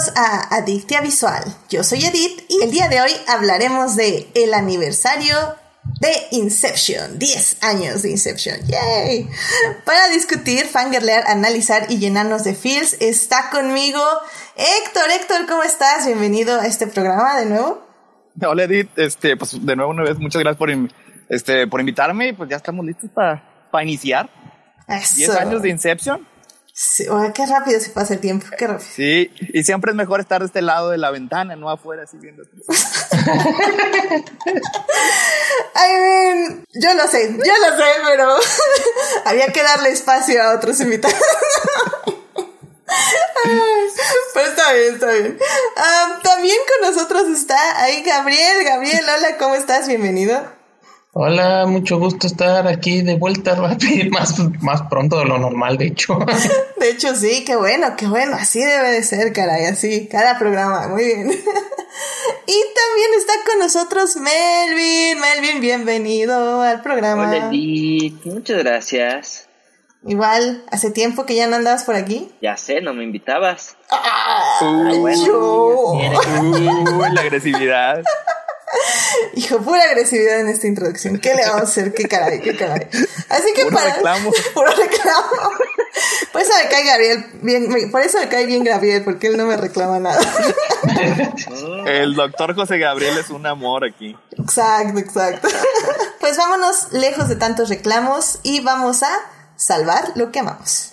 Bienvenidos a Adictia Visual. Yo soy Edith y el día de hoy hablaremos de el aniversario de Inception. 10 años de Inception. ¡Yay! Para discutir, fangirlear, analizar y llenarnos de feels, está conmigo Héctor. Héctor, ¿cómo estás? Bienvenido a este programa de nuevo. Hola Edith, este, pues de nuevo una vez, muchas gracias por, este, por invitarme y pues ya estamos listos para, para iniciar. 10 años de Inception. Sí, qué rápido se pasa el tiempo, qué rápido. Sí, y siempre es mejor estar de este lado de la ventana, no afuera, así viendo. I mean, yo lo sé, yo lo sé, pero había que darle espacio a otros invitados. pero está bien, está bien. también con nosotros está ahí Gabriel. Gabriel, hola, ¿cómo estás? Bienvenido. Hola, mucho gusto estar aquí de vuelta rápido, más, más pronto de lo normal, de hecho. De hecho, sí, qué bueno, qué bueno, así debe de ser, caray, así, cada programa, muy bien. Y también está con nosotros Melvin. Melvin, bienvenido al programa. Hola, Edith, muchas gracias. Igual, ¿hace tiempo que ya no andabas por aquí? Ya sé, no me invitabas. ¡Ah! yo. la agresividad. Hijo, pura agresividad en esta introducción. ¿Qué le vamos a hacer? ¿Qué caray? ¿Qué caray? Así que puro para. Reclamo. Puro reclamo. Por eso me cae Gabriel bien, por eso me cae bien Gabriel, porque él no me reclama nada. El doctor José Gabriel es un amor aquí. Exacto, exacto. Pues vámonos lejos de tantos reclamos y vamos a salvar lo que amamos.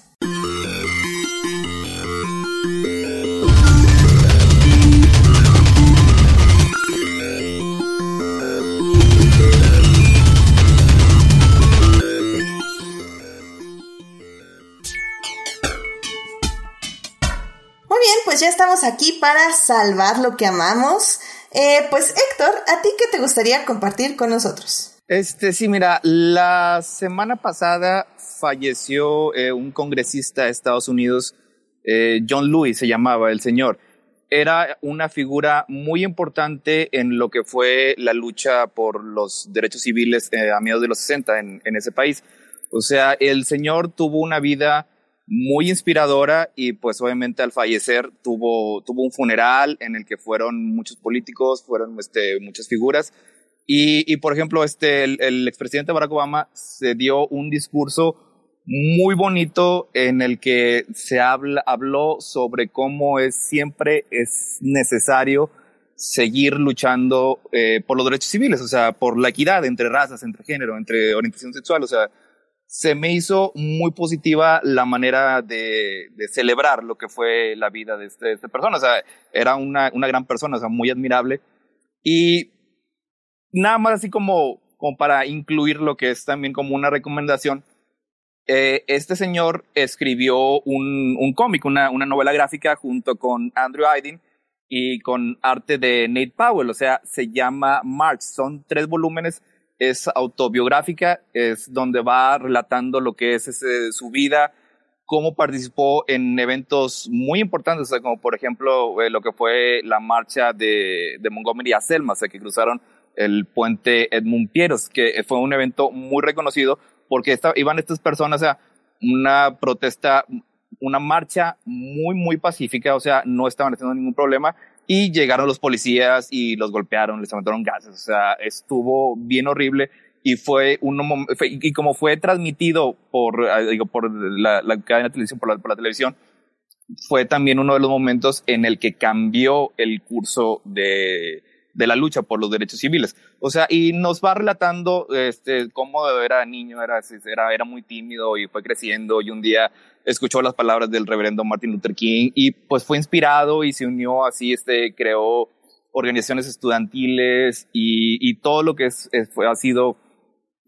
Pues ya estamos aquí para salvar lo que amamos. Eh, pues Héctor, ¿a ti qué te gustaría compartir con nosotros? Este, sí, mira, la semana pasada falleció eh, un congresista de Estados Unidos, eh, John Lewis se llamaba el señor. Era una figura muy importante en lo que fue la lucha por los derechos civiles a mediados de los 60 en, en ese país. O sea, el señor tuvo una vida muy inspiradora y pues obviamente al fallecer tuvo, tuvo un funeral en el que fueron muchos políticos, fueron este, muchas figuras. Y, y por ejemplo, este, el, el expresidente Barack Obama se dio un discurso muy bonito en el que se habla, habló sobre cómo es, siempre es necesario seguir luchando eh, por los derechos civiles, o sea, por la equidad entre razas, entre género, entre orientación sexual, o sea, se me hizo muy positiva la manera de, celebrar lo que fue la vida de, este, esta persona. O sea, era una, una gran persona, o sea, muy admirable. Y nada más así como, como para incluir lo que es también como una recomendación, eh, este señor escribió un, un cómic, una, una novela gráfica junto con Andrew Aydin y con arte de Nate Powell, o sea, se llama March, son tres volúmenes es autobiográfica, es donde va relatando lo que es ese, su vida, cómo participó en eventos muy importantes, o sea, como por ejemplo eh, lo que fue la marcha de, de Montgomery a Selma, o sea, que cruzaron el puente Edmund Pieros, que fue un evento muy reconocido porque esta, iban estas personas a una protesta, una marcha muy, muy pacífica, o sea, no estaban haciendo ningún problema, y llegaron los policías y los golpearon, les aventaron gases, o sea, estuvo bien horrible y fue un y como fue transmitido por eh, digo por la, la cadena de televisión por la, por la, televisión fue también uno de los momentos en el que cambió el curso de, de la lucha por los derechos civiles. O sea y nos va relatando este cómo era niño era era era muy tímido y fue creciendo y un día escuchó las palabras del reverendo Martin Luther King y pues fue inspirado y se unió así, este, creó organizaciones estudiantiles y, y todo lo que es, fue, ha sido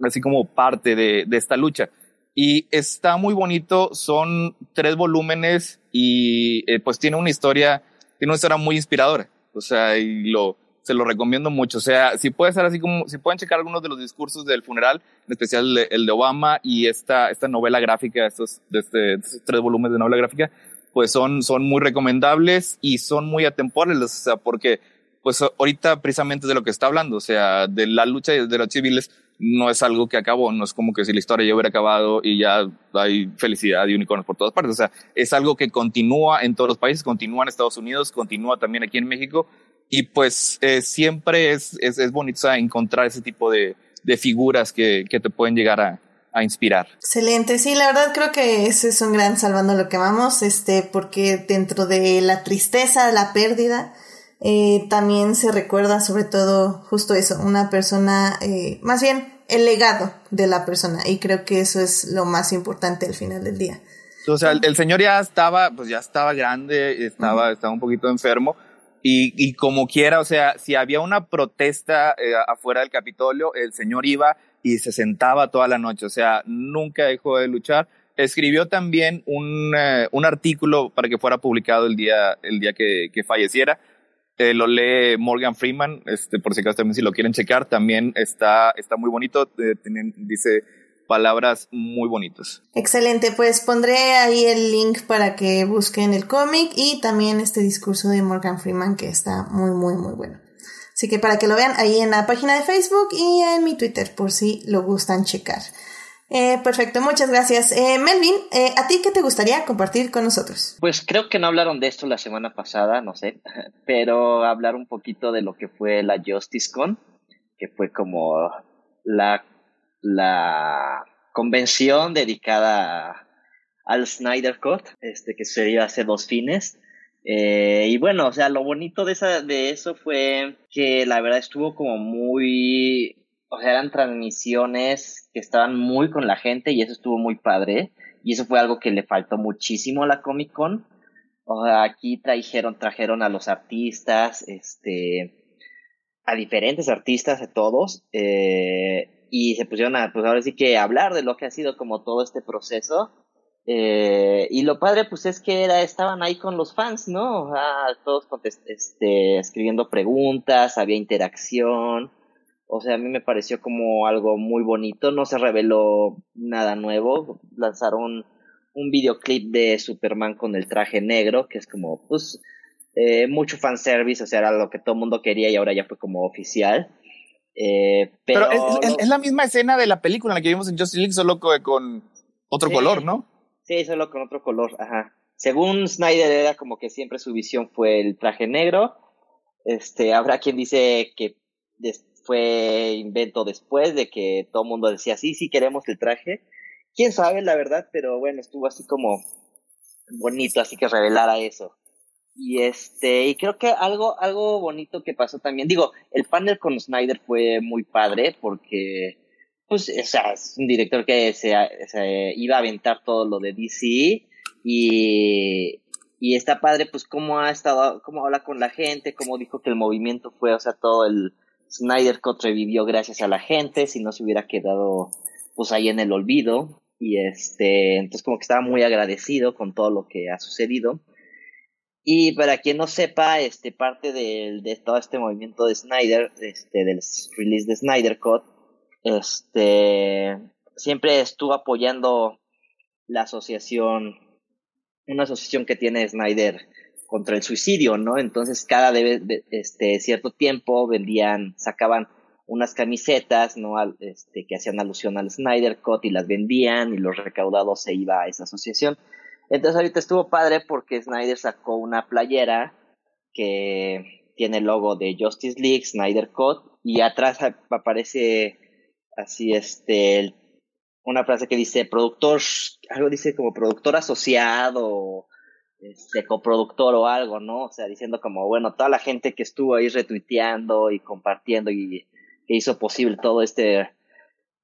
así como parte de, de esta lucha. Y está muy bonito, son tres volúmenes y eh, pues tiene una historia, tiene una historia muy inspiradora. O sea, y lo, se lo recomiendo mucho. O sea, si puede ser así como, si pueden checar algunos de los discursos del funeral, en especial el el de Obama y esta, esta novela gráfica, estos, de este, estos tres volúmenes de novela gráfica, pues son, son muy recomendables y son muy atemporales, o sea, porque pues ahorita precisamente de lo que está hablando, o sea, de la lucha de los civiles, no es algo que acabó, no es como que si la historia ya hubiera acabado y ya hay felicidad y unicornios por todas partes. O sea, es algo que continúa en todos los países, continúa en Estados Unidos, continúa también aquí en México y pues eh, siempre es, es, es bonito encontrar ese tipo de, de figuras que, que, te pueden llegar a, a, inspirar. Excelente, sí, la verdad creo que ese es un gran salvando lo que amamos, este, porque dentro de la tristeza, la pérdida, eh, también se recuerda sobre todo justo eso, una persona, eh, más bien el legado de la persona y creo que eso es lo más importante al final del día. O sea, el, el señor ya estaba, pues ya estaba grande, estaba, uh -huh. estaba un poquito enfermo y, y, como quiera, o sea, si había una protesta eh, afuera del Capitolio, el señor iba y se sentaba toda la noche, o sea, nunca dejó de luchar. Escribió también un, eh, un artículo para que fuera publicado el día, el día que, que falleciera. Eh, lo lee Morgan Freeman, este, por si acaso también si lo quieren checar, también está, está muy bonito, eh, tienen, dice palabras muy bonitas. Excelente, pues pondré ahí el link para que busquen el cómic y también este discurso de Morgan Freeman que está muy, muy, muy bueno. Así que para que lo vean ahí en la página de Facebook y en mi Twitter por si lo gustan checar. Eh, perfecto, muchas gracias. Eh, Melvin, eh, ¿a ti qué te gustaría compartir con nosotros? Pues creo que no hablaron de esto la semana pasada, no sé, pero hablar un poquito de lo que fue la JusticeCon, que fue como la, la convención dedicada al Snyder Cut, este, que sería hace dos fines. Eh, y bueno, o sea, lo bonito de, esa, de eso fue que la verdad estuvo como muy o sea, eran transmisiones que estaban muy con la gente y eso estuvo muy padre. Y eso fue algo que le faltó muchísimo a la Comic Con. O sea, aquí trajeron, trajeron a los artistas, este, a diferentes artistas, a todos, eh, y se pusieron a, pues ahora sí que hablar de lo que ha sido como todo este proceso. Eh, y lo padre, pues es que era, estaban ahí con los fans, ¿no? Todos este, escribiendo preguntas, había interacción. O sea, a mí me pareció como algo muy bonito. No se reveló nada nuevo. Lanzaron un videoclip de Superman con el traje negro, que es como, pues, eh, mucho fanservice. O sea, era lo que todo el mundo quería y ahora ya fue como oficial. Eh, pero, pero es, es, es, la misma escena de la película en la que vimos en Justice League, solo con otro sí, color, ¿no? Sí, solo con otro color, ajá. Según Snyder era como que siempre su visión fue el traje negro. Este, habrá quien dice que fue invento después de que todo el mundo decía, sí, sí queremos el traje. Quién sabe, la verdad, pero bueno, estuvo así como bonito, así que revelara eso. Y este, y creo que algo, algo bonito que pasó también, digo, el panel con Snyder fue muy padre porque, pues, o sea, es un director que se, se iba a aventar todo lo de DC y, y está padre, pues, cómo ha estado, cómo habla con la gente, cómo dijo que el movimiento fue, o sea, todo el, Snyder Cut revivió gracias a la gente, si no se hubiera quedado pues ahí en el olvido. Y este, entonces como que estaba muy agradecido con todo lo que ha sucedido. Y para quien no sepa, este, parte de, de todo este movimiento de Snyder, este, del release de Snyder Cut, este, siempre estuvo apoyando la asociación, una asociación que tiene Snyder contra el suicidio, ¿no? Entonces cada de, este cierto tiempo vendían, sacaban unas camisetas, ¿no? Este, que hacían alusión al Snyder Cut y las vendían y los recaudados se iba a esa asociación. Entonces ahorita estuvo padre porque Snyder sacó una playera que tiene el logo de Justice League, Snyder Cut, y atrás aparece así este una frase que dice productor, algo dice como productor asociado este coproductor o algo, ¿no? O sea, diciendo como, bueno, toda la gente que estuvo ahí retuiteando y compartiendo y que hizo posible todo este,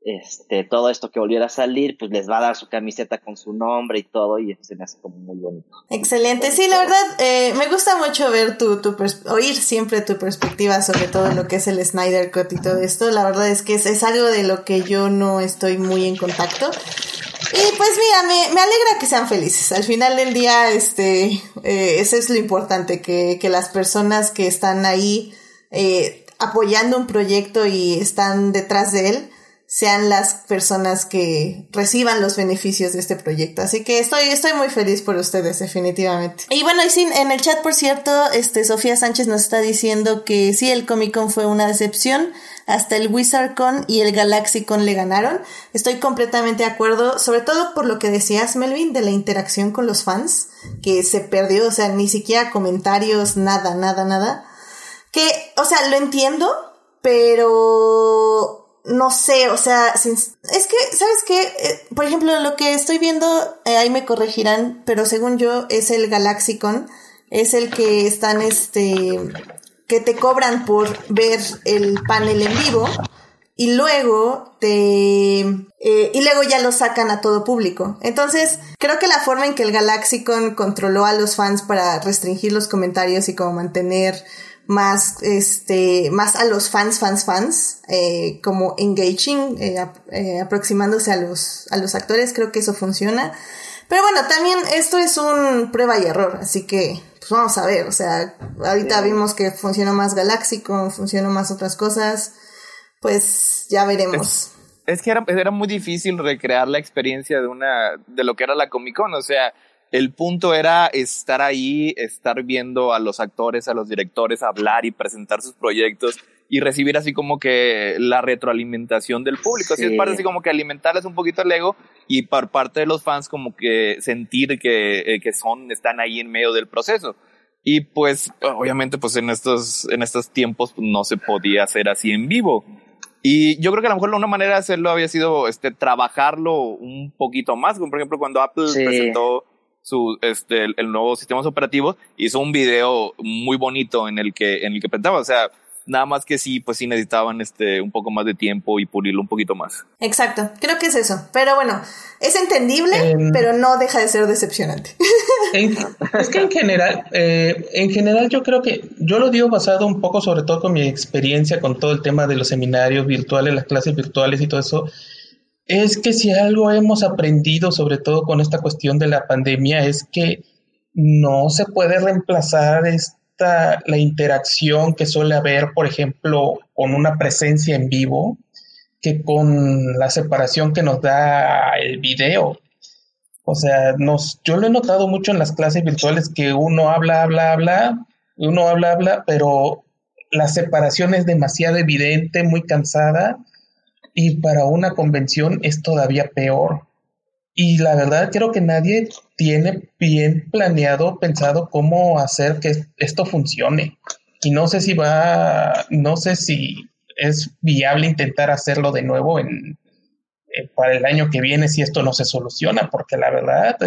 este, todo esto que volviera a salir, pues les va a dar su camiseta con su nombre y todo, y eso se me hace como muy bonito. Excelente, sí, la verdad, eh, me gusta mucho ver tu, tu oír siempre tu perspectiva sobre todo lo que es el Snyder Cut y todo esto, la verdad es que es, algo de lo que yo no estoy muy en contacto, y pues mira, me, me, alegra que sean felices. Al final del día, este, eh, eso es lo importante, que, que, las personas que están ahí eh, apoyando un proyecto y están detrás de él, sean las personas que reciban los beneficios de este proyecto. Así que estoy, estoy muy feliz por ustedes, definitivamente. Y bueno, y sí, en el chat, por cierto, este, Sofía Sánchez nos está diciendo que sí, el Comic Con fue una decepción. Hasta el WizardCon y el GalaxyCon le ganaron. Estoy completamente de acuerdo, sobre todo por lo que decías, Melvin, de la interacción con los fans, que se perdió, o sea, ni siquiera comentarios, nada, nada, nada. Que, o sea, lo entiendo, pero no sé, o sea, es que, ¿sabes qué? Eh, por ejemplo, lo que estoy viendo, eh, ahí me corregirán, pero según yo es el Galaxicon, es el que están, este, que te cobran por ver el panel en vivo y luego te eh, y luego ya lo sacan a todo público. Entonces, creo que la forma en que el Galaxicon controló a los fans para restringir los comentarios y como mantener más, este, más a los fans, fans, fans, eh, como engaging, eh, eh, aproximándose a los, a los actores, creo que eso funciona. Pero bueno, también esto es un prueba y error, así que pues vamos a ver, o sea, ahorita vimos que funcionó más Galáxico, funcionó más otras cosas, pues ya veremos. Es, que era, era muy difícil recrear la experiencia de una, de lo que era la Comic Con, o sea, el punto era estar ahí, estar viendo a los actores, a los directores hablar y presentar sus proyectos y recibir así como que la retroalimentación del público. Así es parte así como que alimentarles un poquito el ego y por parte de los fans como que sentir que, eh, que son, están ahí en medio del proceso. Y pues, obviamente, pues en estos, en estos tiempos no se podía hacer así en vivo. Y yo creo que a lo mejor una manera de hacerlo había sido este, trabajarlo un poquito más, como por ejemplo cuando Apple presentó su, este, el, nuevo sistema operativo, hizo un video muy bonito en el que, en el que pensaba, o sea, nada más que sí, pues sí necesitaban este, un poco más de tiempo y pulirlo un poquito más. Exacto, creo que es eso. Pero bueno, es entendible, em, pero no deja de ser decepcionante. es que en general, eh, en general yo creo que yo lo digo basado un poco sobre todo con mi experiencia con todo el tema de los seminarios virtuales, las clases virtuales y todo eso es que si algo hemos aprendido, sobre todo con esta cuestión de la pandemia, es que no se puede reemplazar esta, la interacción que suele haber, por ejemplo, con una presencia en vivo, que con la separación que nos da el video. O sea, nos, yo lo he notado mucho en las clases virtuales que uno habla, habla, habla, uno habla, habla, pero la separación es demasiado evidente, muy cansada y para una convención es todavía peor. Y la verdad creo que nadie tiene bien planeado, pensado cómo hacer que esto funcione. Y no sé si va, no sé si es viable intentar hacerlo de nuevo en, eh, para el año que viene si esto no se soluciona, porque la verdad,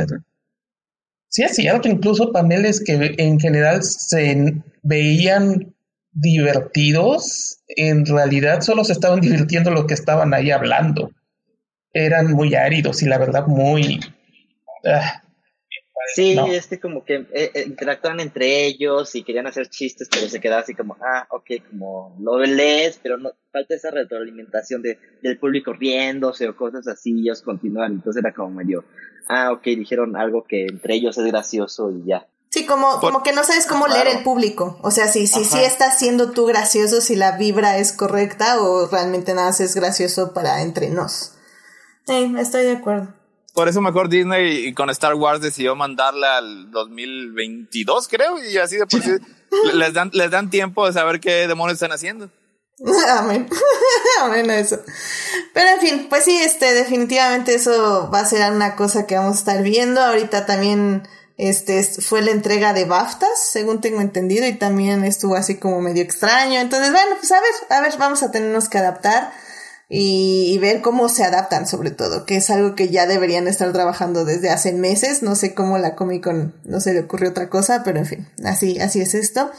sí es cierto, incluso paneles que en general se veían divertidos, en realidad solo se estaban divirtiendo lo que estaban ahí hablando. Eran muy áridos y la verdad muy... Ah, sí, es que como que eh, eh, interactuaban entre ellos y querían hacer chistes, pero se quedaba así como, ah, ok, como lo lees, pero no falta esa retroalimentación de, del público riéndose o cosas así, y ellos continúan, entonces era como medio, ah, ok, dijeron algo que entre ellos es gracioso y ya. Sí, como, como que no sabes cómo leer el público. O sea, si sí si, si estás siendo tú gracioso, si la vibra es correcta o realmente nada es gracioso para entre nos. Sí, estoy de acuerdo. Por eso mejor Disney y con Star Wars decidió mandarla al 2022, creo, y así de por sí les dan, les dan tiempo de saber qué demonios están haciendo. Amén. Amén a eso. Pero en fin, pues sí, este, definitivamente eso va a ser una cosa que vamos a estar viendo. Ahorita también este fue la entrega de BAFTAs, según tengo entendido, y también estuvo así como medio extraño. Entonces, bueno, pues a ver, a ver, vamos a tenernos que adaptar y, ver cómo se adaptan, sobre todo, que es algo que ya deberían estar trabajando desde hace meses. No sé cómo la Comic Con no se le ocurrió otra cosa, pero en fin, así, así es esto.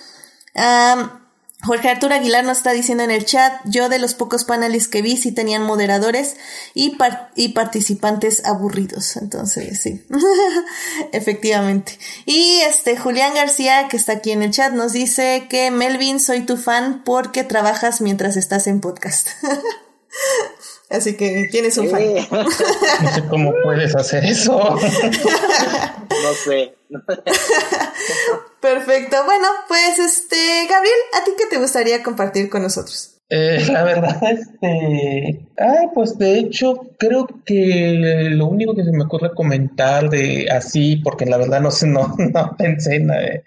Jorge Arturo Aguilar nos está diciendo en el chat, yo de los pocos paneles que vi sí tenían moderadores y, y participantes aburridos. Entonces, sí, efectivamente. Y este Julián García, que está aquí en el chat, nos dice que Melvin, soy tu fan porque trabajas mientras estás en podcast. Así que tienes un fan. No sé cómo puedes hacer eso. no sé. Perfecto. Bueno, pues este, Gabriel, ¿a ti qué te gustaría compartir con nosotros? Eh, la verdad, este. Ah, pues de hecho, creo que lo único que se me ocurre comentar de así, porque la verdad no sé, no, no pensé en eh,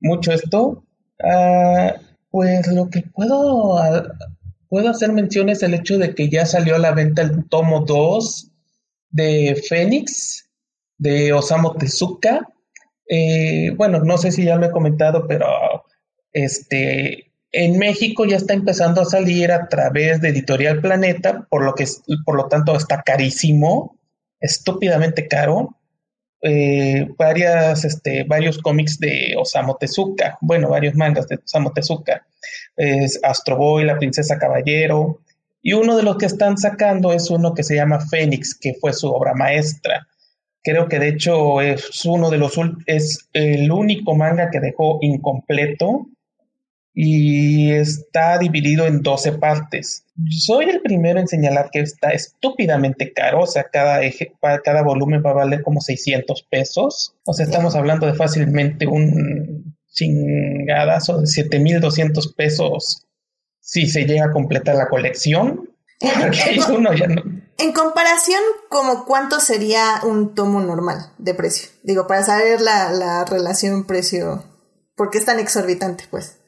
mucho esto. Ah, pues lo que puedo, ah, puedo hacer mención es el hecho de que ya salió a la venta el tomo 2 de Fénix, de Osamu Tezuka. Eh, bueno, no sé si ya lo he comentado, pero este en México ya está empezando a salir a través de Editorial Planeta, por lo que por lo tanto está carísimo, estúpidamente caro. Eh, varias, este, varios cómics de Osamu Tezuka, bueno, varios mangas de Osamu Tezuka, Astro Boy, La Princesa Caballero, y uno de los que están sacando es uno que se llama Fénix, que fue su obra maestra. Creo que de hecho es uno de los es el único manga que dejó incompleto y está dividido en 12 partes. Soy el primero en señalar que está estúpidamente caro, o sea, cada, eje, cada volumen va a valer como 600 pesos, o sea, estamos hablando de fácilmente un chingadazo de 7200 pesos si se llega a completar la colección. En comparación, como cuánto sería un tomo normal de precio. Digo, para saber la, la relación precio, ¿por qué es tan exorbitante, pues?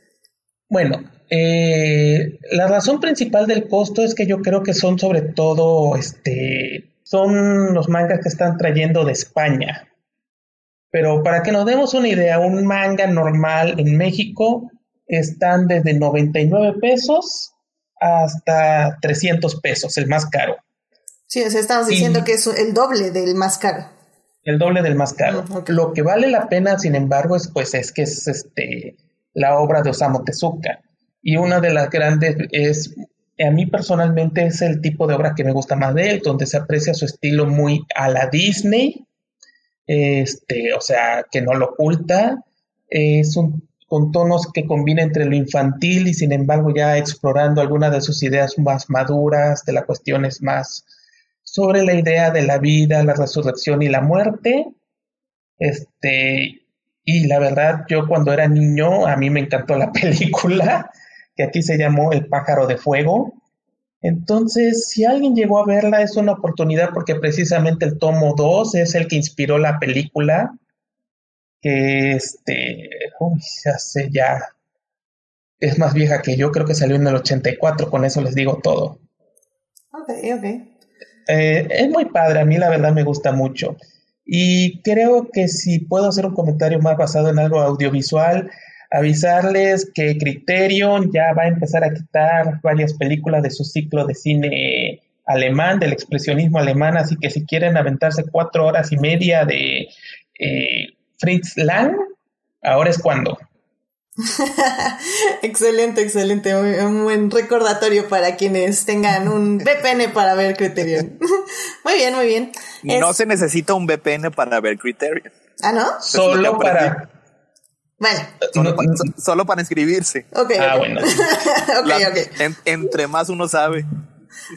Bueno, eh, la razón principal del costo es que yo creo que son sobre todo, este, son los mangas que están trayendo de España. Pero para que nos demos una idea, un manga normal en México están desde 99 pesos hasta 300 pesos, el más caro. Sí, o sea, estamos diciendo que es el doble del más caro. El doble del más caro. Lo que vale la pena, sin embargo, es pues es que es este la obra de Osamu Tezuka. Y una de las grandes es, a mí personalmente es el tipo de obra que me gusta más de él, donde se aprecia su estilo muy a la Disney, este, o sea, que no lo oculta, es un con tonos que combina entre lo infantil y sin embargo ya explorando algunas de sus ideas más maduras, de las cuestiones más sobre la idea de la vida, la resurrección y la muerte. Este, y la verdad, yo cuando era niño, a mí me encantó la película, que aquí se llamó El pájaro de fuego. Entonces, si alguien llegó a verla, es una oportunidad porque precisamente el tomo 2 es el que inspiró la película, que este, uy, hace ya, es más vieja que yo, creo que salió en el 84, con eso les digo todo. Ok, ok. Eh, es muy padre, a mí la verdad me gusta mucho. Y creo que si puedo hacer un comentario más basado en algo audiovisual, avisarles que Criterion ya va a empezar a quitar varias películas de su ciclo de cine alemán, del expresionismo alemán, así que si quieren aventarse cuatro horas y media de eh, Fritz Lang, ahora es cuando. excelente, excelente. Un buen recordatorio para quienes tengan un VPN para ver Criterion. muy bien, muy bien. No se necesita un VPN para ver Criterion. Ah, ¿no? Solo para. Bueno. Solo, para inscribirse. Ok. Ah, bueno. entre más uno sabe.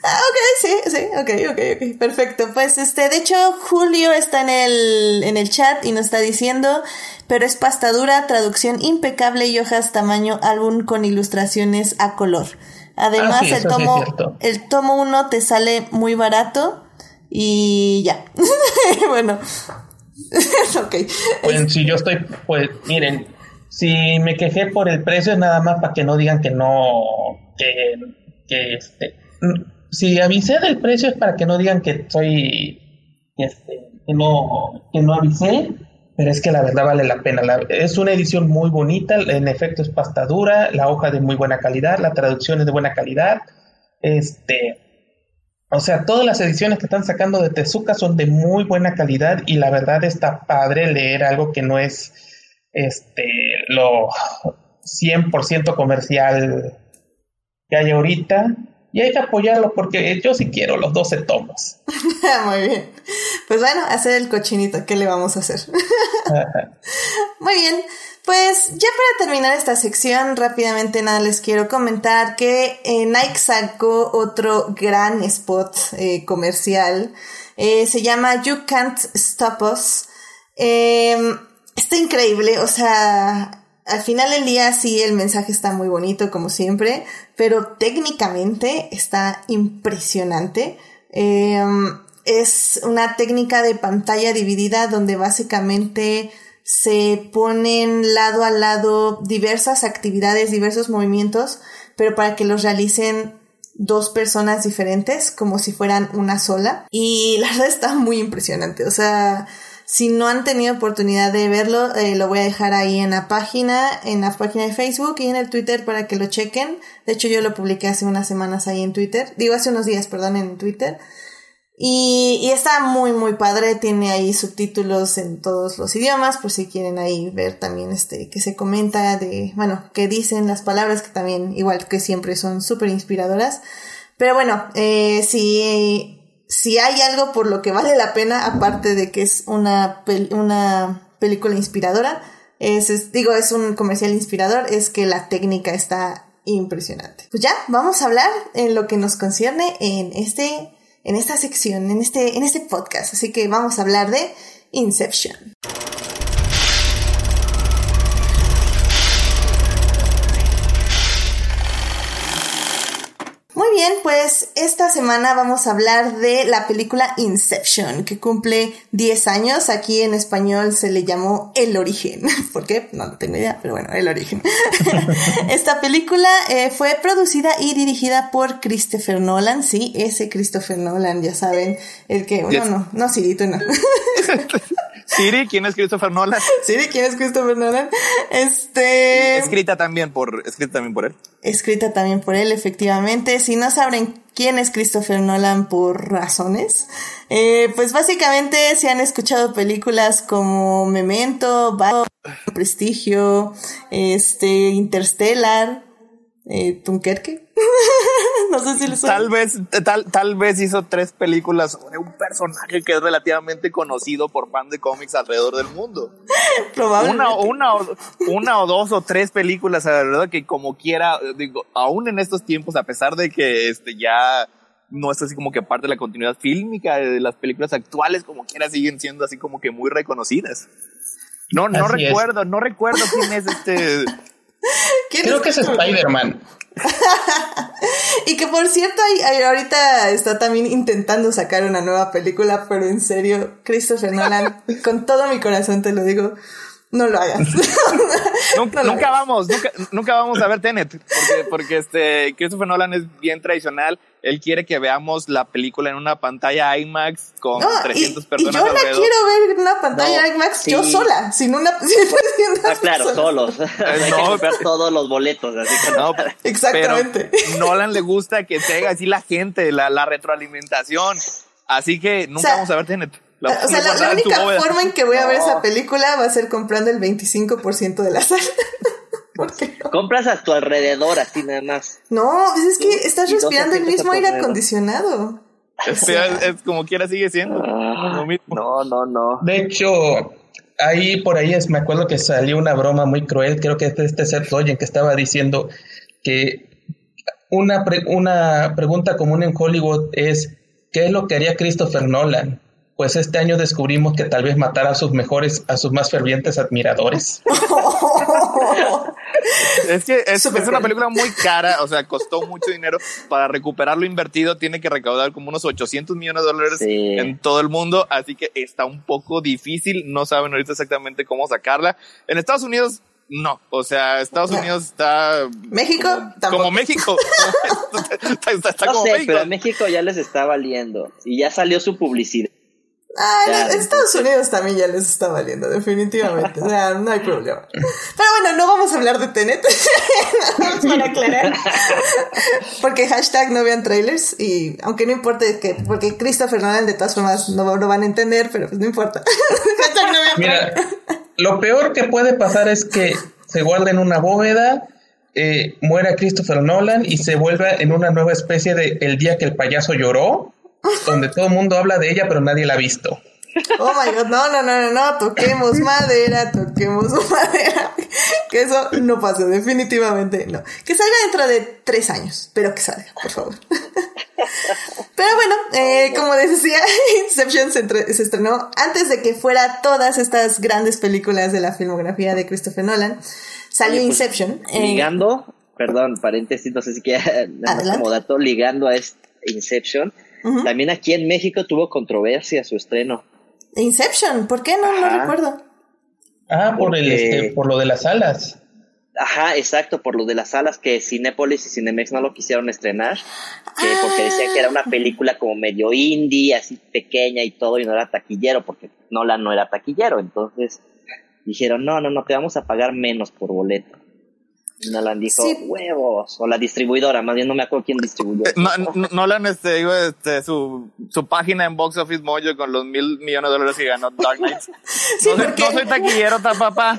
Ah, ok, sí, sí, ok, ok, ok, perfecto. Pues este, de hecho, Julio está en el, en el chat y nos está diciendo, pero es pastadura, traducción impecable y hojas tamaño álbum con ilustraciones a color. Además, ah, el tomo, el tomo 1 te sale muy barato y ya. bueno. ok. Pues si yo estoy, pues miren, si me quejé por el precio es nada más para que no digan que no, que, que este, si avisé del precio es para que no digan que soy, este, que no, que no avisé, pero es que la verdad vale la pena. es una edición muy bonita, en efecto es pasta dura, la hoja de muy buena calidad, la traducción es de buena calidad, este, o sea, todas las ediciones que están sacando de Tezuka son de muy buena calidad y la verdad está padre leer algo que no es, este, lo 100% comercial que hay ahorita y hay que apoyarlo porque yo sí quiero los 12 tomos. Muy bien. Pues bueno, hacer el cochinito, ¿qué le vamos a hacer? Muy bien. Pues ya para terminar esta sección, rápidamente nada les quiero comentar que eh, Nike sacó otro gran spot eh, comercial. Eh, se llama You Can't Stop Us. Em, está increíble, o sea, al final del día sí el mensaje está muy bonito como siempre, pero técnicamente está impresionante. Em, es una técnica de pantalla dividida donde básicamente se ponen lado a lado diversas actividades, diversos movimientos, pero para que los realicen dos personas diferentes, como si fueran una sola. Y la verdad está muy impresionante. O sea, si no han tenido oportunidad de verlo, eh, lo voy a dejar ahí en la página, en la página de Facebook y en el Twitter para que lo chequen. De hecho, yo lo publiqué hace unas semanas ahí en Twitter. Digo, hace unos días, perdón, en Twitter. Y, está muy, muy padre. Tiene ahí subtítulos en todos los idiomas, por si quieren ahí ver también este, que se comenta de, bueno, que dicen las palabras que también, igual que siempre, son súper inspiradoras. Pero bueno, eh, si, si hay algo por lo que vale la pena, aparte de que es una, una película inspiradora, es, digo, es un comercial inspirador, es que la técnica está impresionante. Pues ya, vamos a hablar en lo que nos concierne en este en esta sección, en este, en este podcast. Así que vamos a hablar de Inception. Muy bien, pues esta semana vamos a hablar de la película Inception, que cumple 10 años. Aquí en español se le llamó El Origen. ¿Por qué? No, tengo idea, pero bueno, El Origen. esta película eh, fue producida y dirigida por Christopher Nolan. Sí, ese Christopher Nolan, ya saben, el que... No, no, no, Cirito, no. Siri, ¿quién es Christopher Nolan? Siri, ¿quién es Christopher Nolan? Este. Escrita también por, escrita también por él. Escrita también por él, efectivamente. Si no saben quién es Christopher Nolan por razones, eh, pues básicamente se han escuchado películas como Memento, Prestigio, este, Interstellar, eh, Dunkerque. no sé si les Tal vez, tal, tal vez hizo tres películas sobre un personaje que es relativamente conocido por fans de cómics alrededor del mundo. Probablemente. Una, una, o, una o dos o tres películas, la verdad que como quiera, digo, aún en estos tiempos, a pesar de que este ya no es así como que parte de la continuidad fílmica de las películas actuales, como quiera siguen siendo así como que muy reconocidas. No, no Así es. recuerdo, no recuerdo quién es este. ¿Quién Creo que es Spider-Man. Y que por cierto, hay, hay- ahorita está también intentando sacar una nueva película, pero en serio, Christopher Nolan, con todo mi corazón te lo digo, no lo hagas. Nunca, No lo nunca hagas. vamos, nunca, nunca vamos a ver Tenet, porque, porque este Christopher Nolan es bien tradicional. Él quiere que veamos la película en una pantalla IMAX con No, y, 300 y personas yo la alrededor. quiero ver en una pantalla No, IMAX sí. yo sola, sin una... sin Ah, claro, personas. solos. Hay que no. comprar todos los boletos. Así que No, Exactamente. Pero Nolan le gusta que tenga así la gente, la, la retroalimentación. Así que nunca O sea, vamos a ver Tenet. La o sea, la, la única forma en que voy a ver No. esa película va a ser comprando el 25% de la sala. Compras a tu alrededor, así nada más. No, pues es que Sí, estás respirando el mismo aire acondicionado. Es, es como quiera sigue siendo. lo mismo. No, no, no. De hecho, ahí por ahí es, me acuerdo que salió una broma muy cruel, creo que es este Seth Rogen que estaba diciendo que una, pre- una pregunta común en Hollywood es ¿qué es lo que haría Christopher Nolan? Pues este año descubrimos que tal vez matara a sus mejores, a sus más fervientes admiradores. Es que es, es una película muy cara, o sea, costó mucho dinero. Para recuperar lo invertido, tiene que recaudar como unos 800 millones de dólares Sí. en todo el mundo. Así que está un poco difícil. No saben ahorita exactamente cómo sacarla. En Estados Unidos, no. O sea, Estados. Unidos está. México, Como, tampoco. como México. está, está- está No como sé, México. pero a México ya les está valiendo. Y ya salió su publicidad. Ah, en- Estados Unidos también ya les está valiendo, definitivamente. O sea, no hay problema. Pero bueno, no vamos a hablar de Tenet. Nada para aclarar. Porque hashtag no vean trailers. Y aunque no importe que, porque Christopher Nolan de todas formas no lo van a entender, pero pues no importa. hashtag no vean Mira, lo peor que puede pasar es que se guarde en una bóveda, eh, muera Christopher Nolan y se vuelva en una nueva especie de El día que el payaso lloró, donde todo el mundo habla de ella pero nadie la ha visto. Oh my god, no, no, no, no, no, toquemos madera, toquemos madera. Que eso no pasa, definitivamente no. Que salga dentro de tres años, pero que salga, por favor. Pero bueno, eh, como decía, Inception se, entre- se estrenó antes de que fuera todas estas grandes películas de la filmografía de Christopher Nolan. salió Oye, pues, Inception. eh, Ligando, perdón, paréntesis, no sé si queda como dato, ligando a este Inception, también aquí en México tuvo controversia su estreno. Inception, ¿por qué? No, no recuerdo. Ah, por el Porque- este, por lo de las alas. Ajá, exacto, por lo de las salas que Cinépolis y Cinemex no lo quisieron estrenar, que porque decían que era una película como medio indie, así pequeña y todo, y no era taquillero, porque Nolan no era taquillero, entonces dijeron, no, no, no, te vamos a pagar menos por boleto. Nolan dijo, Sí. huevos, o la distribuidora, más bien no me acuerdo quién distribuyó. Eh, No, no, Nolan, este, digo, este, su, su página en Box Office Mojo con los mil millones de dólares que ganó Dark Knight. Sí, no, soy, porque- no soy taquillero, ta papá.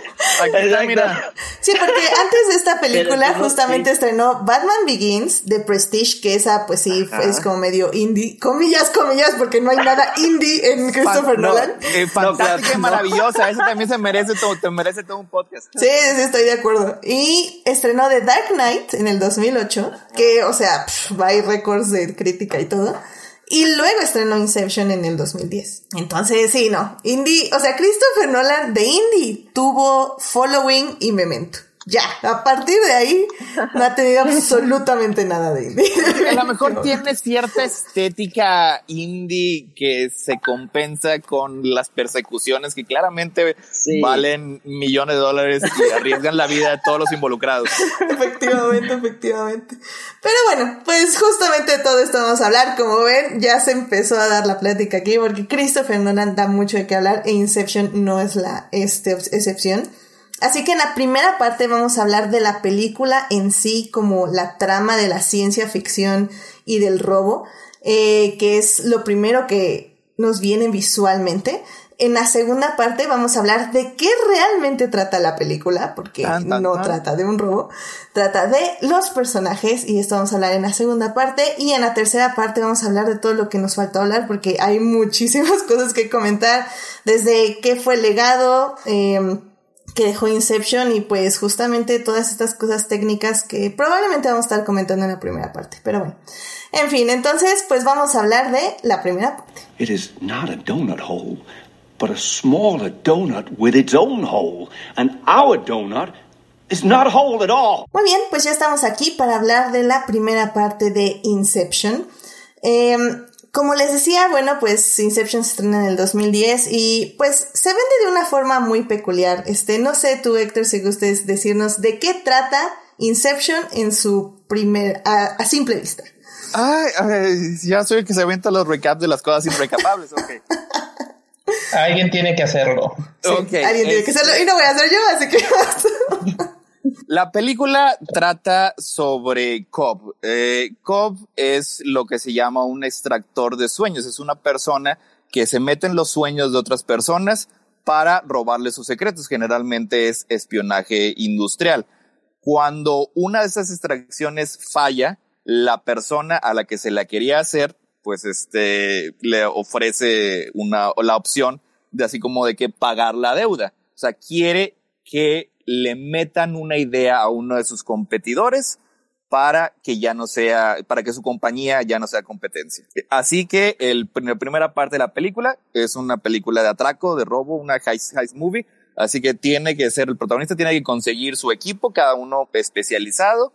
Aquí está, mira. Sí, porque antes de esta película Pero, justamente sí. estrenó Batman Begins de Prestige, que esa pues sí Ajá. es como medio indie, comillas, comillas, porque no hay nada indie en Christopher Fan- no, Nolan. eh, fantástica claro, y no. maravillosa. Eso también se merece todo, te merece todo un podcast. Sí, sí, estoy de acuerdo. Y estrenó The Dark Knight en el 2008, que, o sea, va ir récords de crítica y todo. Y luego estrenó Inception en el 2010. Entonces, sí, no. Indie, o sea, Christopher Nolan de Indie tuvo Following y Memento. Ya, a partir de ahí no ha tenido absolutamente nada de indie. A lo mejor tiene cierta estética indie que se compensa con las persecuciones que claramente Sí. valen millones de dólares y arriesgan la vida de todos los involucrados. efectivamente, efectivamente. Pero bueno, pues justamente de todo esto vamos a hablar. Como ven, ya se empezó a dar la plática aquí porque Christopher Nolan da mucho de qué hablar e Inception no es la este, excepción. Así que en la primera parte vamos a hablar de la película en sí, como la trama de la ciencia ficción y del robo, eh, que es lo primero que nos viene visualmente. En la segunda parte vamos a hablar de qué realmente trata la película, porque Tan, tan, no tan. trata de un robo, trata de los personajes y esto vamos a hablar en la segunda parte y en la tercera parte vamos a hablar de todo lo que nos faltó hablar porque hay muchísimas cosas que comentar, desde qué fue el legado, eh, que dejó Inception y pues justamente todas estas cosas técnicas que probablemente vamos a estar comentando en la primera parte. Pero bueno, en fin, entonces pues vamos a hablar de la primera parte. It is not a donut hole, but a smaller donut with its own hole. And our donut is not a hole at all. Muy bien, pues ya estamos aquí para hablar de la primera parte de Inception. Em, como les decía, bueno, pues Inception se estrena en el 2010 y pues se vende de una forma muy peculiar. Este, no sé tú, Héctor, si gustes decirnos de qué trata Inception en su primer, a, a simple vista. Ay, ay, ya soy el que se aventa los recaps de las cosas imprecapables. Ok. Alguien tiene que hacerlo. Sí, Ok, alguien tiene que este- hacerlo y no voy a hacer yo, así que La película trata sobre Cobb. Eh, Cobb es lo que se llama un extractor de sueños. Es una persona que se mete en los sueños de otras personas para robarle sus secretos. Generalmente es espionaje industrial. Cuando una de esas extracciones falla, la persona a la que se la quería hacer, pues este, le ofrece una, la opción de así como de que pagar la deuda. O sea, quiere que le metan una idea a uno de sus competidores para que ya no sea, para que su compañía ya no sea competencia. Así que el, la primera parte de la película es una película de atraco, de robo, una heist, heist movie. Así que tiene que ser, el protagonista tiene que conseguir su equipo, cada uno especializado,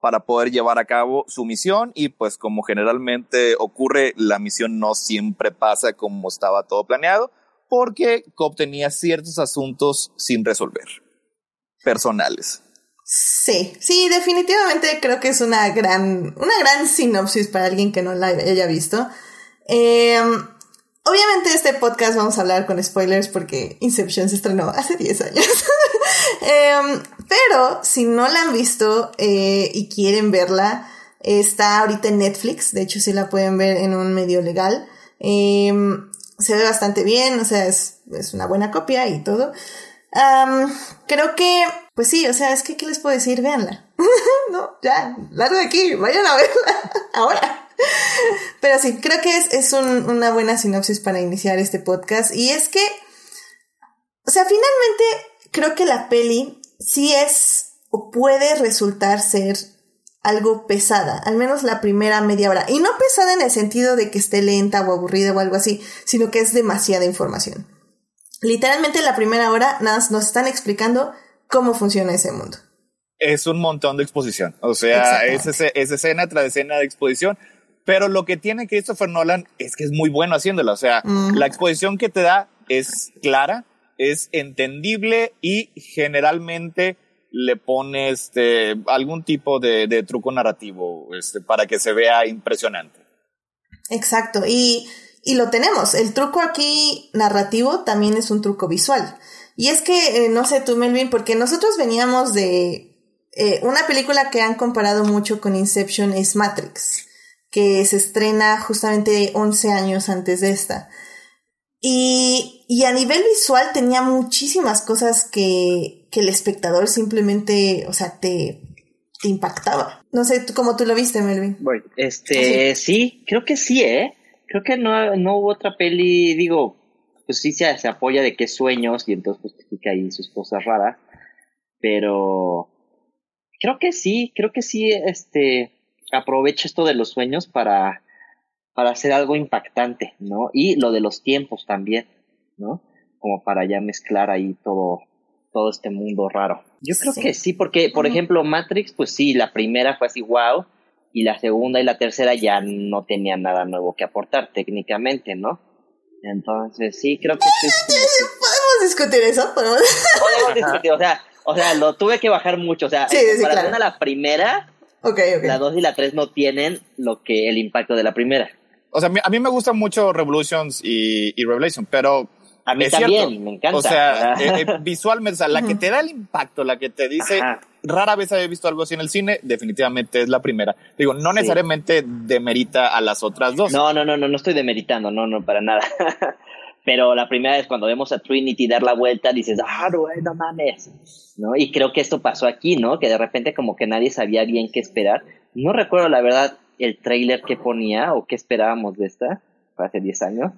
para poder llevar a cabo su misión y pues como generalmente ocurre, la misión no siempre pasa como estaba todo planeado, porque Cobb tenía ciertos asuntos sin resolver, personales. Sí, sí, definitivamente creo que es una gran, una gran sinopsis para alguien que no la haya visto. Eh, obviamente este podcast vamos a hablar con spoilers porque Inception se estrenó hace 10 años. eh, pero si no la han visto eh, y quieren verla, está ahorita en Netflix, de hecho sí la pueden ver en un medio legal. Eh, se ve bastante bien, o sea, es, es una buena copia y todo. Um, creo que, pues sí, o sea, es que, ¿qué les puedo decir? Véanla. no, ya, largo de aquí, vayan a verla ahora. Pero sí, creo que es, es un, una buena sinopsis para iniciar este podcast. Y es que, o sea, finalmente creo que la peli sí es o puede resultar ser algo pesada, al menos la primera media hora. Y no pesada en el sentido de que esté lenta o aburrida o algo así, sino que es demasiada información. Literalmente en la primera hora nada más nos están explicando cómo funciona ese mundo. Es un montón de exposición. O sea, es, es escena tras escena de exposición. Pero lo que tiene Christopher Nolan es que es muy bueno haciéndolo. O sea, la exposición que te da es clara, es entendible y generalmente le pone este, algún tipo de, de truco narrativo este, para que se vea impresionante. Exacto. Y, y lo tenemos. El truco aquí narrativo también es un truco visual. Y es que, eh, no sé tú, Melvin, porque nosotros veníamos de eh, una película que han comparado mucho con Inception es Matrix, que se estrena justamente 11 años antes de esta. Y, y a nivel visual tenía muchísimas cosas que, que el espectador simplemente, o sea, te, te impactaba. No sé cómo tú lo viste, Melvin. Bueno, este, sí, creo que sí, ¿eh? Creo que no, no hubo otra peli, digo, pues sí se, se apoya de qué sueños y entonces justifica ahí sus cosas raras, pero creo que sí, creo que sí, este, aprovecha esto de los sueños para, para hacer algo impactante, ¿no? Y lo de los tiempos también, ¿no? Como para ya mezclar ahí todo, todo este mundo raro. Yo creo que sí, porque, por ejemplo, Matrix, pues sí, la primera fue así, wow, y la segunda y la tercera ya no tenían nada nuevo que aportar técnicamente, ¿no? Entonces, sí, creo que sí. ¿Podemos discutir eso? ¿Podemos? discutir, o sea, o sea, lo tuve que bajar mucho, o sea, sí, para claro. la primera, okay, okay. la dos y la tres no tienen lo que el impacto de la primera. O sea, a mí me gustan mucho Revolutions y, y Revelation, pero a mí es también, cierto. me encanta. O sea, eh, eh, visualmente, o sea, la que te da el impacto, la que te dice, Ajá. Rara vez había visto algo así en el cine, definitivamente es la primera. Digo, no necesariamente demerita a las otras dos. No, no, no, no, no estoy demeritando, no, no, para nada. Pero la primera vez cuando vemos a Trinity dar la vuelta, dices, ah, no, no mames. ¿No? Y creo que esto pasó aquí, ¿no? Que de repente como que nadie sabía bien qué esperar. No recuerdo la verdad el trailer que ponía o qué esperábamos de esta, hace 10 años.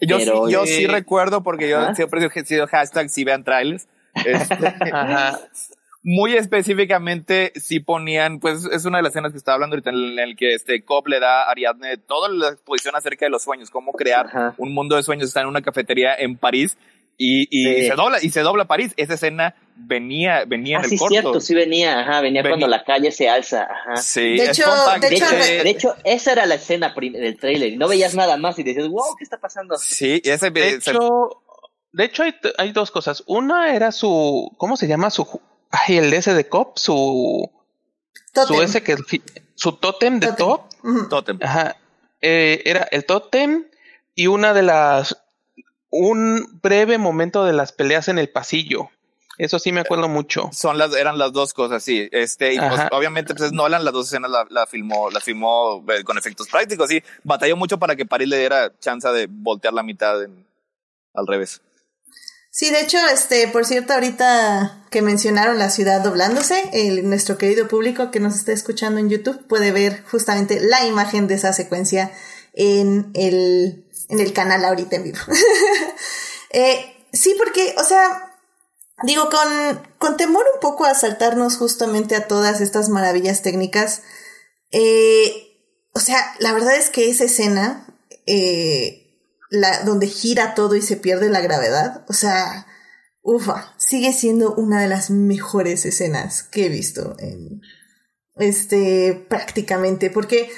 Yo, Pero, sí, yo eh, sí recuerdo porque yo siempre he sido hashtag si vean trailers. Este, muy específicamente sí ponían, pues es una de las escenas que estaba hablando ahorita en el que este Cobb le da a Ariadne toda la exposición acerca de los sueños, cómo crear Ajá. un mundo de sueños. Está en una cafetería en París y, y Sí. se dobla y se dobla París. Esa escena venía venía Ah, en el sí, corto. cierto, sí venía, ajá, venía, Venía. cuando la calle se alza, ajá. Sí, De es hecho- de De hecho, de esa era la escena del trailer y no veías nada más y decías, wow, ¿qué está pasando? sí, ese De se- hecho, de hecho hay, hay dos cosas. Una era su, ¿cómo se llama? Su, ay, el ese de Cop, su, Totem. su ese que, su tótem de Totem. Top. Totem. Ajá. Eh, era el tótem y una de las, un breve momento de las peleas en el pasillo. Eso sí me acuerdo mucho. Son las, eran las dos cosas, sí. Este, y pues, obviamente, pues es Nolan, las dos escenas la, la filmó, la filmó eh, con efectos prácticos, sí. Batalló mucho para que París le diera chance de voltear la mitad en- al revés. Sí, de hecho, este, por cierto, ahorita que mencionaron la ciudad doblándose, el, nuestro querido público que nos está escuchando en YouTube puede ver justamente la imagen de esa secuencia en el, en el canal ahorita en vivo. Eh, sí, porque, o sea, digo, con, con temor un poco a saltarnos justamente a todas estas maravillas técnicas, eh, o sea, la verdad es que esa escena, eh, la, donde gira todo y se pierde la gravedad, o sea, ufa, sigue siendo una de las mejores escenas que he visto en, este, prácticamente, porque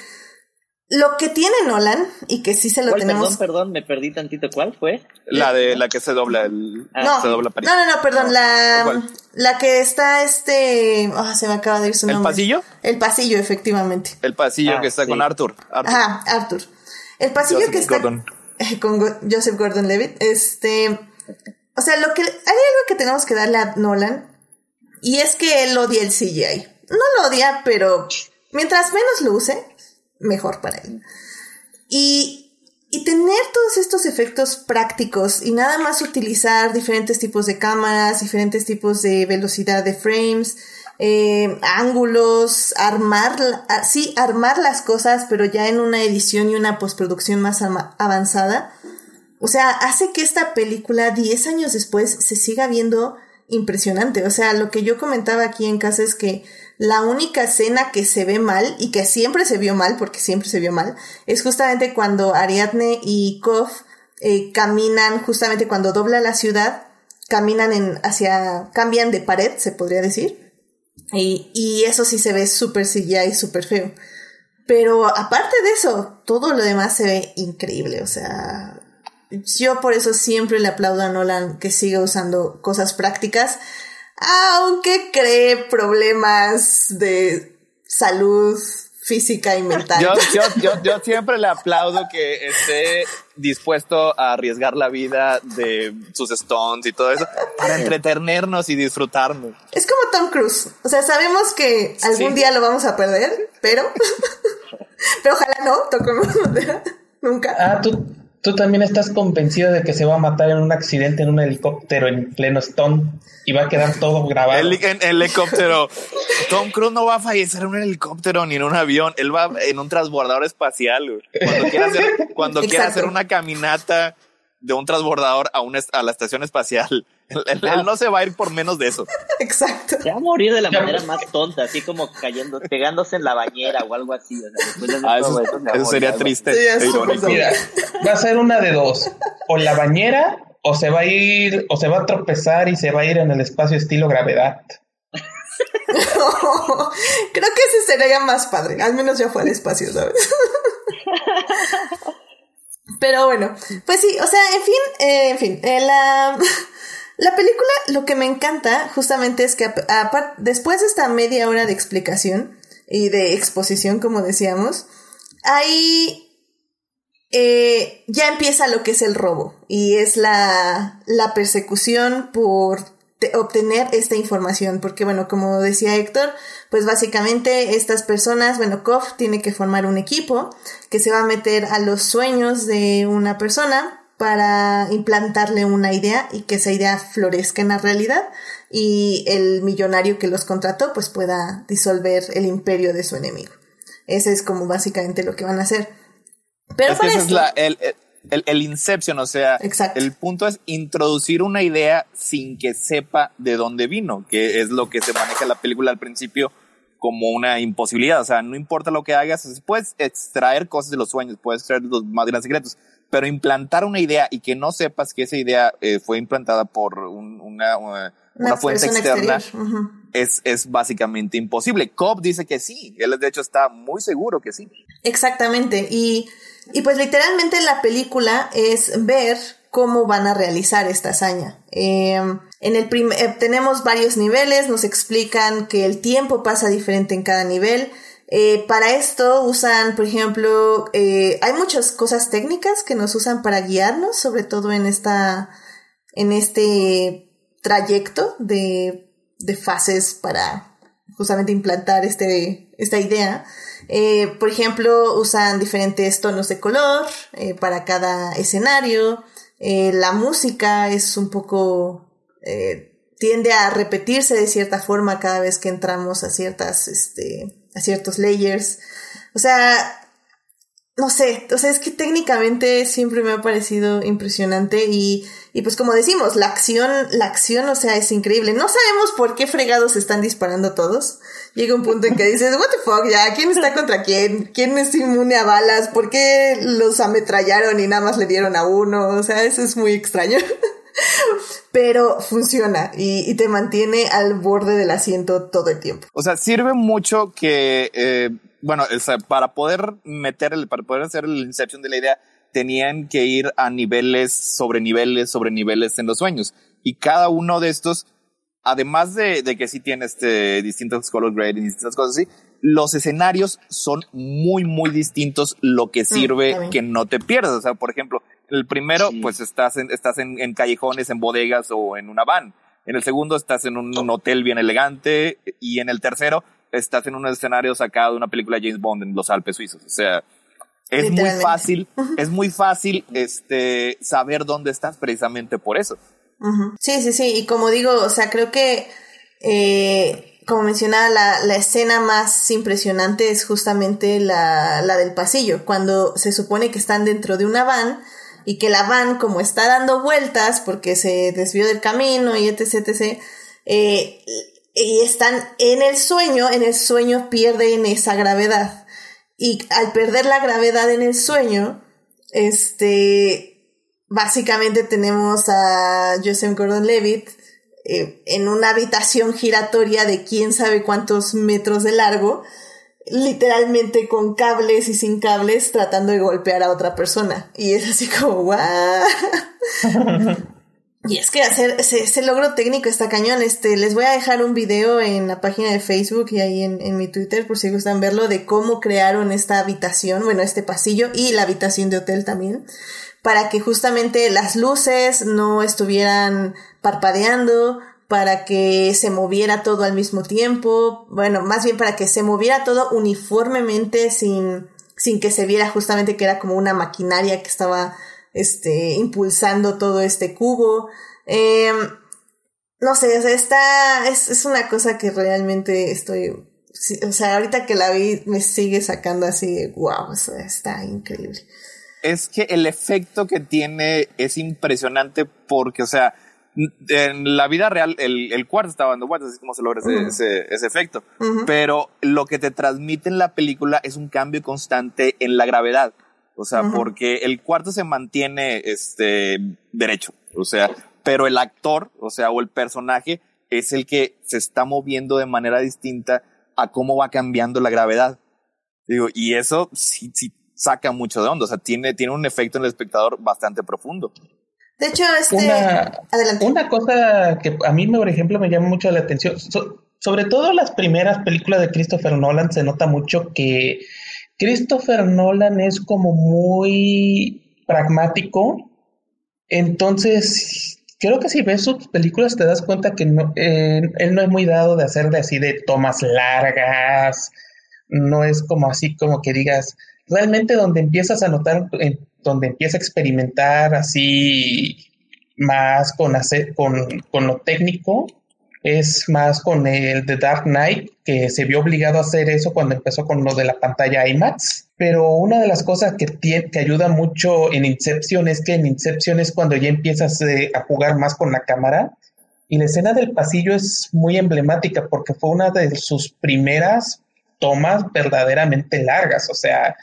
lo que tiene Nolan, y que sí se lo ¿Cuál, tenemos... perdón, perdón, me perdí tantito, ¿cuál fue? La de la que se dobla el, No, se dobla París. no, no, no, perdón, la, ¿Cuál? la que está este, ah, se me acaba de ir su ¿El nombre. pasillo? El pasillo, efectivamente. El pasillo Ah, que está sí. con Arthur. Arthur. Ajá, Arthur. El pasillo Joseph que está Gordon. con Joseph Gordon-Levitt, este, o sea, lo que hay algo que tenemos que darle a Nolan y es que él odia el CGI. No lo odia, pero mientras menos lo use, mejor para él. Y, y tener todos estos efectos prácticos y nada más utilizar diferentes tipos de cámaras, diferentes tipos de velocidad de frames, eh, ángulos, armar, ah, sí, armar las cosas, pero ya en una edición y una postproducción más avanzada. O sea, hace que esta película 10 años después se siga viendo impresionante. O sea, lo que yo comentaba aquí en casa es que la única escena que se ve mal y que siempre se vio mal, porque siempre se vio mal, es justamente cuando Ariadne y Kof eh, caminan, justamente cuando dobla la ciudad, caminan en hacia, cambian de pared, se podría decir. Y, y eso sí se ve súper y súper feo. Pero aparte de eso, todo lo demás se ve increíble. O sea, yo por eso siempre le aplaudo a Nolan que siga usando cosas prácticas, aunque cree problemas de salud física y mental. Yo, yo, yo, yo, siempre le aplaudo que esté dispuesto a arriesgar la vida de sus stones y todo eso para entretenernos y disfrutarnos. Es como Tom Cruise. O sea, sabemos que algún día lo vamos a perder, pero, pero ojalá no, toco nunca. Ah, tú, tú también estás convencido de que se va a matar en un accidente en un helicóptero en pleno Stone y va a quedar todo grabado. El, en el helicóptero. Tom Cruise no va a fallecer en un helicóptero ni en un avión. Él va en un transbordador espacial. Cuando quiera hacer, cuando quiera hacer una caminata de un transbordador a, una, a la estación espacial. Él, no se va a ir por menos de eso. Exacto. Se va a morir de la manera más tonta, así como cayendo, pegándose en la bañera o algo así. ah, eso, sería triste. e Mira, va a ser una de dos. O la bañera o se va a ir, o se va a tropezar y se va a ir en el espacio estilo gravedad. Creo que ese sería más padre. Al menos ya fue al espacio, ¿sabes? Pero bueno, pues sí, o sea, en fin, eh, en fin, eh, la, la película lo que me encanta justamente es que después de esta media hora de explicación y de exposición, como decíamos, hay eh, ya empieza lo que es el robo y es la, la persecución por obtener esta información, porque bueno, como decía Héctor, pues básicamente estas personas, bueno, Kof tiene que formar un equipo que se va a meter a los sueños de una persona para implantarle una idea y que esa idea florezca en la realidad y el millonario que los contrató pues pueda disolver el imperio de su enemigo. Ese es como básicamente lo que van a hacer. Pero es el, el, Inception, o sea, el punto es introducir una idea sin que sepa de dónde vino, que es lo que se maneja en la película al principio como una imposibilidad. O sea, no importa lo que hagas, puedes extraer cosas de los sueños, puedes extraer los más grandes secretos, pero implantar una idea y que no sepas que esa idea eh, fue implantada por una, una, fuente externa es, es básicamente imposible. Cobb dice que sí, él de hecho está muy seguro que sí. Exactamente, y y pues literalmente la película es ver cómo van a realizar esta hazaña. Em, en el eh, tenemos varios niveles, nos explican que el tiempo pasa diferente en cada nivel. Eh, para esto usan, por ejemplo, eh, hay muchas cosas técnicas que nos usan para guiarnos, sobre todo en esta, en este trayecto de, de fases para justamente implantar este, esta idea. Eh, por ejemplo, usan diferentes tonos de color eh, para cada escenario. Eh, la música es un poco... tiende a repetirse de cierta forma cada vez que entramos a ciertas, este, a ciertos layers. O sea, no sé, o sea, es que técnicamente siempre me ha parecido impresionante y, y pues como decimos, la acción, la acción, o sea, es increíble. No sabemos por qué fregados están disparando todos. Llega un punto en que dices, what the fuck, ya, ¿quién está contra quién? ¿Quién es inmune a balas? ¿Por qué los ametrallaron y nada más le dieron a uno? O sea, eso es muy extraño. Pero funciona y, te mantiene al borde del asiento todo el tiempo. O sea, sirve mucho que... Eh bueno, para poder meter el, para poder hacer el Inception de la idea, tenían que ir a niveles sobre niveles sobre niveles en los sueños. Y cada uno de estos, además de, de que sí tiene este, distintos color grading, distintas cosas así, los escenarios son muy, muy distintos, lo que mm, sirve que no te pierdas. O sea, por ejemplo, el primero, pues estás, en, estás en, en, callejones, en bodegas o en una van. En el segundo estás en un hotel bien elegante y en el tercero estás en un escenario sacado de una película de James Bond en los Alpes suizos. O sea, es muy fácil, es muy fácil este, saber dónde estás precisamente por eso. Sí, sí, sí. Y como digo, o sea, creo que, eh, como mencionaba, la, la, escena más impresionante es justamente la, la del pasillo, cuando se supone que están dentro de una van y que la van, como está dando vueltas porque se desvió del camino y etc, etc, eh, y están en el sueño, en el sueño pierden esa gravedad. Y al perder la gravedad en el sueño, este, básicamente tenemos a Joseph Gordon-Levitt eh, en una habitación giratoria de quién sabe cuántos metros de largo, literalmente con cables y sin cables tratando de golpear a otra persona. Y es así como, ¡guau! y es que hacer ese, logro técnico está cañón. Este, les voy a dejar un video en la página de Facebook y ahí en, en mi Twitter por si gustan verlo de cómo crearon esta habitación, bueno, este pasillo y la habitación de hotel también para que justamente las luces no estuvieran parpadeando, para que se moviera todo al mismo tiempo, bueno, más bien para que se moviera todo uniformemente sin, sin que se viera justamente que era como una maquinaria que estaba este, impulsando todo este cubo. Em, no sé, o sea, está, es, es una cosa que realmente estoy, o sea, ahorita que la vi me sigue sacando así, wow, o sea, está increíble es que el efecto que tiene es impresionante porque, o sea, en la vida real el, cuarto está dando vueltas, así como se logra ese, efecto. Pero lo que te transmite en la película es un cambio constante en la gravedad. O sea, porque el cuarto se mantiene este, derecho. O sea, pero el actor, o sea, o el personaje es el que se está moviendo de manera distinta a cómo va cambiando la gravedad. Digo, y eso sí, sí saca mucho de onda, o sea, tiene, tiene un efecto en el espectador bastante profundo. De hecho, este... Una, una cosa que a mí, por ejemplo, me llama mucho la atención, sobre todo las primeras películas de Christopher Nolan, se nota mucho que Christopher Nolan es como muy pragmático, entonces creo que si ves sus películas te das cuenta que no, eh, él no es muy dado de hacer de así de tomas largas, no es como así como que digas, realmente donde empiezas a notar, donde empieza a experimentar así más con, hacer, con, con lo técnico, es más con el de Dark Knight, que se vio obligado a hacer eso cuando empezó con lo de la pantalla IMAX. Pero una de las cosas que, que ayuda mucho en Inception es que en Inception es cuando ya empiezas eh, a jugar más con la cámara. Y la escena del pasillo es muy emblemática porque fue una de sus primeras tomas verdaderamente largas. O sea,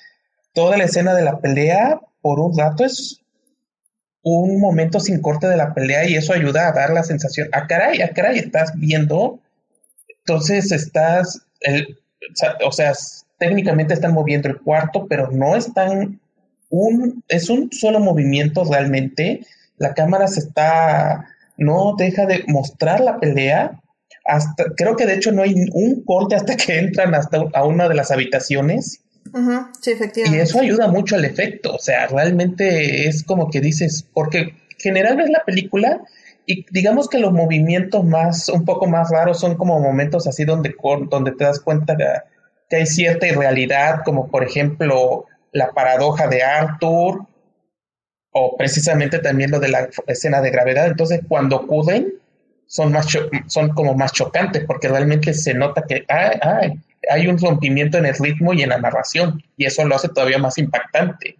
toda la escena de la pelea por un rato es un momento sin corte de la pelea y eso ayuda a dar la sensación, ah, caray, ah, caray, estás viendo, entonces estás, el, o sea, técnicamente están moviendo el cuarto, pero no están, un, es un solo movimiento realmente, la cámara se está, no deja de mostrar la pelea, hasta, creo que de hecho no hay un corte hasta que entran hasta a una de las habitaciones Sí, efectivamente. Y eso ayuda mucho al efecto, o sea, realmente es como que dices, porque generalmente la película y digamos que los movimientos más, un poco más raros son como momentos así donde, donde te das cuenta que hay cierta irrealidad, como por ejemplo la paradoja de Arthur, o precisamente también lo de la escena de gravedad. Entonces, cuando acuden, son, más son como más chocantes, porque realmente se nota que, ay, ay, hay un rompimiento en el ritmo y en la narración, y eso lo hace todavía más impactante.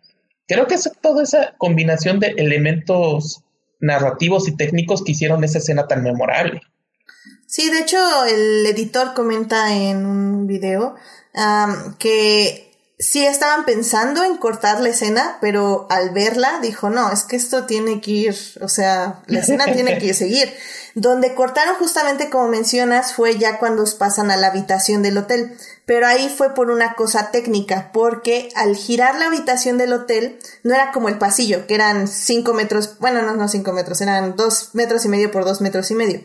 Creo que es toda esa combinación de elementos narrativos y técnicos que hicieron esa escena tan memorable. Sí, de hecho, el editor comenta en un video que sí estaban pensando en cortar la escena, pero al verla dijo, no, es que esto tiene que ir, o sea, la escena tiene que seguir. Donde cortaron justamente como mencionas fue ya cuando pasan a la habitación del hotel, pero ahí fue por una cosa técnica, porque al girar la habitación del hotel no era como el pasillo, que eran cinco metros, bueno, no, no cinco metros, eran dos metros y medio por dos metros y medio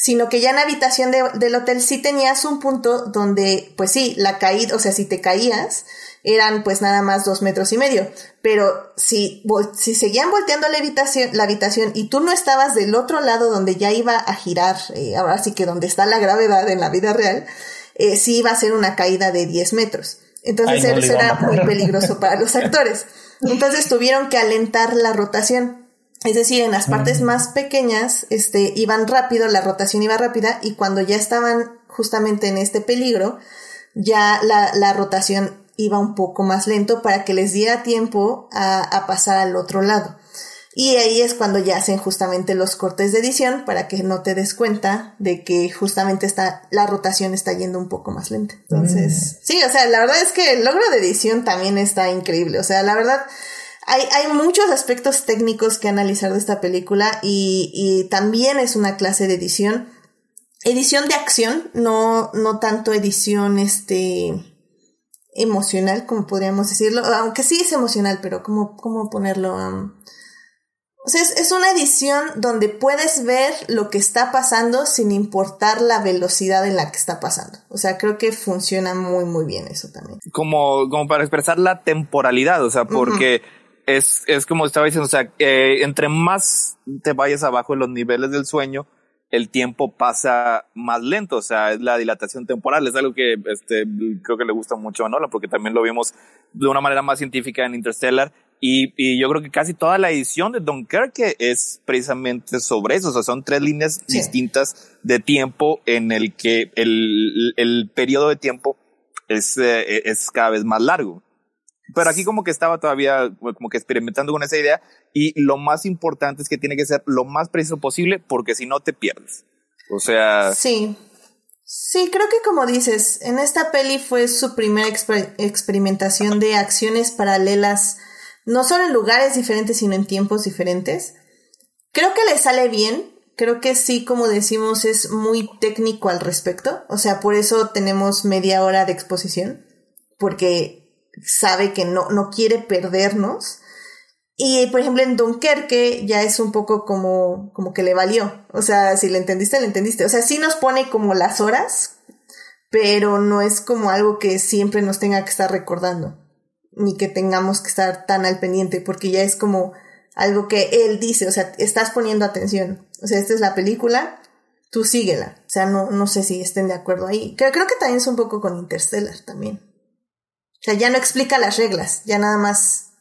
sino que ya en la habitación del hotel sí tenías un punto donde, pues sí, la caída, o sea, si te caías, eran pues nada más dos metros y medio. Pero si, si seguían volteando la habitación, la habitación y tú no estabas del otro lado donde ya iba a girar, eh, ahora sí que donde está la gravedad en la vida real, eh, sí iba a ser una caída de 10 metros. Entonces eso era muy peligroso para los actores. Entonces tuvieron que alentar la rotación. Es decir, en las partes más pequeñas, este, iban rápido, la rotación iba rápida, y cuando ya estaban justamente en este peligro, ya la, la rotación iba un poco más lento para que les diera tiempo a, pasar al otro lado. Y ahí es cuando ya hacen justamente los cortes de edición para que no te des cuenta de que justamente está, la rotación está yendo un poco más lenta. Entonces, mm. sí, o sea, la verdad es que el logro de edición también está increíble. O sea, la verdad, hay, hay muchos aspectos técnicos que analizar de esta película y, y también es una clase de edición. Edición de acción, no, no tanto edición este emocional, como podríamos decirlo, aunque sí es emocional, pero ¿cómo, cómo ponerlo? Um, o sea, es, es, una edición donde puedes ver lo que está pasando sin importar la velocidad en la que está pasando. O sea, creo que funciona muy, muy bien eso también. Como, como para expresar la temporalidad, o sea, porque es, es como estaba diciendo, o sea, eh, entre más te vayas abajo en los niveles del sueño, el tiempo pasa más lento, o sea, es la dilatación temporal, es algo que este, creo que le gusta mucho a Nolan, porque también lo vimos de una manera más científica en Interstellar, y, y, yo creo que casi toda la edición de Dunkirk es precisamente sobre eso. O sea, son tres líneas sí. distintas de tiempo en el que el, el periodo de tiempo es, eh, es cada vez más largo. Pero aquí como que estaba todavía como que experimentando con esa idea y lo más importante es que tiene que ser lo más preciso posible porque si no te pierdes. O sea... Sí. Sí, creo que como dices, en esta peli fue su primera exper experimentación de acciones paralelas no solo en lugares diferentes, sino en tiempos diferentes. Creo que le sale bien, creo que sí, como decimos, es muy técnico al respecto, o sea, por eso tenemos media hora de exposición, porque sabe que no, no quiere perdernos. Y por ejemplo en Dunkerque ya es un poco como, como que le valió. O sea, si le entendiste, le entendiste. O sea, sí nos pone como las horas, pero no es como algo que siempre nos tenga que estar recordando ni que tengamos que estar tan al pendiente, porque ya es como algo que él dice, o sea, estás poniendo atención. O sea, esta es la película, tú síguela. O sea, no, no sé si estén de acuerdo ahí. Creo, creo que también es un poco con Interstellar también. O sea, ya no explica las reglas, ya nada más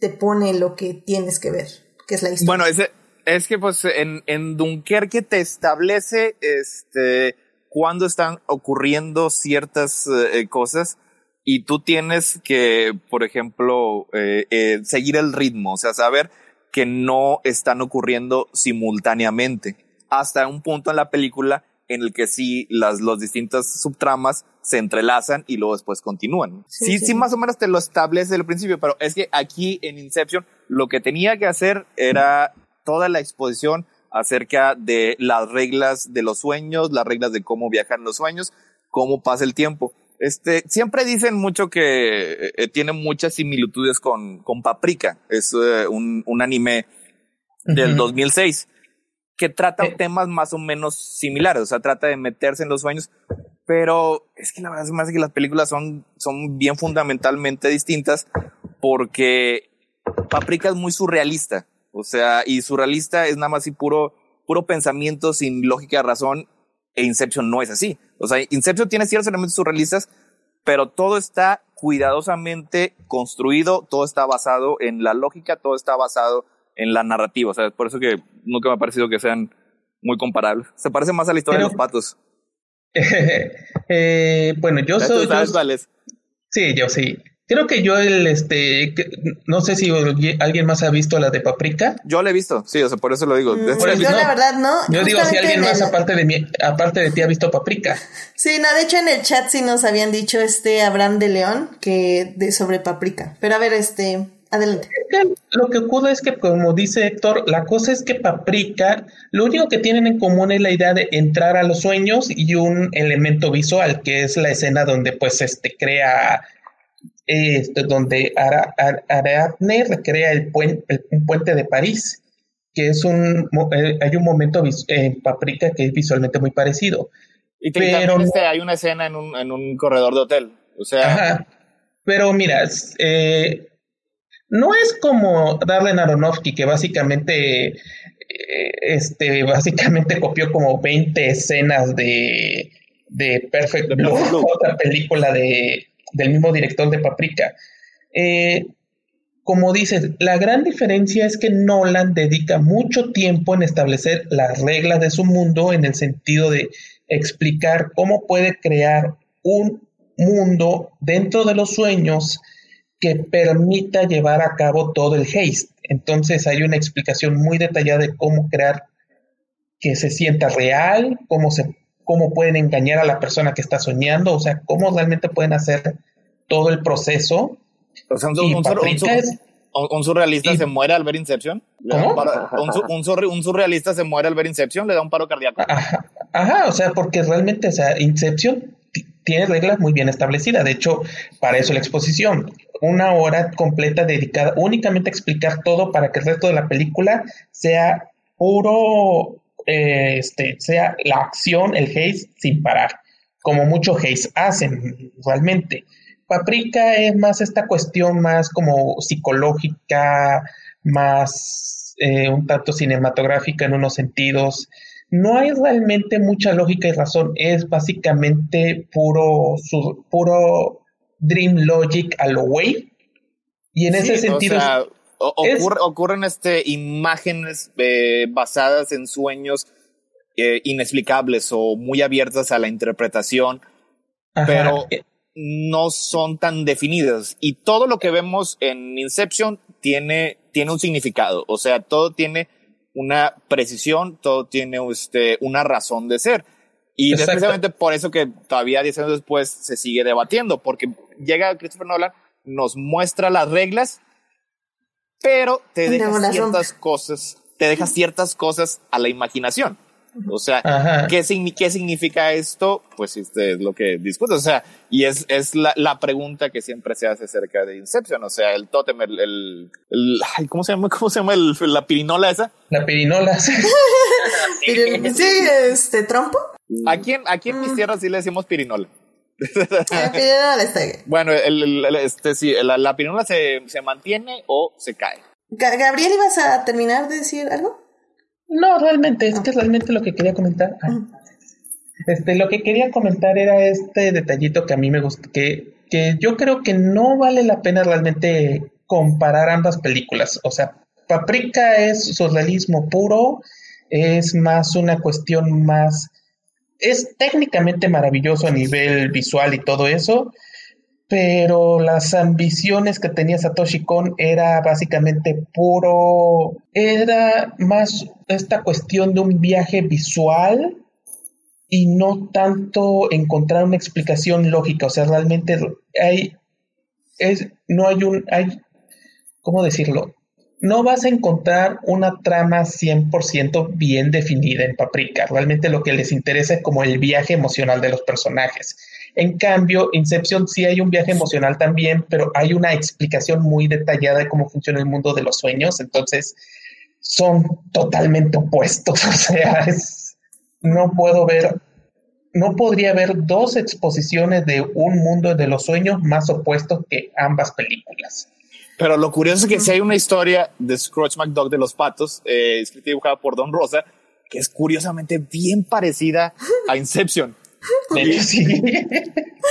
te pone lo que tienes que ver, que es la historia. Bueno, es, es que pues en, en Dunkerque te establece este cuándo están ocurriendo ciertas eh, cosas y tú tienes que, por ejemplo, eh, eh, seguir el ritmo, o sea, saber que no están ocurriendo simultáneamente hasta un punto en la película en el que sí las los distintas subtramas se entrelazan y luego después continúan. Sí sí, sí, sí, más o menos te lo establece el principio, pero es que aquí en Inception lo que tenía que hacer era toda la exposición acerca de las reglas de los sueños, las reglas de cómo viajan los sueños, cómo pasa el tiempo. Este, siempre dicen mucho que eh, tiene muchas similitudes con, con Paprika. Es eh, un, un, anime del uh -huh. 2006 que trata eh. temas más o menos similares. O sea, trata de meterse en los sueños. Pero es que la verdad es más que las películas son, son bien fundamentalmente distintas porque Paprika es muy surrealista. O sea, y surrealista es nada más y puro, puro pensamiento sin lógica, razón. E Inception no es así. O sea, Inception tiene ciertos elementos surrealistas, pero todo está cuidadosamente construido, todo está basado en la lógica, todo está basado en la narrativa. O sea, por eso que nunca me ha parecido que sean muy comparables. Se parece más a la historia pero, de los patos. eh, bueno, yo soy. ¿Sabes yo, cuál es? Sí, yo sí. Creo que yo el este no sé si alguien más ha visto la de Paprika. Yo la he visto, sí, o sea, por eso lo digo. Mm, yo la verdad no. Yo digo si alguien más el... aparte de mí, aparte de ti ha visto Paprika. Sí, no, de hecho en el chat sí nos habían dicho este Abraham de León que de sobre Paprika. Pero a ver, este, adelante. Lo que ocurre es que como dice Héctor, la cosa es que Paprika, lo único que tienen en común es la idea de entrar a los sueños y un elemento visual, que es la escena donde pues este crea este, donde Ariadne recrea el puente, el, un puente de París, que es un, eh, hay un momento en Paprika que es visualmente muy parecido. Y pero este, hay una escena en un, en un corredor de hotel, o sea... Ajá. Pero mira, eh, no es como Darren Aronofsky, que básicamente, eh, este, básicamente copió como 20 escenas de, de Perfect Blue, otra película de, del mismo director de Paprika. Eh, como dices, la gran diferencia es que Nolan dedica mucho tiempo en establecer las reglas de su mundo en el sentido de explicar cómo puede crear un mundo dentro de los sueños que permita llevar a cabo todo el haste. Entonces hay una explicación muy detallada de cómo crear que se sienta real, cómo se cómo pueden engañar a la persona que está soñando, o sea, cómo realmente pueden hacer todo el proceso. O sea, un, un, un, ¿Un, surrealista se muere al ver Inception? ¿Cómo? Un, surrealista se muere al ver Inception, le da un paro cardíaco. Ajá, o sea, porque realmente, o sea, Inception tiene reglas muy bien establecidas. De hecho, para eso la exposición. Una hora completa dedicada únicamente a explicar todo para que el resto de la película sea puro, eh, este, sea la acción, el haze sin parar, como muchos haze hacen realmente. Paprika es más esta cuestión más como psicológica, más eh, un tanto cinematográfica en unos sentidos. No hay realmente mucha lógica y razón, es básicamente puro, puro Dream Logic a lo way. Y en ese sentido ocurren este, imágenes eh, basadas en sueños eh, inexplicables o muy abiertas a la interpretación, pero eh. no son tan definidas. Y todo lo que vemos en Inception tiene, tiene un significado, o sea, todo tiene una precisión, todo tiene este, una razón de ser. Y es precisamente por eso que todavía 10 años después se sigue debatiendo, porque llega Christopher Nolan, nos muestra las reglas pero te deja ciertas cosas, te deja ciertas cosas a la imaginación. O sea, ¿qué, ¿qué, significa esto? Pues este es lo que discute. O sea, y es, es la, la, pregunta que siempre se hace acerca de Inception. O sea, el tótem, el, el, ¿cómo se llama? ¿Cómo se llama la pirinola esa? La pirinola, sí. sí, este, trompo. Aquí en, aquí en mis tierras sí le decimos pirinola. Bueno, el, este, sí, la, la pirinola se, se mantiene o se cae. Gabriel, ¿ibas a terminar de decir algo? No, realmente, es que realmente lo que quería comentar. Este, lo que quería comentar era este detallito que a mí me gusta, que, que yo creo que no vale la pena realmente comparar ambas películas. O sea, Paprika es surrealismo puro, es más una cuestión más es técnicamente maravilloso a nivel visual y todo eso, pero las ambiciones que tenía Satoshi Kon era básicamente puro, era más esta cuestión de un viaje visual y no tanto encontrar una explicación lógica, o sea, realmente hay, es, no hay un, hay, ¿cómo decirlo? no vas a encontrar una trama 100% bien definida en Paprika. Realmente lo que les interesa es como el viaje emocional de los personajes. En cambio, Inception sí hay un viaje emocional también, pero hay una explicación muy detallada de cómo funciona el mundo de los sueños. Entonces, son totalmente opuestos. O sea, no puedo ver, no podría haber dos exposiciones de un mundo de los sueños más opuestos que ambas películas. Pero lo curioso es que si hay una historia de Scrooge McDuck de los patos, eh, escrita y dibujada por Don Rosa, que es curiosamente bien parecida a Inception.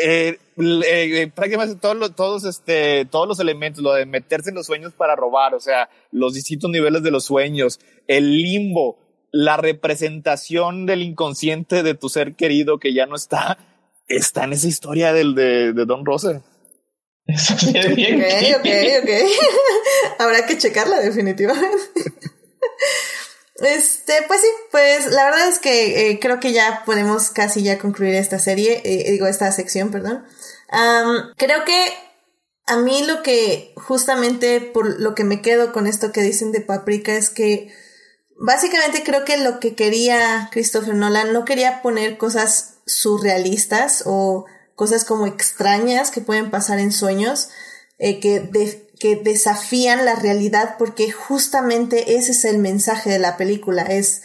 Eh, eh, prácticamente todos, todos, este, todos los elementos, lo de meterse en los sueños para robar, o sea, los distintos niveles de los sueños, el limbo, la representación del inconsciente de tu ser querido que ya no está, está en esa historia del, de, de Don Rosa. Eso bien. Ok, ok, ok. Habrá que checarla definitivamente. Este, pues sí, pues la verdad es que eh, creo que ya podemos casi ya concluir esta serie, eh, digo, esta sección, perdón. creo que a mí lo que justamente por lo que me quedo con esto que dicen de Paprika es que básicamente creo que lo que quería Christopher Nolan no quería poner cosas surrealistas o cosas como extrañas que pueden pasar en sueños, eh, que, que desafían la realidad porque justamente ese es el mensaje de la película. Es,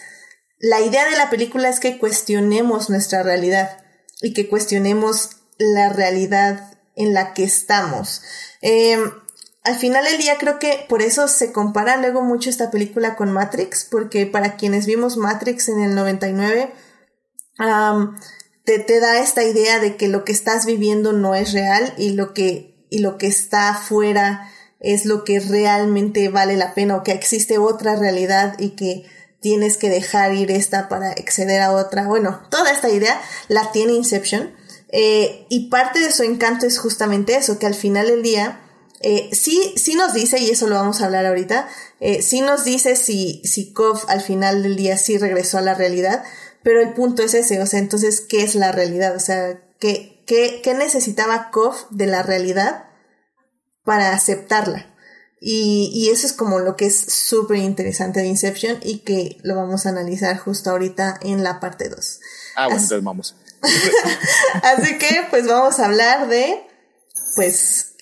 la idea de la película es que cuestionemos nuestra realidad y que cuestionemos la realidad en la que estamos. Em, al final del día creo que por eso se compara luego mucho esta película con Matrix, porque para quienes vimos Matrix en el 99, te, te da esta idea de que lo que estás viviendo no es real y lo que, y lo que está afuera es lo que realmente vale la pena o que existe otra realidad y que tienes que dejar ir esta para acceder a otra. Bueno, toda esta idea la tiene Inception eh, y parte de su encanto es justamente eso, que al final del día eh, sí, sí nos dice, y eso lo vamos a hablar ahorita, eh, sí nos dice si, si Kov al final del día sí regresó a la realidad, pero el punto es ese, o sea, entonces, ¿qué es la realidad? O sea, ¿qué, qué, qué necesitaba Koff de la realidad para aceptarla. Y, y eso es como lo que es súper interesante de Inception y que lo vamos a analizar justo ahorita en la parte 2. Ah, bueno, entonces vamos. Así que pues vamos a hablar de, pues,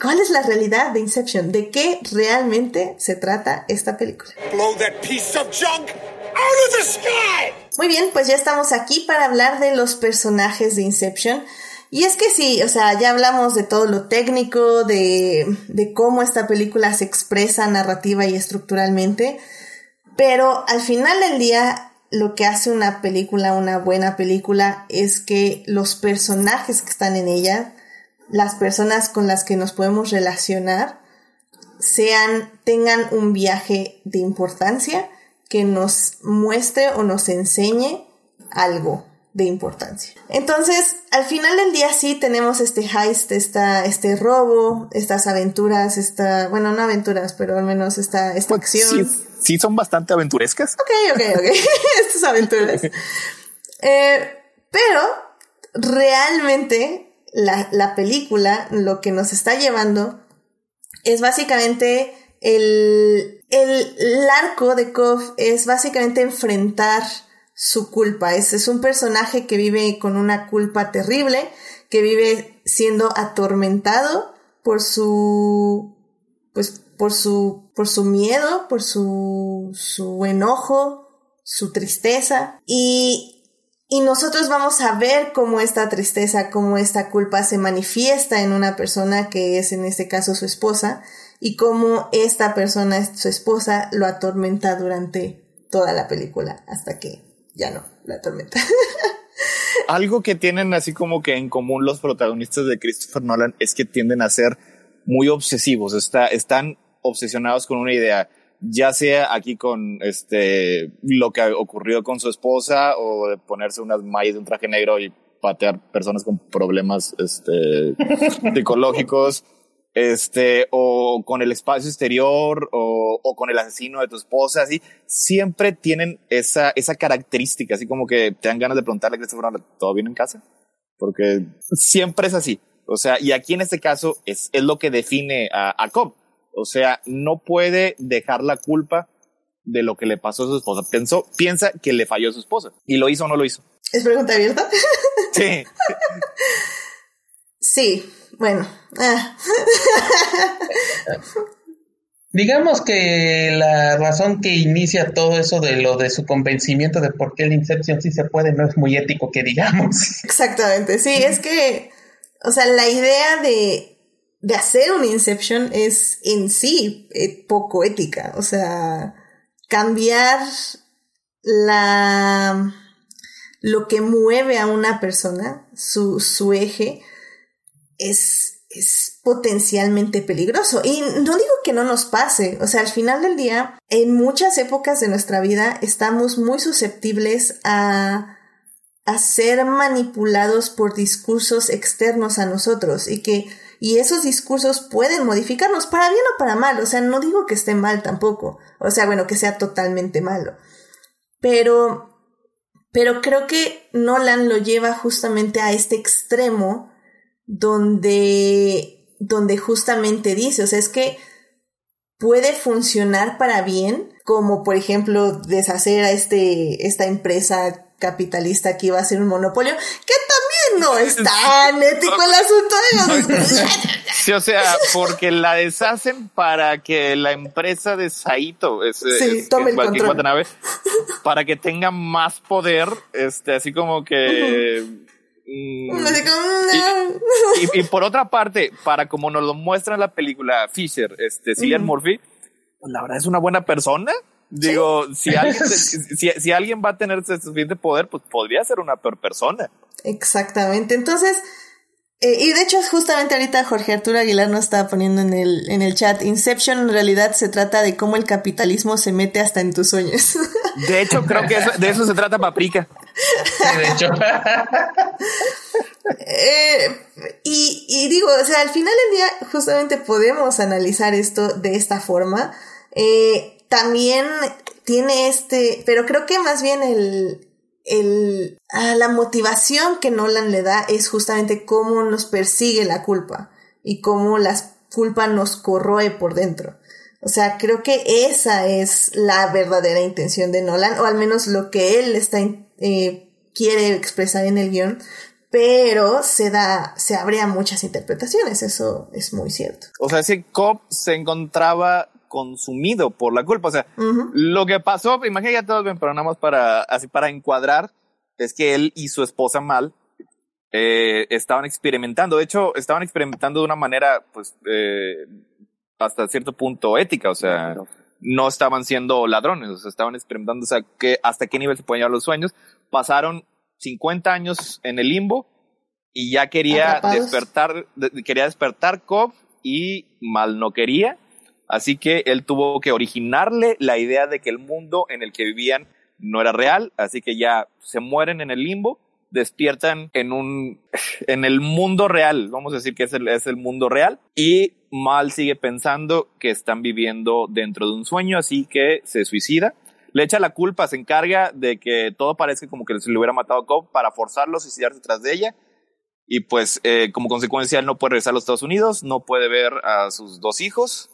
¿cuál es la realidad de Inception? ¿De qué realmente se trata esta película? Blow that piece of junk out of the sky! Muy bien, pues ya estamos aquí para hablar de los personajes de Inception. Y es que sí, o sea, ya hablamos de todo lo técnico, de, de cómo esta película se expresa narrativa y estructuralmente, pero al final del día lo que hace una película una buena película es que los personajes que están en ella, las personas con las que nos podemos relacionar, sean, tengan un viaje de importancia que nos muestre o nos enseñe algo de importancia. Entonces, al final del día sí tenemos este heist, esta, este robo, estas aventuras, esta, bueno, no aventuras, pero al menos esta, esta Pues acción. sí, sí son bastante aventurescas. Ok, ok, ok. Estas aventuras. Eh, pero realmente la, la película lo que nos está llevando es básicamente el, el, el arco de Kov es básicamente enfrentar su culpa. Es, es un personaje que vive con una culpa terrible, que vive siendo atormentado por su, pues, por su, por su miedo, por su, su enojo, su tristeza. Y, y nosotros vamos a ver cómo esta tristeza, cómo esta culpa se manifiesta en una persona que es en este caso su esposa y cómo esta persona, su esposa, lo atormenta durante toda la película hasta que ya no la atormenta. Algo que tienen así como que en común los protagonistas de Christopher Nolan es que tienden a ser muy obsesivos, está, están obsesionados con una idea, ya sea aquí con este lo que ocurrió con su esposa o de ponerse unas mallas de un traje negro y patear personas con problemas este, psicológicos este, o con el espacio exterior, o, o, con el asesino de tu esposa, así, siempre tienen esa, esa característica, así como que te dan ganas de preguntarle Nolan, ¿todo bien en casa? Porque siempre es así. O sea, y aquí en este caso es, es lo que define a, a Cobb. O sea, no puede dejar la culpa de lo que le pasó a su esposa. Pensó, piensa que le falló a su esposa. ¿Y lo hizo o no lo hizo? ¿Es pregunta abierta? Sí. sí, bueno. Ah. Digamos que la razón que inicia todo eso de lo de su convencimiento de por qué el Inception sí se puede no es muy ético que digamos. Exactamente, sí, es que, o sea, la idea de, de hacer un Inception es en sí eh, poco ética, o sea, cambiar la lo que mueve a una persona, su, su eje, es, es potencialmente peligroso. Y no digo que no nos pase, o sea, al final del día, en muchas épocas de nuestra vida estamos muy susceptibles a, a ser manipulados por discursos externos a nosotros y que y esos discursos pueden modificarnos para bien o para mal, o sea, no digo que esté mal tampoco, o sea, bueno, que sea totalmente malo. Pero pero creo que Nolan lo lleva justamente a este extremo donde, donde justamente dice, o sea, es que puede funcionar para bien, como por ejemplo deshacer a este, esta empresa capitalista que iba a ser un monopolio, que también no es tan ético el asunto. Sí, o sea, porque la deshacen para que la empresa de Saito, es, Sí, es- tome es el aquí control. en Watanabe, para que tenga más poder, este, así como que... y, y por otra parte, para como nos lo muestra en la película Fisher, este, Cillian Murphy, pues la verdad es una buena persona. Digo, si, alguien, si, si alguien va a tener ese suficiente poder, pues podría ser una peor persona. Exactamente. Entonces, eh, y de hecho, justamente ahorita Jorge Arturo Aguilar nos estaba poniendo en el, en el chat, Inception en realidad se trata de cómo el capitalismo se mete hasta en tus sueños. De hecho, creo que eso- de eso se trata Paprika. Sí, de hecho. Eh, y, y digo, o sea, al final del día justamente podemos analizar esto de esta forma. Eh, también tiene este, pero creo que más bien el, el, ah, la motivación que Nolan le da es justamente cómo nos persigue la culpa y cómo las culpa nos corroe por dentro. O sea, creo que esa es la verdadera intención de Nolan, o al menos lo que él está, eh, quiere expresar en el guion, pero se da, se abre a muchas interpretaciones, eso es muy cierto. O sea, ese cop se encontraba consumido por la culpa. O sea, lo que pasó, imagínate ya todos bien, pero nada más para, así para encuadrar, es que él y su esposa mal eh, estaban experimentando. De hecho, estaban experimentando de una manera, pues, eh, hasta cierto punto ética. O sea, no estaban siendo ladrones, o sea, estaban experimentando, o sea, que, hasta qué nivel se pueden llevar los sueños. Pasaron 50 años en el limbo y ya quería despertar, quería despertar Cobb y mal no quería. Así que él tuvo que originarle la idea de que el mundo en el que vivían no era real, así que ya se mueren en el limbo, despiertan en un, en el mundo real, vamos a decir que es el, es el mundo real, y Mal sigue pensando que están viviendo dentro de un sueño, así que se suicida. Le echa la culpa, se encarga de que todo parezca como que se le hubiera matado a Cobb para forzarlo a suicidarse tras de ella. Y pues, eh, como consecuencia, él no puede regresar a los Estados Unidos, no puede ver a sus dos hijos,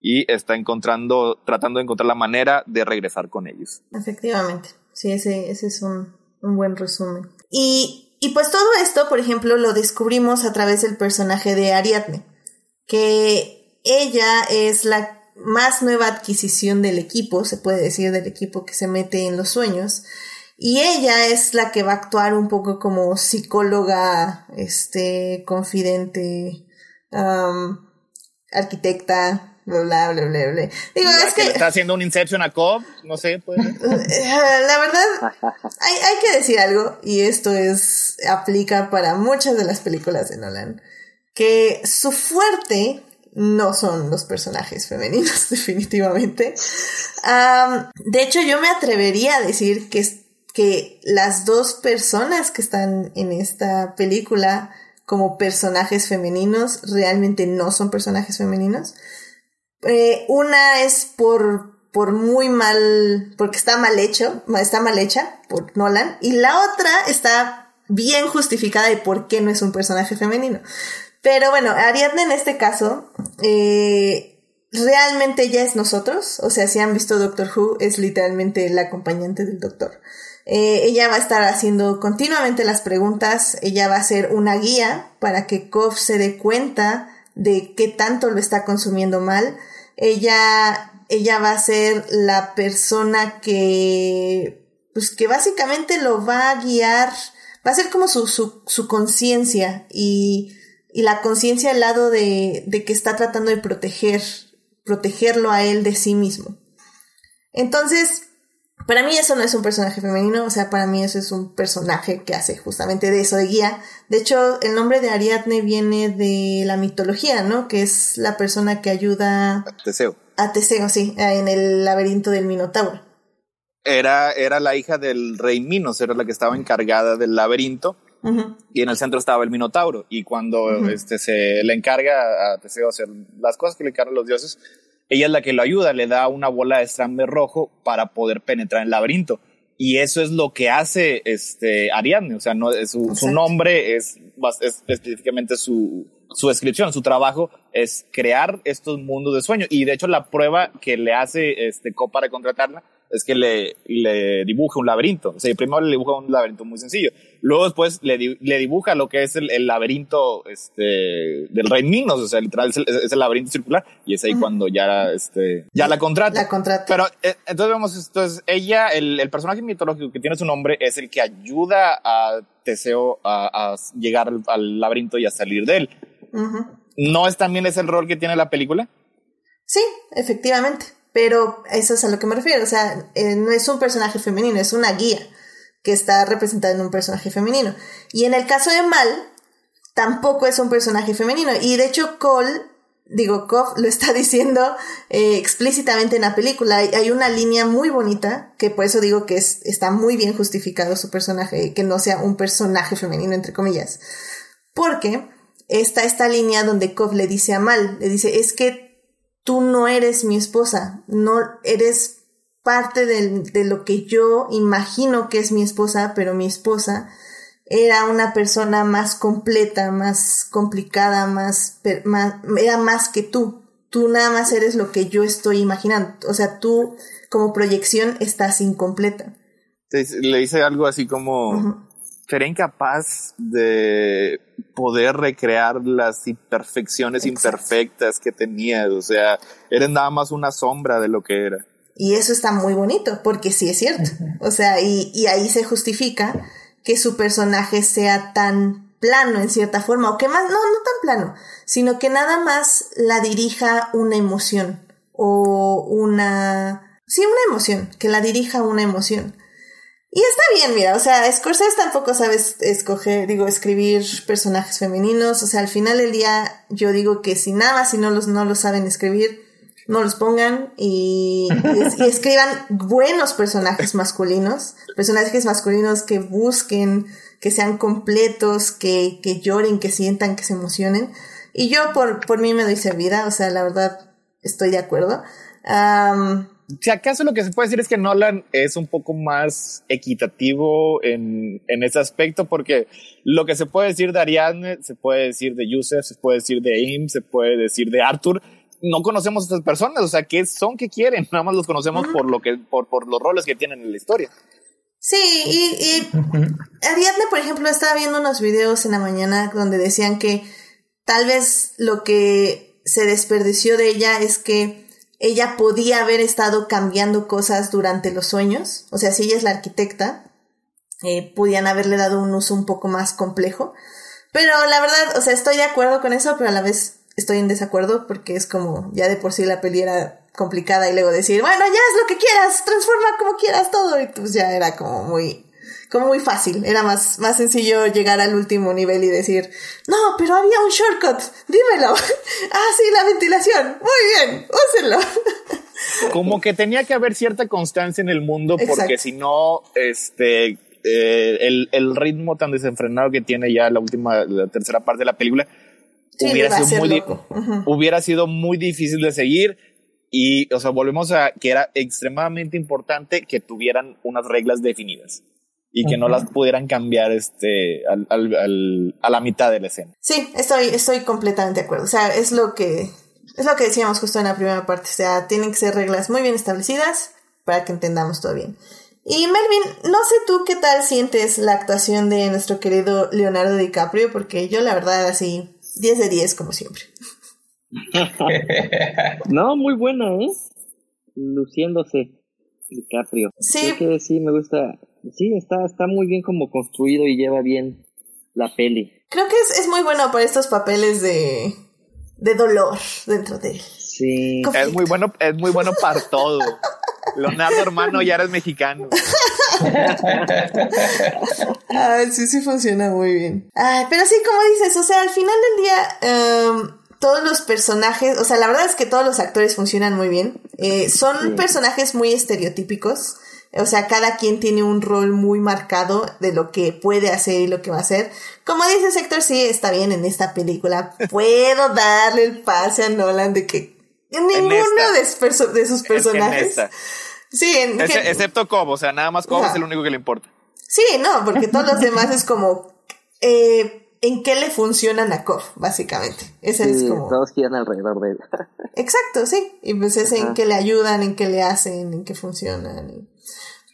y está encontrando, tratando de encontrar la manera de regresar con ellos. Efectivamente, sí, ese, ese es un, un buen resumen. Y, y pues todo esto, por ejemplo, lo descubrimos a través del personaje de Ariadne, que ella es la más nueva adquisición del equipo, se puede decir del equipo que se mete en los sueños, y ella es la que va a actuar un poco como psicóloga, este, confidente, arquitecta, bla, bla, bla, bla. Digo, es que... Está haciendo un Inception a Cobb, no sé, pues. La verdad, hay, hay que decir algo, y esto es, aplica para muchas de las películas de Nolan, que su fuerte no son los personajes femeninos, definitivamente. de hecho, yo me atrevería a decir que, que las dos personas que están en esta película como personajes femeninos realmente no son personajes femeninos. Eh, una es por, por muy mal, porque está mal hecho, está mal hecha por Nolan, y la otra está bien justificada de por qué no es un personaje femenino. Pero bueno, Ariadne en este caso, eh, realmente ella es nosotros, o sea, si han visto Doctor Who, es literalmente la acompañante del doctor. Eh, ella va a estar haciendo continuamente las preguntas, ella va a ser una guía para que Kof se dé cuenta de qué tanto lo está consumiendo mal. Ella, ella va a ser la persona que, pues que básicamente lo va a guiar, va a ser como su, su, su conciencia y, y la conciencia al lado de, de que está tratando de proteger, protegerlo a él de sí mismo. Entonces, para mí eso no es un personaje femenino, o sea, para mí eso es un personaje que hace justamente de eso de guía. De hecho, el nombre de Ariadne viene de la mitología, ¿no? Que es la persona que ayuda a Teseo. A Teseo, sí, en el laberinto del Minotauro. Era, era la hija del rey Minos, era la que estaba encargada del laberinto. Y en el centro estaba el Minotauro. Y cuando este, se le encarga a Teseo hacer las cosas que le encargan los dioses, ella es la que lo ayuda, le da una bola de estrambe rojo para poder penetrar en el laberinto. Y eso es lo que hace este Ariadne, o sea, no, su, su nombre es, es, específicamente su, su descripción, su trabajo es crear estos mundos de sueño. Y de hecho la prueba que le hace este Co para contratarla es que le, le dibuja un laberinto. O sea, primero le dibuja un laberinto muy sencillo. Luego después le, le dibuja lo que es el, el, laberinto este, del Rey Minos. O sea, literal, es el, laberinto circular. Y es ahí cuando ya, este, ya la contrata. La contrata. Pero eh, entonces vemos, entonces ella, el, el, personaje mitológico que tiene su nombre es el que ayuda a Teseo a, a llegar al, laberinto y a salir de él. ¿No es también ese el rol que tiene la película? Sí, efectivamente. Pero eso es a lo que me refiero. O sea, eh, no es un personaje femenino, es una guía que está representada en un personaje femenino. Y en el caso de Mal, tampoco es un personaje femenino. Y de hecho, Cole, digo, Koff lo está diciendo eh, explícitamente en la película. Hay, hay, una línea muy bonita, que por eso digo que es, está muy bien justificado su personaje, que no sea un personaje femenino, entre comillas. Porque está esta línea donde Koff le dice a Mal, le dice, es que tú no eres mi esposa, no eres parte de, lo que yo imagino que es mi esposa, pero mi esposa era una persona más completa, más complicada, más, más, era más que tú. Tú nada más eres lo que yo estoy imaginando. O sea, tú como proyección estás incompleta. Le dice algo así como, sería incapaz de poder recrear las imperfecciones imperfectas que tenías. O sea, eres nada más una sombra de lo que era. Y eso está muy bonito, porque sí es cierto. O sea, y, y ahí se justifica que su personaje sea tan plano en cierta forma, o que más, no, no tan plano, sino que nada más la dirija una emoción o una... Sí, una emoción, que la dirija una emoción. Y está bien, mira, o sea, Scorsese tampoco sabes escoger, digo, escribir personajes femeninos, o sea, al final del día yo digo que si nada si no los, no lo saben escribir, no los pongan y, escriban buenos personajes masculinos, personajes masculinos que busquen, que sean completos, que, que lloren, que sientan, que se emocionen. Y yo por, por mí me doy servida, o sea, la verdad estoy de acuerdo. Si acaso lo que se puede decir es que Nolan es un poco más equitativo en, en ese aspecto, porque lo que se puede decir de Ariadne, se puede decir de Yusef, se puede decir de Aim, se puede decir de Arthur, no conocemos a estas personas, o sea, ¿qué son, qué quieren? Nada más los conocemos por lo que, por, por los roles que tienen en la historia. Sí, y, y Ariadne, por ejemplo, estaba viendo unos videos en la mañana donde decían que tal vez lo que se desperdició de ella es que ella podía haber estado cambiando cosas durante los sueños. O sea, si ella es la arquitecta, eh, podían haberle dado un uso un poco más complejo. Pero la verdad, o sea, estoy de acuerdo con eso, pero a la vez estoy en desacuerdo porque es como ya de por sí la peli era complicada y luego decir, bueno, ya es lo que quieras, transforma como quieras todo. Y pues ya era como muy, como muy fácil. Era más, más sencillo llegar al último nivel y decir, no, pero había un shortcut, dímelo. ah, sí, la ventilación. Muy bien, úsenlo. como que tenía que haber cierta constancia en el mundo porque si no, este, eh, el, el, ritmo tan desenfrenado que tiene ya la última, la tercera parte de la película, sí, hubiera, sido muy, uh -huh. hubiera sido muy difícil de seguir. Y, o sea, volvemos a que era extremadamente importante que tuvieran unas reglas definidas y que uh -huh. no las pudieran cambiar este al, al, al, a la mitad de la escena. Sí, estoy, estoy completamente de acuerdo. O sea, es lo que es lo que decíamos justo en la primera parte. O sea, tienen que ser reglas muy bien establecidas para que entendamos todo bien. Y Melvin, no sé tú qué tal sientes la actuación de nuestro querido Leonardo DiCaprio, porque yo la verdad así 10 de 10 como siempre. no, muy buena, ¿eh? Luciéndose DiCaprio. Sí. Creo que sí, me gusta. Sí, está, está muy bien como construido y lleva bien la peli. Creo que es, es muy bueno para estos papeles de, de dolor dentro de él. Sí. Es muy bueno, es muy bueno para todo. Leonardo, hermano, ya eres mexicano. Ay, sí, sí funciona muy bien. Ay, pero sí, como dices, o sea, al final del día, um, todos los personajes, o sea, la verdad es que todos los actores funcionan muy bien. Eh, son sí. personajes muy estereotípicos. O sea, cada quien tiene un rol muy marcado de lo que puede hacer y lo que va a hacer. Como dice Sector, sí, está bien en esta película. Puedo darle el pase a Nolan de que ninguno de, de, sus personajes. En sí, en, que, excepto Cobb, o sea, nada más Cobb no. es el único que le importa. Sí, no, porque todos los demás es como eh, en qué le funcionan a Cobb, básicamente. Ese sí, es como. Todos giran alrededor de él. Exacto, sí. Y pues es en qué le ayudan, en qué le hacen, en qué funcionan.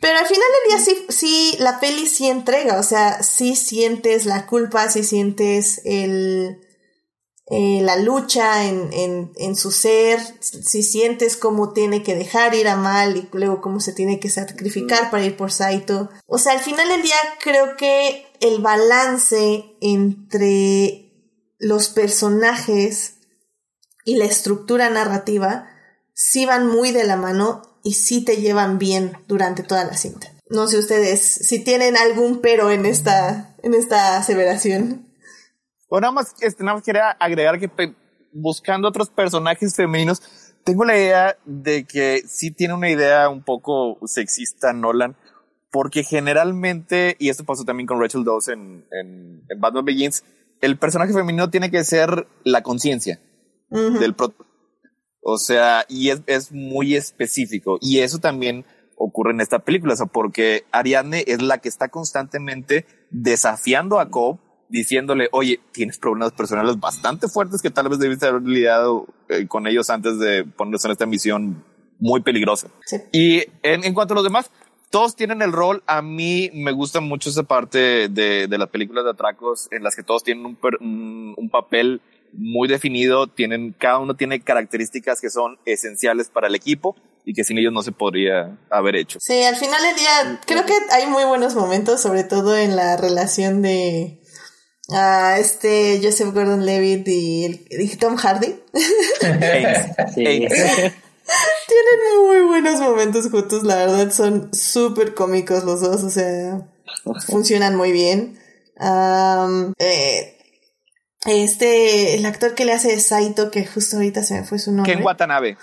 Pero al final del día sí, sí, la peli sí entrega, o sea, sí sientes la culpa, sí sientes el, eh, la lucha en, en, en, su ser, si sientes cómo tiene que dejar ir a Mal y luego cómo se tiene que sacrificar para ir por Saito. O sea, al final del día creo que el balance entre los personajes y la estructura narrativa sí van muy de la mano y sí te llevan bien durante toda la cinta. No sé ustedes si tienen algún pero en esta, en esta aseveración. O nada más, este, nada más quería agregar que buscando otros personajes femeninos, tengo la idea de que sí tiene una idea un poco sexista Nolan, porque generalmente, y esto pasó también con Rachel Dawes en, en, en Batman Begins, el personaje femenino tiene que ser la conciencia uh -huh. del pro o sea, y es, es muy específico. Y eso también ocurre en esta película, o sea, porque Ariadne es la que está constantemente desafiando a Cobb, diciéndole, oye, tienes problemas personales bastante fuertes que tal vez debiste haber lidiado eh, con ellos antes de ponerse en esta misión muy peligrosa. Sí. Y en, en cuanto a los demás, todos tienen el rol. A mí me gusta mucho esa parte de, de las películas de atracos en las que todos tienen un, per- un, un papel muy definido, tienen, cada uno tiene características que son esenciales para el equipo y que sin ellos no se podría haber hecho. Sí, al final del día creo que hay muy buenos momentos, sobre todo en la relación de ah, este Joseph Gordon-Levitt y, el- y Tom Hardy. Tienen muy buenos momentos juntos, la verdad son súper cómicos los dos, o sea, funcionan muy bien. Am, eh, este, el actor que le hace de Saito, que justo ahorita se me fue su nombre. Ken Watanabe.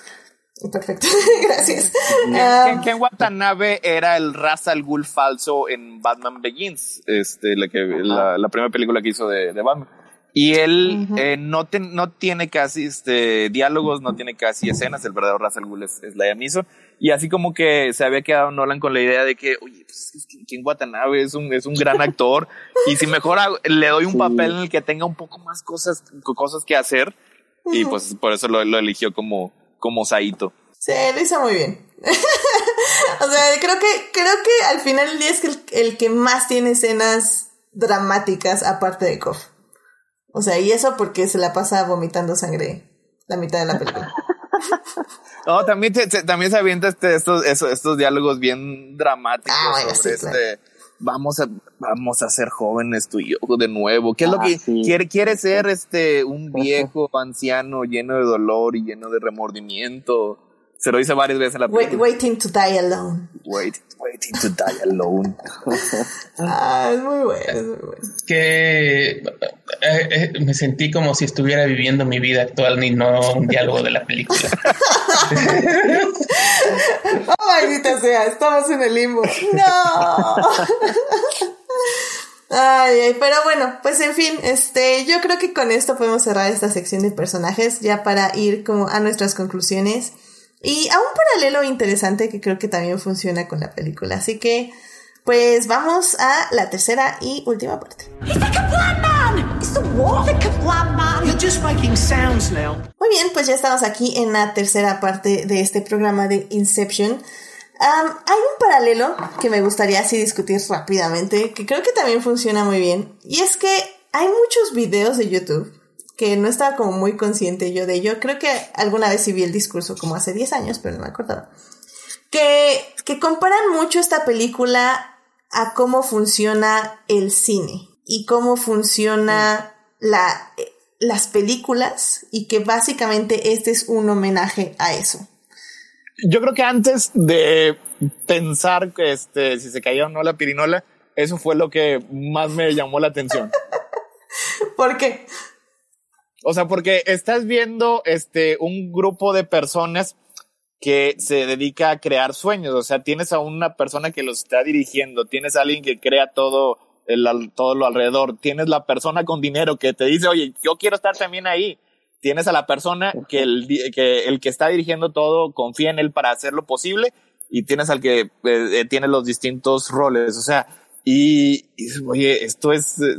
Perfecto, gracias. Ken, Am, Ken- Ken Watanabe era el Ra's al Ghul falso en Batman Begins, este, la, que, la, la primera película que hizo de, de Batman. Y él eh, no, te- no tiene casi este, diálogos, no tiene casi escenas. El verdadero Ra's al Ghul es, es Liam Neeson. Y así como que se había quedado Nolan con la idea de que, oye, pues es que Ken Watanabe es un, es un gran actor. y si mejor hago- le doy un Sí. papel en el que tenga un poco más cosas, cosas que hacer. Y pues por eso lo, lo eligió como, como Saito. Sí, lo hizo muy bien. o sea, creo que, creo que al final del día es el, el que más tiene escenas dramáticas aparte de Koff. O sea, y eso porque se la pasa vomitando sangre la mitad de la película. No, también, te- te- también se avienta este, estos, estos diálogos bien dramáticos Ah, bueno, sobre sí, claro. este, vamos a, vamos a ser jóvenes tú y yo de nuevo. ¿Qué es lo Ah, que sí. quiere, quiere ser este, un viejo anciano lleno de dolor y lleno de remordimiento? Se lo dice varias veces en la Wait- película. waiting to die alone. Wait, waiting to die alone. Ah, es muy bueno, es muy bueno. que eh, eh, me sentí como si estuviera viviendo mi vida actual y no un diálogo de la película. Oh, maldita sea, estamos en el limbo. No. Ay, ay, pero bueno, pues en fin, este, yo creo que con esto podemos cerrar esta sección de personajes ya para ir como a nuestras conclusiones y a un paralelo interesante que creo que también funciona con la película. Así que, pues vamos a la tercera y última parte. He's the Kablam man! It's the what? The Kablam man! You're just making sounds now. Muy bien, pues ya estamos aquí en la tercera parte de este programa de Inception. Hay un paralelo que me gustaría así discutir rápidamente, que creo que también funciona muy bien, y es que hay muchos videos de YouTube que no estaba como muy consciente yo de ello. Creo que alguna vez sí vi el discurso como hace 10 años, pero no me acordaba. Que, que comparan mucho esta película a cómo funciona el cine y cómo funciona la, eh, las películas y que básicamente este es un homenaje a eso. Yo creo que antes de pensar que este, si se caía o no la pirinola, eso fue lo que más me llamó la atención. Porque O sea, porque estás viendo este un grupo de personas que se dedica a crear sueños. O sea, tienes a una persona que los está dirigiendo, tienes a alguien que crea todo, el, todo lo alrededor, tienes la persona con dinero que te dice, oye, yo quiero estar también ahí. Tienes a la persona que el, que el que está dirigiendo todo confía en él para hacerlo posible y tienes al que eh, eh, tiene los distintos roles. O sea, y, y oye, esto es, eh,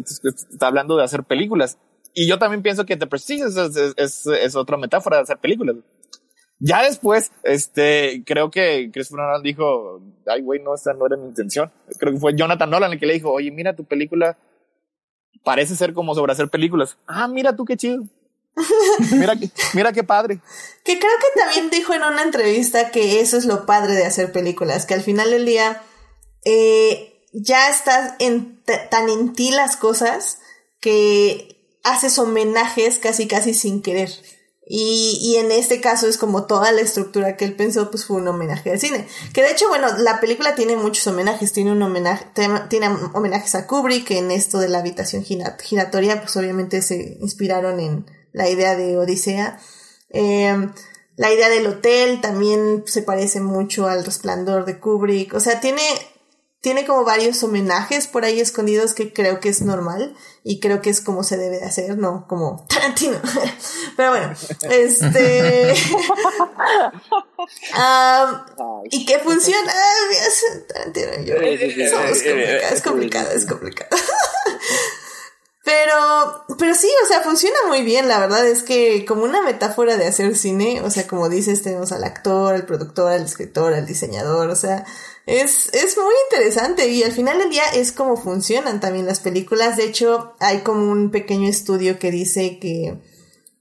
está hablando de hacer películas. Y yo también pienso que The Prestige es, es, es, es otra metáfora de hacer películas. Ya después, este, creo que Christopher Nolan dijo, ay, güey, no, esta no era mi intención. Creo que fue Jonathan Nolan el que le dijo, oye, mira tu película, parece ser como sobre hacer películas. Ah, mira tú qué chido. mira, mira qué padre. Que creo que también dijo en una entrevista que eso es lo padre de hacer películas, que al final del día eh, ya estás en, tan en ti las cosas que haces homenajes casi casi sin querer. Y, y en este caso es como toda la estructura que él pensó, pues fue un homenaje al cine. Que de hecho, bueno, la película tiene muchos homenajes. Tiene un homenaje, tiene homenajes a Kubrick en esto de la habitación gira- giratoria, pues obviamente se inspiraron en la idea de Odisea. Eh, la idea del hotel también se parece mucho al resplandor de Kubrick. O sea, tiene, tiene como varios homenajes por ahí escondidos que creo que es normal y creo que es como se debe de hacer, no como Tarantino. Pero bueno, este... y que funciona. Tarantino, es complicado, es complicado. Pero, pero sí, o sea, funciona muy bien, la verdad es que como una metáfora de hacer cine, o sea, como dices, tenemos al actor, al productor, al escritor, al diseñador, o sea, es, es muy interesante y al final del día es como funcionan también las películas. De hecho, hay como un pequeño estudio que dice que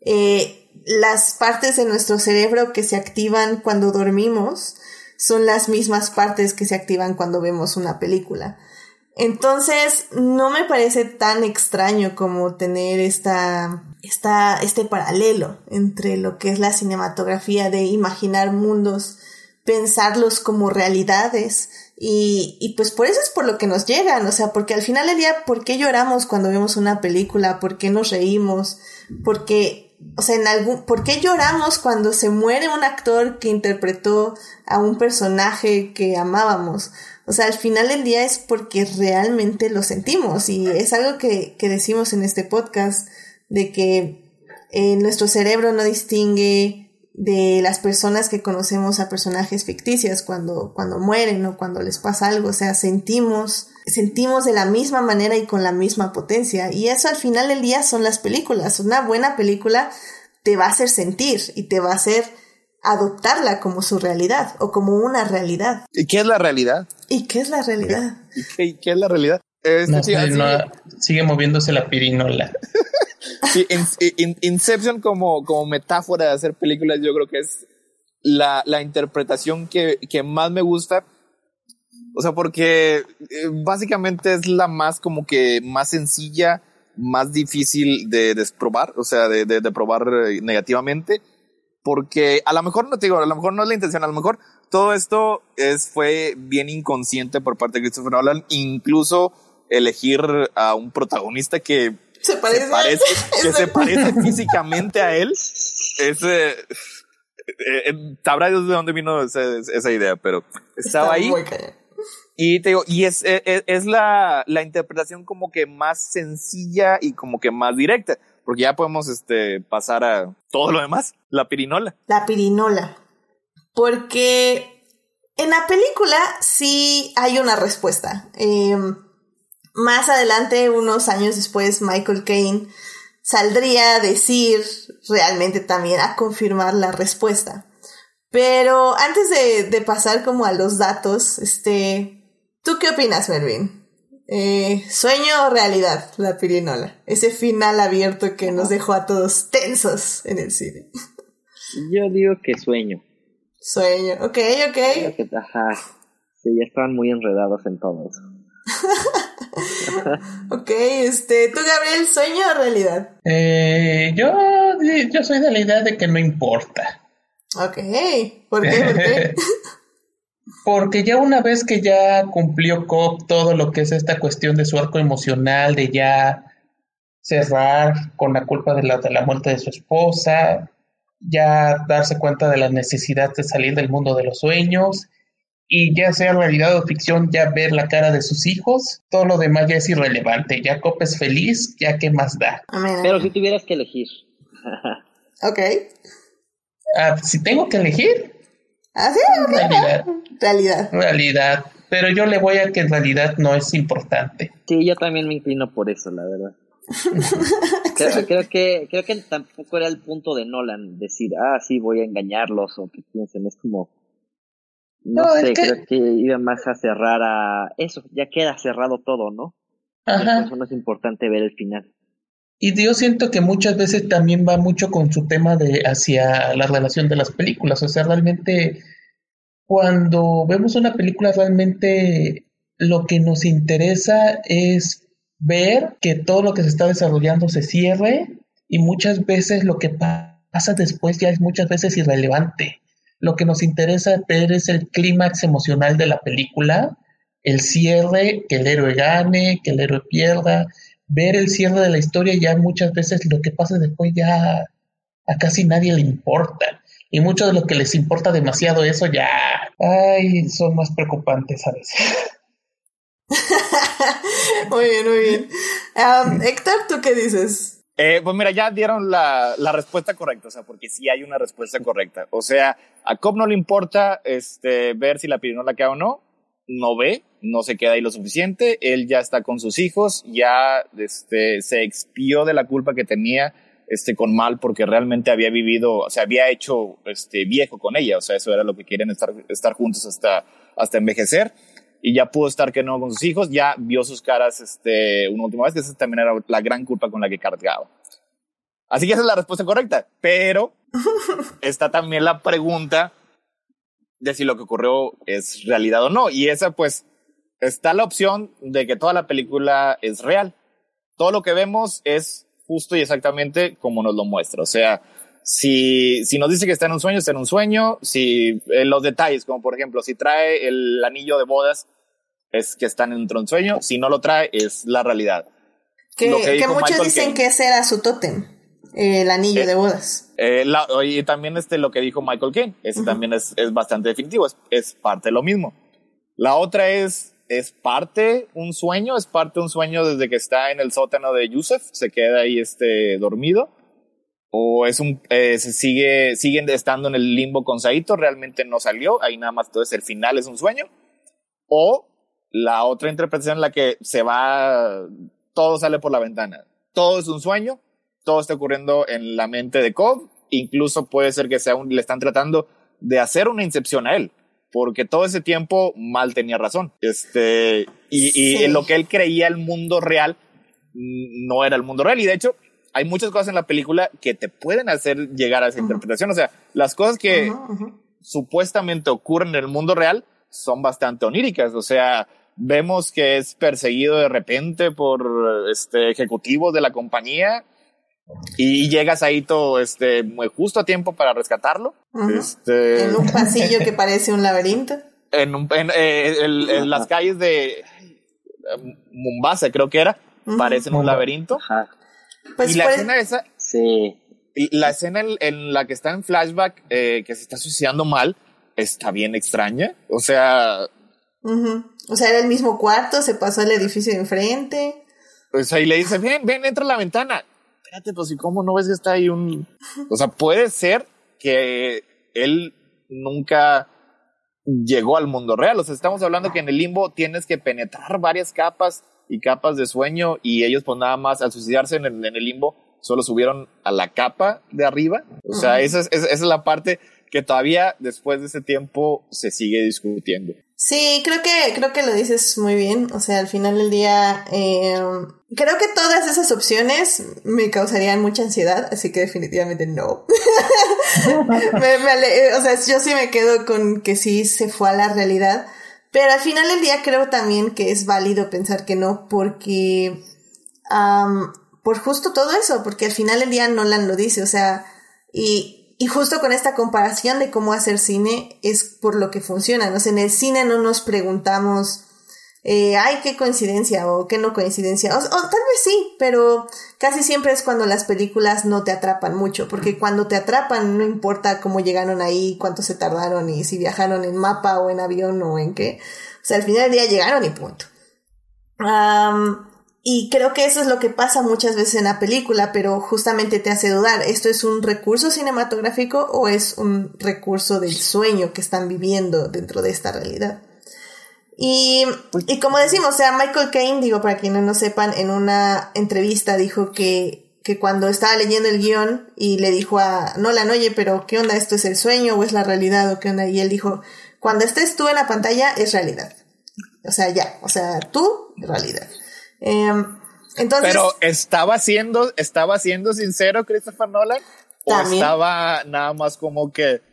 eh, las partes de nuestro cerebro que se activan cuando dormimos son las mismas partes que se activan cuando vemos una película. Entonces, no me parece tan extraño como tener esta, esta, este paralelo entre lo que es la cinematografía de imaginar mundos, pensarlos como realidades y, y pues por eso es por lo que nos llegan, o sea, porque al final del día, ¿por qué lloramos cuando vemos una película? ¿Por qué nos reímos? Porque, o sea, en algún, ¿por qué lloramos cuando se muere un actor que interpretó a un personaje que amábamos? O sea, al final del día es porque realmente lo sentimos y es algo que, que decimos en este podcast de que eh, nuestro cerebro no distingue de las personas que conocemos a personajes ficticios cuando, cuando mueren o cuando les pasa algo. O sea, sentimos, sentimos de la misma manera y con la misma potencia. Y eso al final del día son las películas. Una buena película te va a hacer sentir y te va a hacer adoptarla como su realidad o como una realidad. ¿Y qué es la realidad? ¿Y qué es la realidad? ¿Y qué, es la realidad? sigue moviéndose la pirinola. Inception como, como metáfora de hacer películas yo creo que es la, la interpretación que, que más me gusta. O sea, porque eh, básicamente es la más como que más sencilla, más difícil de desprobar, o sea, de, de, de probar eh, negativamente porque a lo mejor no te digo, a lo mejor no es la intención, a lo mejor todo esto es, fue bien inconsciente por parte de Christopher Nolan, incluso elegir a un protagonista que se parece, que se parece físicamente a él. Es, eh, eh, sabrá Dios de dónde vino esa, esa idea, pero estaba ahí. Y te digo, y es, es, es la, la interpretación como que más sencilla y como que más directa porque ya podemos este, pasar a todo lo demás, la pirinola. La pirinola. Porque en la película sí hay una respuesta. Em, más adelante, unos años después, Michael Caine saldría a decir realmente también a confirmar la respuesta. Pero antes de, de pasar como a los datos, este, ¿tú qué opinas, Melvin? Eh, sueño o realidad, la pirinola. Ese final abierto que nos dejó a todos tensos en el cine. Yo digo que sueño. Sueño, ok, ok. ajá. Sí, ya estaban muy enredados en todo eso. ok, este, ¿tú Gabriel, sueño o realidad? Eh, yo, yo soy de la idea de que no importa. Ok, ¿por qué? ¿Por qué? Porque ya una vez que ya cumplió Cobb todo lo que es esta cuestión de su arco emocional, de ya cerrar con la culpa de la, de la muerte de su esposa, ya darse cuenta de la necesidad de salir del mundo de los sueños, y ya sea realidad o ficción, ya ver la cara de sus hijos, todo lo demás ya es irrelevante. Ya es feliz, ya qué más da. Pero si tuvieras que elegir. ok. Ah, si tengo que elegir, ¿Ah, sí? Realidad. Realidad. Realidad. Pero yo le voy a que en realidad no es importante. Sí, yo también me inclino por eso, la verdad. creo, que creo que tampoco era el punto de Nolan decir, ah, sí, voy a engañarlos o que piensen, es como no, sé, creo que iba más a cerrar a eso, ya queda cerrado todo, ¿no? Ajá. Eso no es importante ver el final. Y yo siento que muchas veces también va mucho con su tema de hacia la relación de las películas. O sea, realmente cuando vemos una película, realmente lo que nos interesa es ver que todo lo que se está desarrollando se cierre y muchas veces lo que pasa después ya es muchas veces irrelevante. Lo que nos interesa ver es el clímax emocional de la película, el cierre, que el héroe gane, que el héroe pierda, ver el cierre de la historia, ya muchas veces lo que pasa después ya a casi nadie le importa. Y mucho de lo que les importa demasiado eso ya, ay, son más preocupantes a veces. muy bien, muy bien. Um, Héctor, ¿tú qué dices? Eh, pues mira, ya dieron la, la, respuesta correcta, o sea, porque sí hay una respuesta correcta. O sea, a Cobb no le importa este, ver si la pirinola queda o no, no ve, no se queda ahí lo suficiente, él ya está con sus hijos, ya este, se expió de la culpa que tenía este, con Mal porque realmente había vivido, se había hecho este, viejo con ella, o sea, eso era lo que quieren estar, estar juntos hasta, hasta envejecer y ya pudo estar que no con sus hijos, ya vio sus caras este, una última vez, que esa también era la gran culpa con la que cargaba. Así que esa es la respuesta correcta, pero está también la pregunta de si lo que ocurrió es realidad o no, y esa pues está la opción de que toda la película es real. Todo lo que vemos es justo y exactamente como nos lo muestra, o sea, si, si nos dice que está en un sueño, está en un sueño. Si eh, los detalles, como por ejemplo, si trae el anillo de bodas, es que están en un sueño. Si no lo trae, es la realidad. Que, que, muchos dicen que ese era su tótem, el anillo eh, de bodas. Eh, y también este, lo que dijo Michael Caine, ese también es, es bastante definitivo, es, es parte de lo mismo. La otra es, es parte un sueño, es parte un sueño desde que está en el sótano de Yusef, se queda ahí este, dormido o es un eh, se sigue siguen estando en el limbo con Saito realmente no salió ahí nada más entonces el final es un sueño. O la otra interpretación en la que se va todo sale por la ventana. Todo es un sueño todo está ocurriendo en la mente de Cobb incluso puede ser que sea un, le están tratando de hacer una incepción a él porque todo ese tiempo mal tenía razón. Este y, y en lo que él creía el mundo real no era el mundo real y de hecho hay muchas cosas en la película que te pueden hacer llegar a esa interpretación. O sea, las cosas que supuestamente ocurren en el mundo real son bastante oníricas. O sea, vemos que es perseguido de repente por este ejecutivos de la compañía y llegas ahí todo este muy justo a tiempo para rescatarlo. este, en un pasillo que parece un laberinto. En, un, en, eh, las calles de Mombasa, creo que era, parecen un laberinto. Pues y la escena esa. Sí. La escena en, la que está en flashback, eh, que se está suicidando mal, está bien extraña. O sea. O sea, era el mismo cuarto, se pasó al edificio de enfrente. Pues ahí le dice, ven, ven, entra a la ventana. Espérate, pues, ¿y cómo no ves que está ahí un. O sea, puede ser que él nunca llegó al mundo real. O sea, estamos hablando que en el limbo tienes que penetrar varias capas y capas de sueño y ellos pues nada más al suicidarse en el, en el limbo solo subieron a la capa de arriba. O sea, esa, es, esa es la parte que todavía después de ese tiempo se sigue discutiendo. Sí, creo que, creo que lo dices muy bien. O sea, al final del día, eh, creo que todas esas opciones me causarían mucha ansiedad, así que definitivamente no. o sea, yo sí me quedo con que sí se fue a la realidad. Pero al final del día creo también que es válido pensar que no, porque por justo todo eso, porque al final del día Nolan lo dice, o sea, y, y justo con esta comparación de cómo hacer cine es por lo que funciona, ¿no? en el cine no nos preguntamos eh, ay, qué coincidencia o qué no coincidencia. O, tal vez sí, pero casi siempre es cuando las películas no te atrapan mucho, porque cuando te atrapan no importa cómo llegaron ahí, cuánto se tardaron y si viajaron en mapa o en avión o en qué. O sea, al final del día llegaron y punto. y creo que eso es lo que pasa muchas veces en la película, pero justamente te hace dudar, ¿esto es un recurso cinematográfico o es un recurso del sueño que están viviendo dentro de esta realidad? Y, y como decimos, o sea, Michael Caine, digo, para quienes no sepan, en una entrevista dijo que, que cuando estaba leyendo el guion y le dijo a Nolan, oye, pero ¿qué onda? ¿Esto es el sueño o es la realidad o qué onda? Y él dijo, cuando estés tú en la pantalla es realidad. O sea, ya, o sea, tú, realidad. Em, entonces, pero estaba siendo, estaba siendo sincero Christopher Nolan o estaba nada más como que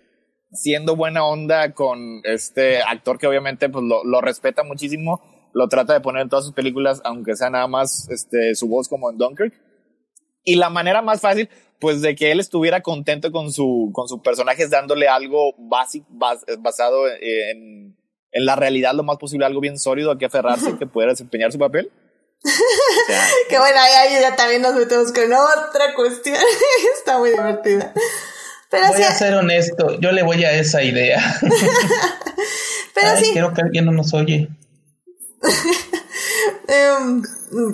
siendo buena onda con este actor que obviamente pues, lo, lo, respeta muchísimo, lo trata de poner en todas sus películas, aunque sea nada más este, su voz como en Dunkirk. Y la manera más fácil, pues de que él estuviera contento con su, con su personaje es dándole algo básico, basado en, en la realidad lo más posible, algo bien sólido a que aferrarse, que pueda desempeñar su papel. que bueno, ahí, ahí, ya también nos metemos con otra cuestión. Está muy divertida voy a ser honesto, yo le voy a esa idea. Pero sí. Creo que alguien no nos oye. Em,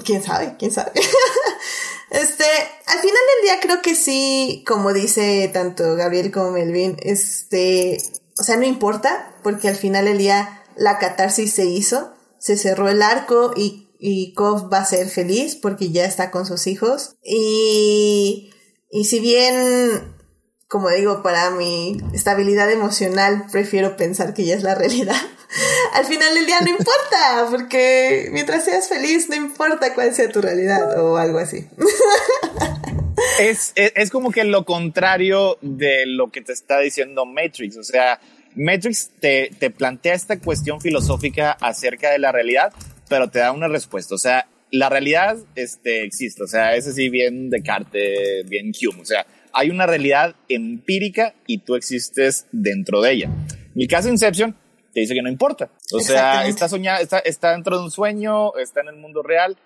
quién sabe, quién sabe. este, al final del día creo que sí, como dice tanto Gabriel como Melvin, este, o sea, no importa, porque al final del día la catarsis se hizo, se cerró el arco y, y Kov va a ser feliz porque ya está con sus hijos. Y, y si bien, como digo, para mi estabilidad emocional prefiero pensar que ya es la realidad. Al final del día no importa, porque mientras seas feliz no importa cuál sea tu realidad o algo así. Es, es, es, como que lo contrario de lo que te está diciendo Matrix. O sea, Matrix te, te plantea esta cuestión filosófica acerca de la realidad, pero te da una respuesta. O sea, la realidad este, existe. O sea, es así bien Descartes, bien Hume. O sea, hay una realidad empírica y tú existes dentro de ella. El caso Inception, te dice que no importa. O sea, está, soñado, está, está dentro de un sueño, está en el mundo real.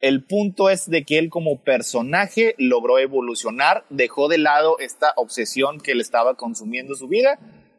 El punto es de que él como personaje logró evolucionar, dejó de lado esta obsesión que le estaba consumiendo su vida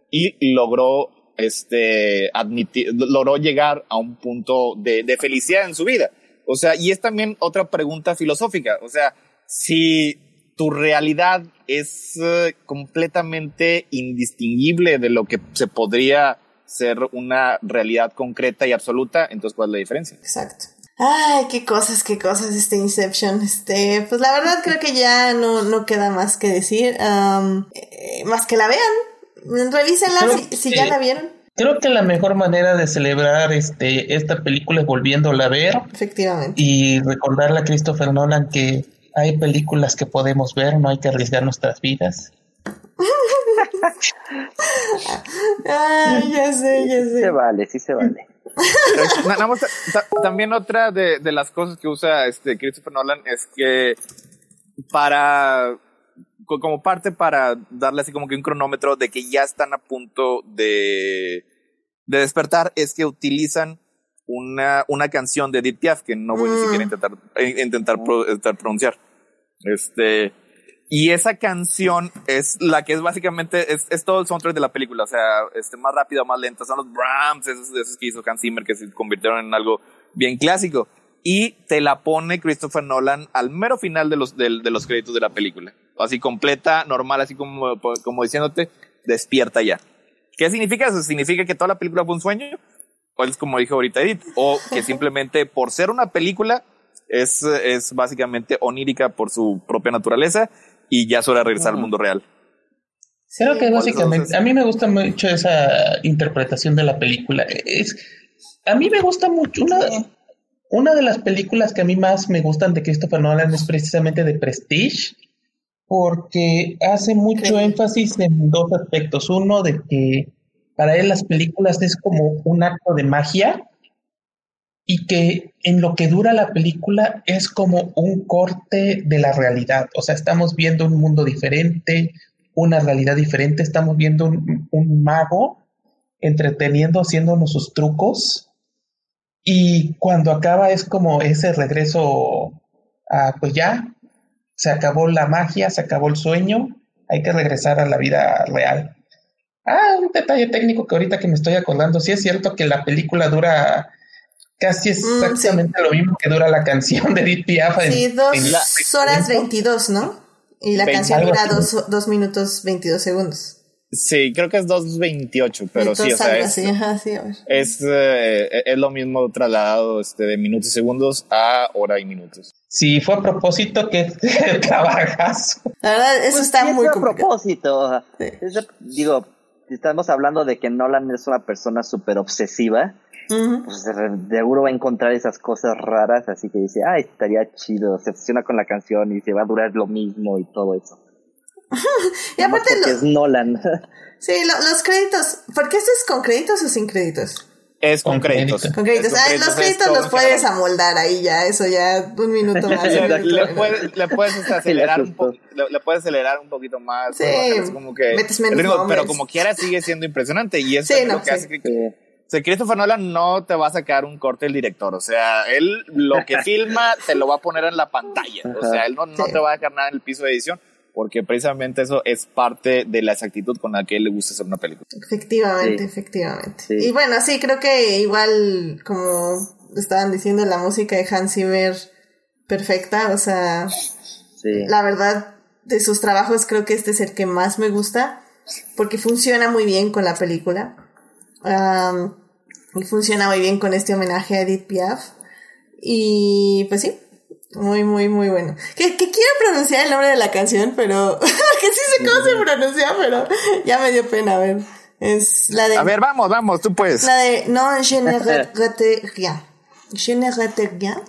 y logró este admitir, logró llegar a un punto de, de felicidad en su vida. O sea, y es también otra pregunta filosófica. O sea, si tu realidad es uh, completamente indistinguible de lo que se podría ser una realidad concreta y absoluta, entonces ¿cuál es la diferencia? Exacto. Ay, qué cosas, qué cosas este Inception. Este, pues la verdad creo que ya no, no queda más que decir, um, eh, más que la vean. Revísenla si, si ya la vieron. Creo que la mejor manera de celebrar este, esta película es volviéndola a ver. Efectivamente. Y recordarle a Christopher Nolan que hay películas que podemos ver, no hay que arriesgar nuestras vidas. Ay, ya sé, ya sé. Se vale, sí se vale. también otra de, de, las cosas que usa este Christopher Nolan es que para como parte para darle así como que un cronómetro de que ya están a punto de, de despertar es que utilizan una, una canción de Edith Piaf que no voy ni siquiera a intentar, intentar, pro, intentar pronunciar. Este, y esa canción es la que es básicamente, es, es todo el soundtrack de la película, o sea, este, más rápido, más lento, son los Brahms, esos, esos que hizo Hans Zimmer que se convirtieron en algo bien clásico. Y te la pone Christopher Nolan al mero final de los, de, de los créditos de la película. Así completa, normal, así como, como diciéndote, despierta ya. ¿Qué significa eso? ¿Significa que toda la película fue un sueño? O es como dijo ahorita Edith, o que simplemente por ser una película es, es básicamente onírica por su propia naturaleza y ya es hora de regresar al mundo real. Creo que básicamente, a mí me gusta mucho esa interpretación de la película. Es, a mí me gusta mucho, una, una de las películas que a mí más me gustan de Christopher Nolan es precisamente de Prestige, porque hace mucho énfasis en dos aspectos. Uno, de que para él las películas es como un acto de magia y que en lo que dura la película es como un corte de la realidad. O sea, estamos viendo un mundo diferente, una realidad diferente, estamos viendo un, mago entreteniendo, haciéndonos sus trucos. Y cuando acaba es como ese regreso a, pues ya, se acabó la magia, se acabó el sueño, hay que regresar a la vida real. Ah, un detalle técnico que ahorita que me estoy acordando, sí es cierto que la película dura casi exactamente mm, sí. lo mismo que dura la canción de Edith Piaf. Sí, en, dos en horas veintidós, ¿no? Y la 20, canción dura dos, dos minutos veintidós segundos. Sí, creo que es 2.28, pero Entonces, sí, o sea, es, así, ajá, sí, es, eh, es, lo mismo trasladado este, de minutos y segundos a hora y minutos. Sí, fue a propósito que trabajas. La verdad, eso pues está muy a propósito. Sí. Es, digo, estamos hablando de que Nolan es una persona súper obsesiva. Uh -huh. Pues de seguro va a encontrar esas cosas raras, así que dice, ay, estaría chido, se obsesiona con la canción y se va a durar lo mismo y todo eso. y aparte lo, es Nolan. sí, lo, los créditos. ¿Por qué esto es con créditos o sin créditos? Es con, con créditos. créditos. Con créditos. Ah, los créditos los puedes amoldar ahí ya, eso ya, un minuto más. le, le, puedes, le puedes acelerar un poco, le, le, puedes acelerar un poquito más. Sí, es como que, metes menos pero, pero como quiera sigue siendo impresionante y eso sí, es no, lo que sí. hace que, o sea, Christopher Nolan no te va a sacar un corte el director, o sea, él lo que filma te lo va a poner en la pantalla, o sea, él no, no te va a dejar nada en el piso de edición porque precisamente eso es parte de la exactitud con la que a él le gusta hacer una película. Efectivamente, sí. efectivamente. Sí. Y bueno, sí, creo que igual como estaban diciendo, la música de Hans Zimmer perfecta, o sea, Sí. la verdad, de sus trabajos creo que este es el que más me gusta, porque funciona muy bien con la película. Am, y funciona muy bien con este homenaje a Edith Piaf. Y pues sí, muy, muy, muy bueno. Que, que quiero pronunciar el nombre de la canción, pero que sí sé cómo se pronuncia, pero ya me dio pena, a ver. Es la de... A ver, vamos, vamos, tú puedes. La de No, je ne regrette rien. Je ne regrette rien.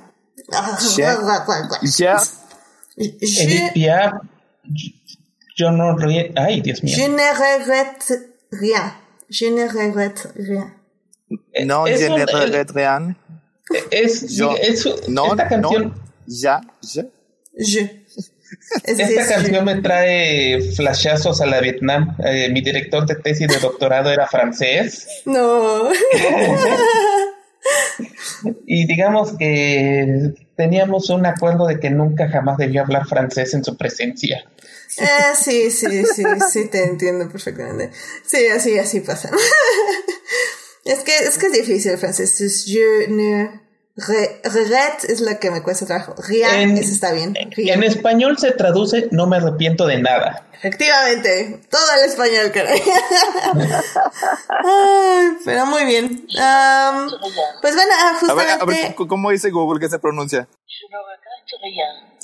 Ya. Edith Je, Piaf, yo no ríe. Ay, Dios mío. je ne regrette rien. Je ne regrette rien. No, je ne regrette rien. Es, Yo- es- No, esta canción, no. Ya, ya. Je. Es esta canción me trae flashazos a la Vietnam. Eh, mi director de tesis de doctorado era francés. No. Y digamos que teníamos un acuerdo de que nunca jamás debía hablar francés en su presencia. Eh, sí, sí, sí, sí, te entiendo perfectamente. Sí, así, así pasa. es que, es que es difícil el francés. Es je ne re- regrette es la que me cuesta trabajo. En- eso está bien. En español se traduce no me arrepiento de nada. Efectivamente, todo el español, caray. Ay, pero muy bien. Am, pues bueno, ah, A ver, a justamente. ver, ¿cómo dice Google que se pronuncia?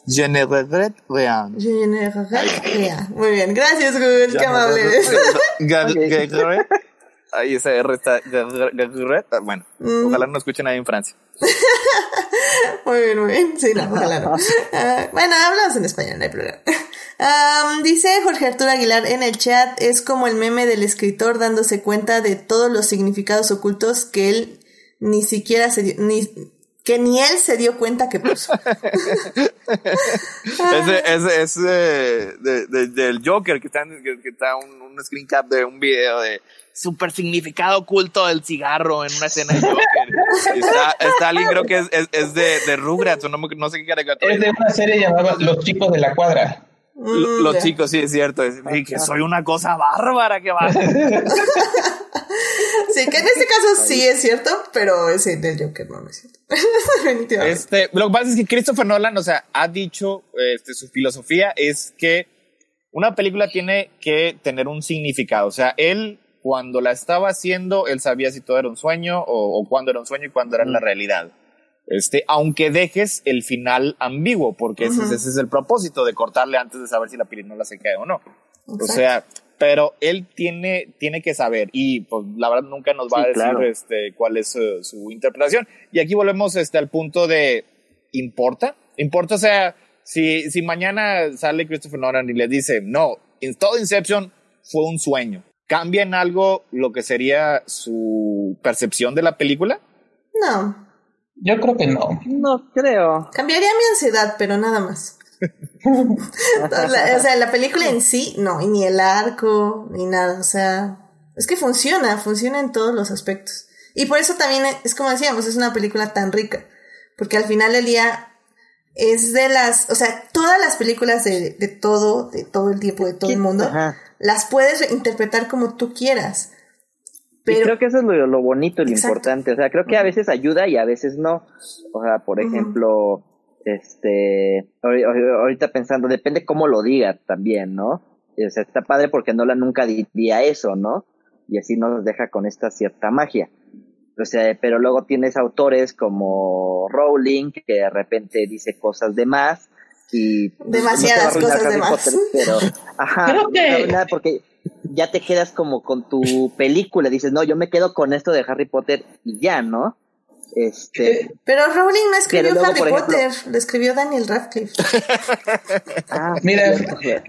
Je ne regrette rien. Je ne regrette rien. Muy bien, gracias, Google, qué amable eres. Ahí esa R está. Ah, Bueno, ojalá no escuchen ahí en Francia. Muy bien, muy bien. Sí, no, no. Ah, bueno, hablamos en español, no hay problema. Dice Jorge Arturo Aguilar en el chat, es como el meme del escritor dándose cuenta de todos los significados ocultos que él ni siquiera se dio, ni, que ni él se dio cuenta que puso. Ese, ese, ese de, de- del Joker que está, en- que, que está un, un screen cap de un video de super significado oculto del cigarro en una escena de Joker. Y está, está alguien, creo que es, es, es de, de Rugrats o no, no sé qué caricatura. Es de una serie llamada Los chicos de la cuadra. Mm, Los chicos, sí, es cierto. Es, que soy una cosa bárbara que va. Sí, que en este caso sí es cierto, pero ese del Joker no, no es cierto. Definitivamente. Este, lo que pasa es que Christopher Nolan, o sea, ha dicho, este, su filosofía es que una película tiene que tener un significado. O sea, él, cuando la estaba haciendo, él sabía si todo era un sueño o, o cuándo era un sueño y cuándo era la realidad. Este, aunque dejes el final ambiguo, porque ese, es- ese es el propósito de cortarle antes de saber si la pirinola se cae o no. O sea, pero él tiene, tiene que saber y pues la verdad nunca nos va Sí, a decir claro. este, cuál es su, su interpretación. Y aquí volvemos este, al punto de, ¿importa? ¿Importa? O sea, si, si mañana sale Christopher Nolan y le dice, no, todo Inception fue un sueño, ¿cambia en algo lo que sería su percepción de la película? No, Yo creo que no. No creo. cambiaría mi ansiedad, pero nada más. La- o sea, la película en sí, no, y ni el arco, ni nada, o sea, es que funciona, funciona en todos los aspectos. Y por eso también es como decíamos, es una película tan rica, porque al final del día es de las, o sea, todas las películas de, de todo, de todo el tiempo, de todo el mundo, Ajá. Las puedes interpretar como tú quieras. y Pero, creo que eso es lo, lo bonito y lo Exacto. importante. O sea, creo que a veces ayuda y a veces no. O sea, por ejemplo, este, ahori- ahori- ahorita pensando, depende cómo lo diga también, ¿no? O sea, está padre porque Nola nunca diría eso, ¿no? Y así nos deja con esta cierta magia. O sea, pero luego tienes autores como Rowling que de repente dice cosas de más y pues, Demasiadas no cosas de Harry más. Potter, pero ajá, Creo que- porque ya te quedas como con tu película, dices, "No, yo me quedo con esto de Harry Potter y ya, ¿no?" Este, pero Rowling no escribió luego, Harry ejemplo- Potter, lo escribió Daniel Radcliffe. ah, Mira. Creo que-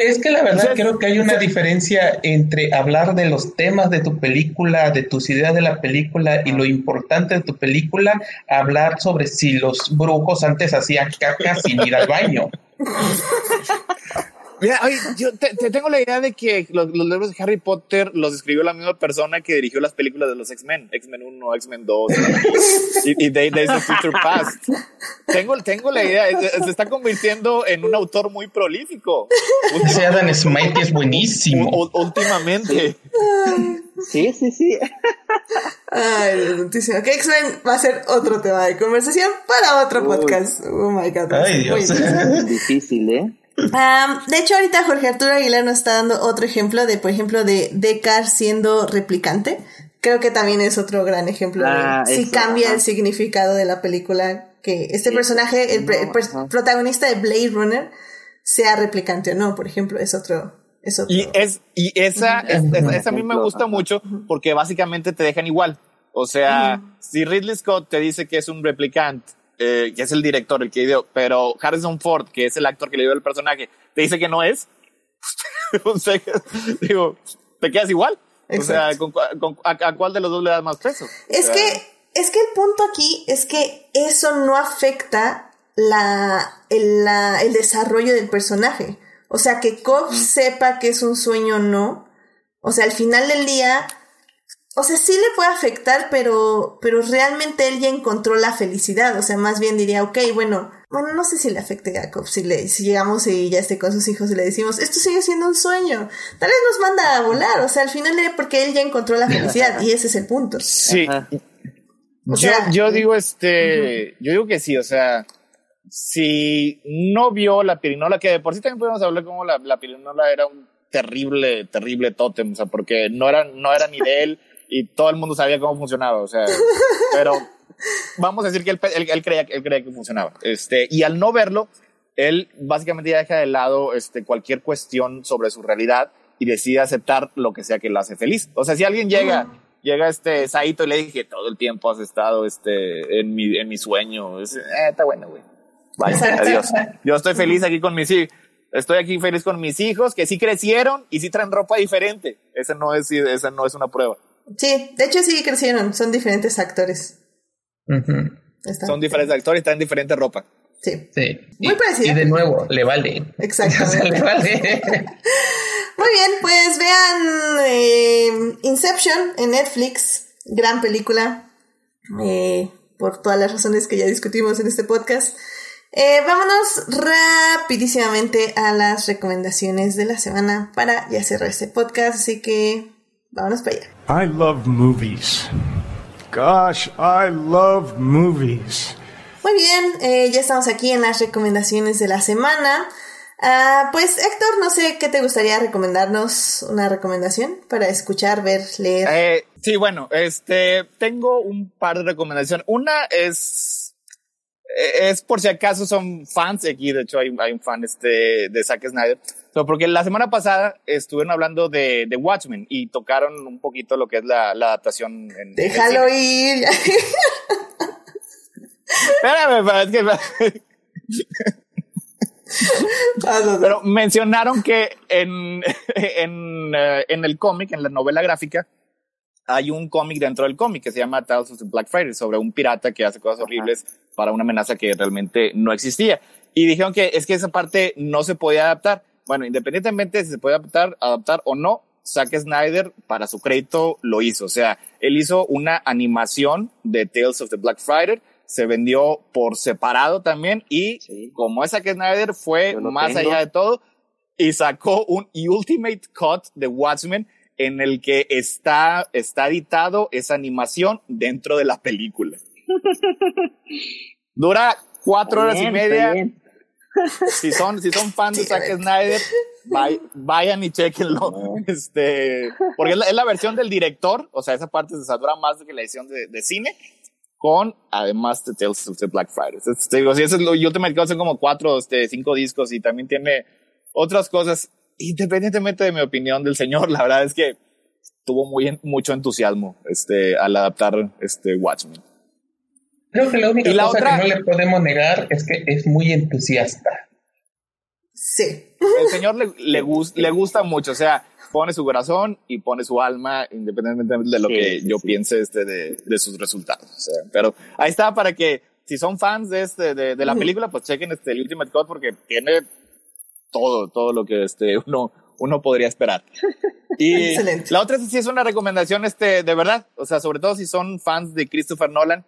es que la verdad creo que hay una diferencia entre hablar de los temas de tu película, de tus ideas de la película y lo importante de tu película, hablar sobre si los brujos antes hacían caca sin ir al baño. Mira, oye, yo te, te tengo la idea de que los, los libros de Harry Potter los escribió la misma persona que dirigió las películas de los X-Men, X-Men 1, X-Men 2 y, y Day- Days of Future Past. Tengo, tengo la idea, se se está convirtiendo en un autor muy prolífico. Ese Adam Smite es buenísimo. u- últimamente. Sí, sí, sí. Ay, santísimo. Que X-Men va a ser otro tema de conversación para otro Uy. podcast. Oh my god. Ay, muy Dios. Difícil, ¿eh? De hecho, ahorita Jorge Arturo Aguilar nos está dando otro ejemplo de, por ejemplo, de Deckard siendo replicante. Creo que también es otro gran ejemplo Ah, de si eso, cambia ajá. el significado de la película. Que este Sí, personaje, el, pre- no, el per- ajá. protagonista de Blade Runner, sea replicante o no, por ejemplo, es otro. Es otro. Y es, y esa, es- esa, esa a mí me gusta mucho porque básicamente te dejan igual. O sea, si Ridley Scott te dice que es un replicante, eh, que es el director, el que dio, pero Harrison Ford, que es el actor que le dio el personaje, te dice que no es, o sea, digo, te quedas igual. O sea, ¿con, cua- con- a, a cuál de los dos le das más peso? Es O sea, que, es que el punto aquí es que eso no afecta la, el, la- el desarrollo del personaje. O sea, que Cobb sepa que es un sueño o no. O sea, al final del día, o sea, sí le puede afectar, pero, pero realmente él ya encontró la felicidad. O sea, más bien diría, ok, bueno, bueno, no sé si le afecte a Cobb, si, le, si llegamos y ya esté con sus hijos y le decimos, esto sigue siendo un sueño. Tal vez nos manda a volar. O sea, al final era porque él ya encontró la felicidad y ese es el punto. Sí. O yo, sea, yo digo este, yo digo que sí, o sea, si no vio la pirinola, que de por sí también podemos hablar como la, la pirinola era un terrible, terrible tótem, o sea, porque no era, no era ni de él y todo el mundo sabía cómo funcionaba, o sea, pero vamos a decir que él, él, él creía, él creía que funcionaba. Este, y al no verlo, él básicamente ya deja de lado este, cualquier cuestión sobre su realidad y decide aceptar lo que sea que lo hace feliz. O sea, si alguien llega, llega este Saito y le dije, todo el tiempo has estado este, en, mi, en mi sueño, es, eh, está bueno, güey. Vaya, adiós. Yo estoy feliz aquí con mis hijos. Estoy aquí feliz con mis hijos que sí crecieron y sí traen ropa diferente. Esa no es, esa no es una prueba. Sí, de hecho sí crecieron, son diferentes actores. Son diferentes actores y traen diferente ropa. Sí, Sí. Muy y, parecida. y de nuevo, le vale. Exactamente. O sea, le vale. muy bien, pues vean eh, Inception en Netflix, gran película, eh, por todas las razones que ya discutimos en este podcast. Eh, vámonos rapidísimamente a las recomendaciones de la semana para ya cerrar este podcast, así que vámonos para allá. I love movies. Gosh, I love movies. Muy bien, eh, ya estamos aquí en las recomendaciones de la semana. Ah, pues Héctor, no sé qué te gustaría recomendarnos una recomendación para escuchar, ver, leer. Eh, sí, bueno, este, tengo un par de recomendaciones. Una es, es por si acaso son fans, aquí de hecho hay, hay un fan este, de Zack Snyder, So, porque la semana pasada estuvieron hablando de, de Watchmen y tocaron un poquito lo que es la, la adaptación en, Déjalo ir. Espérame, es que-. Pero mencionaron que en, en, eh, en el cómic, en la novela gráfica, hay un cómic dentro del cómic que se llama Tales of the Black Friday sobre un pirata que hace cosas horribles para una amenaza que realmente no existía. Y dijeron que es que esa parte no se podía adaptar. Bueno, independientemente de si se puede adaptar, adaptar o no, Zack Snyder, para su crédito, lo hizo. O sea, él hizo una animación de Tales of the Black Friday, se vendió por separado también y Sí. como es Zack Snyder fue más tengo. allá de todo y sacó un Ultimate Cut de Watchmen en el que está, está editado esa animación dentro de la película. Dura cuatro horas y Bien, media. bien. Si son, si son fans de Zack Snyder, vay- vayan y chequenlo. Este, porque es la, es la versión del director, o sea, esa parte se dura más que la edición de, de cine, con además de Tales of the Black Friday. Entonces, te digo, si eso es lo Ultimate Cut, son como cuatro, este, cinco discos y también tiene otras cosas, independientemente de mi opinión del señor, la verdad es que tuvo muy, mucho entusiasmo, este, al adaptar, este, Watchmen. Creo que la única la cosa otra- que no le podemos negar es que es muy entusiasta. Sí. El señor le, le, gus- le gusta mucho, o sea, pone su corazón y pone su alma, independientemente de lo Sí, que sí, yo sí. piense este de, de sus resultados. O sea, pero ahí está para que, si son fans de, este, de, de la película, pues chequen este, el Ultimate Cut porque tiene todo, todo lo que este, uno, uno podría esperar. Y Excelente. la otra sí es una recomendación, este, de verdad, o sea, sobre todo si son fans de Christopher Nolan,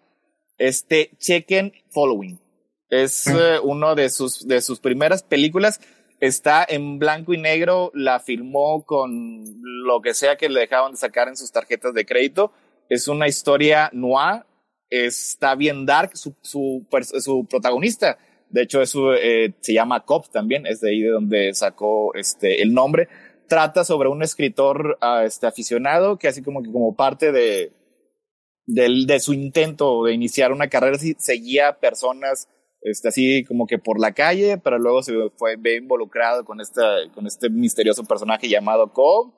este, chequen Following. Es eh, uno de sus, de sus primeras películas. Está en blanco y negro, la filmó con lo que sea que le dejaban de sacar en sus tarjetas de crédito. Es una historia noir, está bien dark, su, su, su protagonista, de hecho, eso eh, se llama Cop también, es de ahí de donde sacó este, el nombre. Trata sobre un escritor ah, este, aficionado que así como que como parte de, del- de su intento de iniciar una carrera, seguía personas este, así como que por la calle, pero luego se fue ve involucrado con, esta, con este misterioso personaje llamado Cobb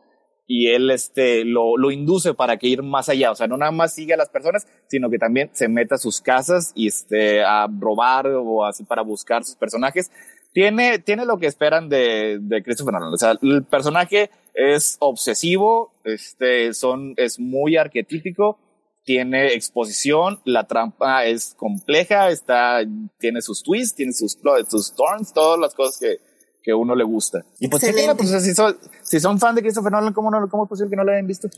y él este, lo, lo induce para que ir más allá, o sea, no nada más sigue a las personas, sino que también se meta a sus casas y este, a robar o así para buscar sus personajes. Tiene, tiene lo que esperan de, de Christopher Nolan, o sea, el personaje es obsesivo, este, son, es muy arquetípico, tiene exposición, la trampa es compleja, está, tiene sus twists, tiene sus, sus turns, todas las cosas que, que a uno le gusta. Y pues, chéquenla, pues si son, si son fan de Christopher Nolan, ¿cómo, no, ¿cómo es posible que no lo hayan visto?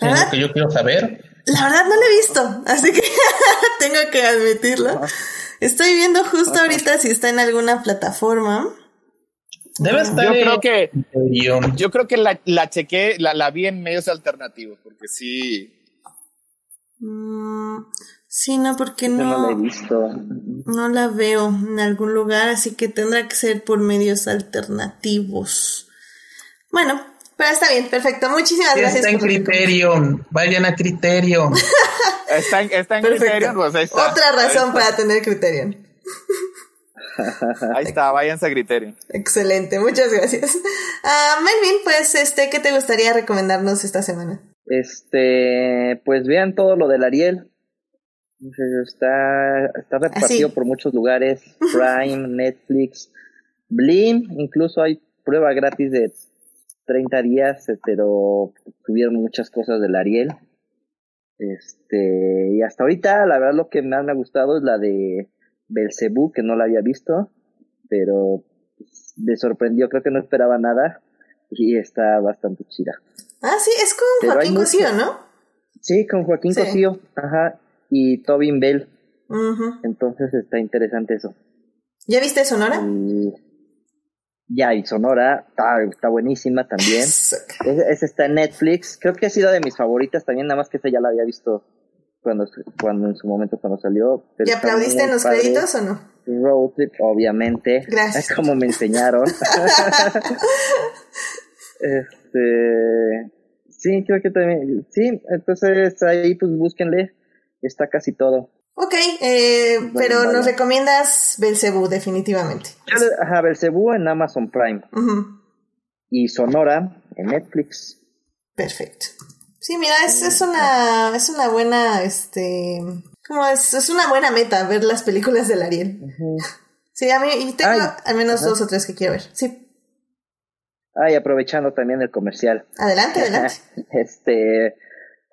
La Es verdad, lo que yo quiero saber. la verdad no lo he visto, así que tengo que admitirlo. Estoy viendo justo ahorita si está en alguna plataforma. Debe estar Yo en creo que, guion. yo creo que la, la chequé, la, la vi en medios alternativos, porque sí, Mm, sí, no, porque Yo no la he no, visto. no la veo en algún lugar, así que tendrá que ser por medios alternativos. Bueno, pero está bien, perfecto. Muchísimas Sí, gracias está en Criterion. Vayan a Criterion. está en, está en Perfecto. Criterion, pues ahí está. Otra razón Ahí para tener Criterion. está, ahí está, váyanse a Criterion. Excelente, muchas gracias. Ah, Melvin, pues, este, ¿qué te gustaría recomendarnos esta semana? Este, pues vean todo lo del Ariel. Está, está repartido Así. por muchos lugares. Prime, Netflix, Blim, incluso hay prueba gratis de 30 días, eh, pero tuvieron muchas cosas del Ariel. Este, y hasta ahorita, la verdad, lo que más me ha gustado es la de Belcebú, que no la había visto, pero me sorprendió, creo que no esperaba nada, y está bastante chida. Ah, sí, es con Pero Joaquín Cosío, ¿no? Sí, con Joaquín Sí. Cosío, ajá, y Tobin Bell, entonces está interesante eso. ¿Ya viste Sonora? Y ya, y Sonora, está, está buenísima también. Esa esa está en Netflix, creo que ha sido de mis favoritas también, nada más que esa ya la había visto cuando, cuando en su momento cuando salió. pero ¿Y aplaudiste en los padre. créditos o no? Road Trip, obviamente. Gracias. Como me enseñaron. este. Sí, creo que también. Sí, entonces ahí pues búsquenle. Está casi todo. Ok, eh, pero nos recomiendas Belcebú, definitivamente. Ajá, Belcebú en Amazon Prime. Y Sonora en Netflix. Perfecto. Sí, mira, es, es una es una buena este como es, es una buena meta ver las películas del Ariel. Sí, a mí y tengo Ay, al menos ajá. dos o tres que quiero ver. Sí, Ah, y aprovechando también el comercial. adelante, adelante. este.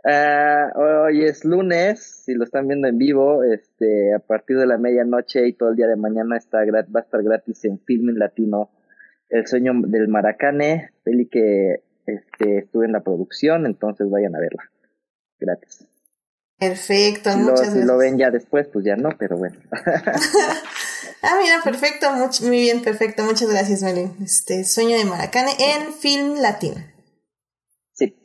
Ah, hoy es lunes, si lo están viendo en vivo, este, a partir de la medianoche y todo el día de mañana está va a estar gratis en Filming Latino El sueño del Maracane, peli que este, estuve en la producción, entonces vayan a verla. Gratis. Perfecto, Si lo, muchas si gracias. lo ven ya después, pues ya no, pero bueno. Ah, mira, perfecto, muy bien, perfecto. Muchas gracias, Melvin. Este, Sueño de Maracane en Film Latino. sí.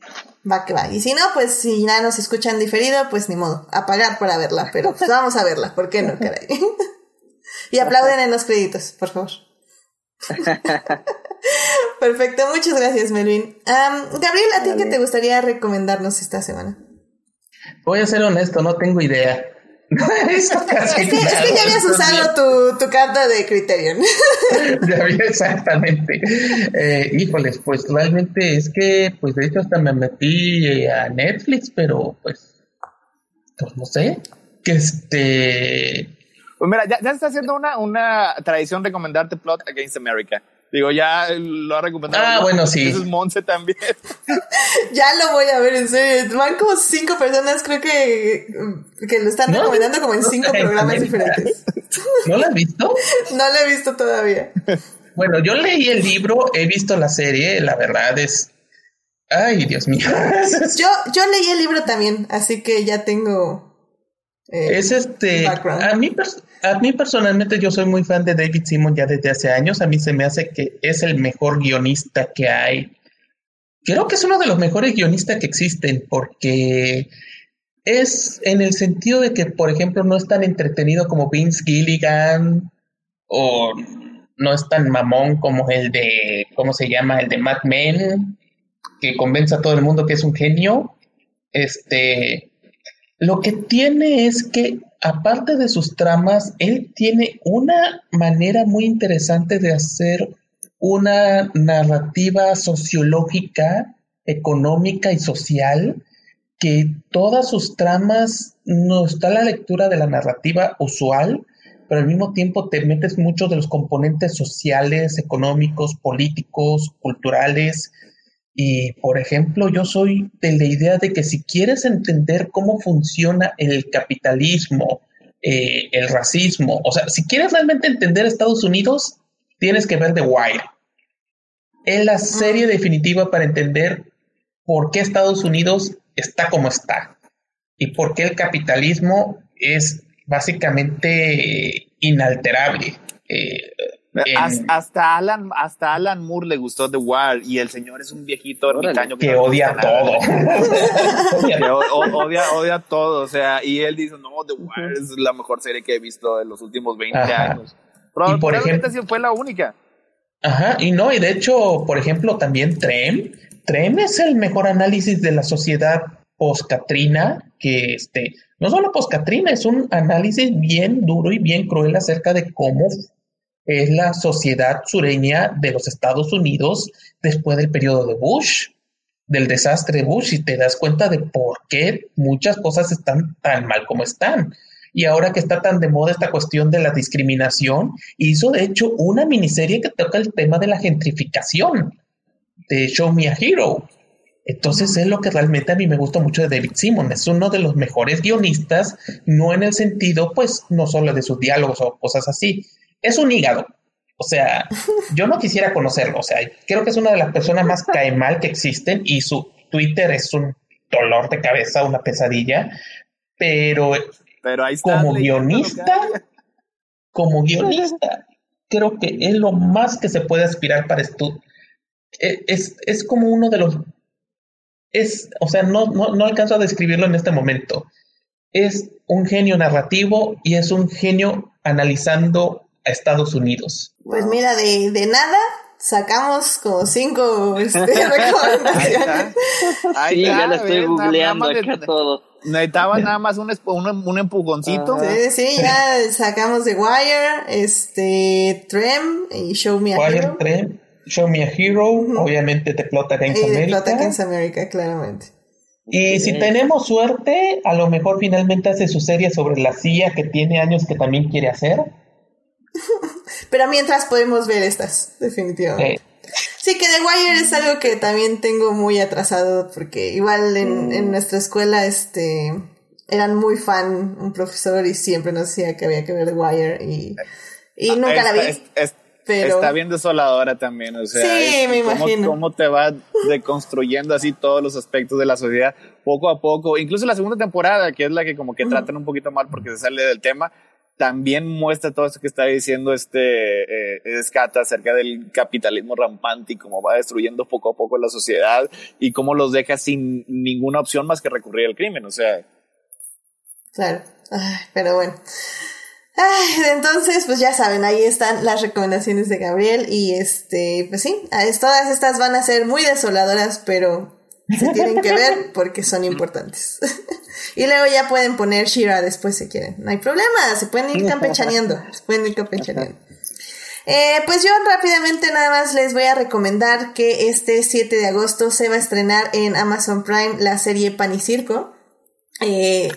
Va que va. Y si no, pues si ya nos escuchan diferido, pues ni modo, a pagar para verla, pero pues vamos a verla, ¿por qué no, caray? y aplauden en los créditos, por favor. Perfecto, muchas gracias, Melvin. Am, Gabriel, ¿a ti qué te gustaría recomendarnos esta semana? Voy a ser honesto, no tengo idea. Es que, es nada que ya habías usado tu, tu carta de Criterion. Ya había exactamente. Eh, híjoles, pues realmente es que, pues de hecho hasta me metí eh, a Netflix, pero pues, pues no sé. Que este. Pues mira, ya, ya se está haciendo una, una tradición recomendarte Plot Against America. Digo, ya lo ha recomendado. Ah, bueno, sí. Eso es Monse también. ya lo voy a ver, en serio. Van como cinco personas, creo que, que lo están No, recomendando como en cinco programas diferentes. ¿No la has visto? No lo he visto todavía. Bueno, yo leí el libro, he visto la serie, la verdad es... Ay, Dios mío. yo, yo leí el libro también, así que ya tengo... Eh, es este... A mí, a mí personalmente yo soy muy fan de David Simon ya desde hace años. A mí se me hace que es el mejor guionista que hay. Creo que es uno de los mejores guionistas que existen porque es en el sentido de que, por ejemplo, no es tan entretenido como Vince Gilligan o no es tan mamón como el de, ¿cómo se llama? El de Mad Men, que convence a todo el mundo que es un genio. Este, lo que tiene es que, aparte de sus tramas, él tiene una manera muy interesante de hacer una narrativa sociológica, económica y social que todas sus tramas no está la lectura de la narrativa usual, pero al mismo tiempo te metes mucho de los componentes sociales, económicos, políticos, culturales. Y, por ejemplo, yo soy de la idea de que si quieres entender cómo funciona el capitalismo, eh, el racismo, o sea, si quieres realmente entender Estados Unidos, tienes que ver The Wire. Es la serie definitiva para entender por qué Estados Unidos está como está y por qué el capitalismo es básicamente inalterable. Eh, hasta, Alan, hasta Alan Moore le gustó The Wire y el señor es un viejito ermitaño que, odia todo. odia, odia todo. O sea, y él dice: No, The Wire es la mejor serie que he visto en los últimos 20 años. y por ejemplo, fue la única. Ajá, y no, y de hecho, por ejemplo, también Trem Trem es el mejor análisis de la sociedad post-Katrina, que este, no solo post-Katrina, es un análisis bien duro y bien cruel acerca de cómo es la sociedad sureña de los Estados Unidos después del periodo de Bush, del desastre de Bush, y te das cuenta de por qué muchas cosas están tan mal como están. Y ahora que está tan de moda esta cuestión de la discriminación, hizo de hecho una miniserie que toca el tema de la gentrificación de Show Me a Hero. Entonces es lo que realmente a mí me gusta mucho de David Simon. Es uno de los mejores guionistas, no en el sentido, pues, no solo de sus diálogos o cosas así. Es un hígado. O sea, yo no quisiera conocerlo. O sea, creo que es una de las personas más cae mal que existen y su Twitter es un dolor de cabeza, una pesadilla. Pero, pero ahí como guionista, como guionista, creo que es lo más que se puede aspirar para esto e, es, es como uno de los... Es, o sea, no, no, no alcanzo a describirlo en este momento. Es un genio narrativo y es un genio analizando a Estados Unidos. Pues mira, de, de nada sacamos como cinco este, recomendaciones. Ahí ya lo estoy googleando acá todo. Necesitaba nada más un, un, un empujoncito. Sí, sí, ya sacamos The Wire, este, Trem y Show Me a Wire, Trem. Show Me a Hero, obviamente de Plot Against America. Plot Against America, claramente. Y si tenemos suerte, a lo mejor finalmente hace su serie sobre la CIA que tiene años que también quiere hacer. Pero mientras podemos ver estas, definitivamente. Sí, que The Wire es algo que también tengo muy atrasado, porque igual en, en nuestra escuela, este, eran muy fan, un profesor, y siempre nos decía que había que ver The Wire, y, y ah, nunca la vi. Está bien desoladora también, o sea, sí, me cómo, imagino. cómo te va deconstruyendo así todos los aspectos de la sociedad poco a poco. Incluso la segunda temporada, que es la que como que tratan un poquito mal porque se sale del tema, también muestra todo eso que está diciendo este eh, Escata acerca del capitalismo rampante y cómo va destruyendo poco a poco la sociedad y cómo los deja sin ninguna opción más que recurrir al crimen, o sea. Claro, pero bueno entonces, pues ya saben, ahí están las recomendaciones de Gabriel y este, pues sí, todas estas van a ser muy desoladoras, pero se tienen que ver porque son importantes. y luego ya pueden poner Shira después si quieren. No hay problema, se pueden ir campechaneando, se pueden ir campechaneando. Eh, pues yo rápidamente nada más les voy a recomendar que este 7 de agosto se va a estrenar en Amazon Prime la serie Pan y Circo. Eh,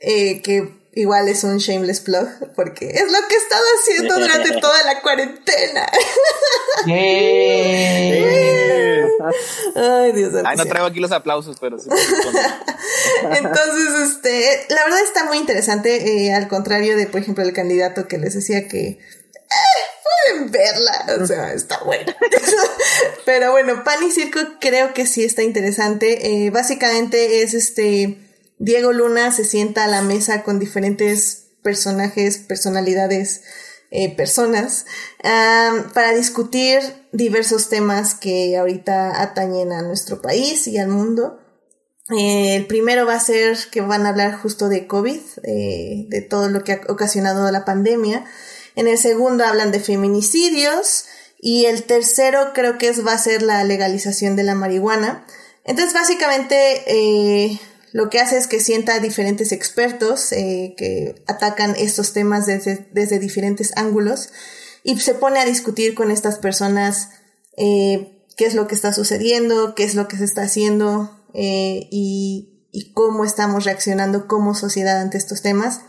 eh, que igual es un shameless plug, porque es lo que he estado haciendo durante toda la cuarentena. Ay, Dios Ay, no traigo aquí los aplausos, pero sí. Entonces, este, la verdad está muy interesante, eh, al contrario de, por ejemplo, el candidato que les decía que eh, deben verla, o sea, está buena. Pero bueno, Pan y Circo creo que sí está interesante. Eh, básicamente es este, Diego Luna se sienta a la mesa con diferentes personajes, personalidades, eh, personas, para discutir diversos temas que ahorita atañen a nuestro país y al mundo. Eh, el primero va a ser que van a hablar justo de COVID, eh, de todo lo que ha ocasionado la pandemia. En el segundo hablan de feminicidios. Y el tercero creo que es, va a ser la legalización de la marihuana. Entonces, básicamente, eh, lo que hace es que sienta a diferentes expertos que atacan estos temas desde, desde, diferentes ángulos y se pone a discutir con estas personas qué es lo que está sucediendo, qué es lo que se está haciendo, eh, y, y, cómo estamos reaccionando como sociedad ante estos temas.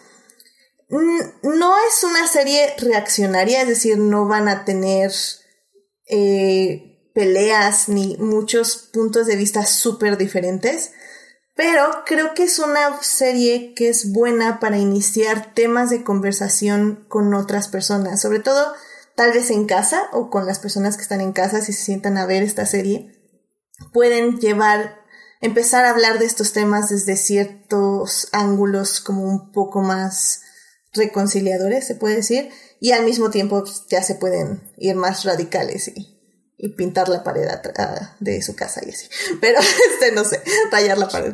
No es una serie reaccionaria, es decir, no van a tener eh, peleas ni muchos puntos de vista súper diferentes, pero creo que es una serie que es buena para iniciar temas de conversación con otras personas, sobre todo tal vez en casa o con las personas que están en casa si se sientan a ver esta serie, pueden llevar empezar a hablar de estos temas desde ciertos ángulos como un poco más reconciliadores, se puede decir, y al mismo tiempo ya se pueden ir más radicales y, y pintar la pared de su casa y así. Pero, este, no sé, tallar la pared.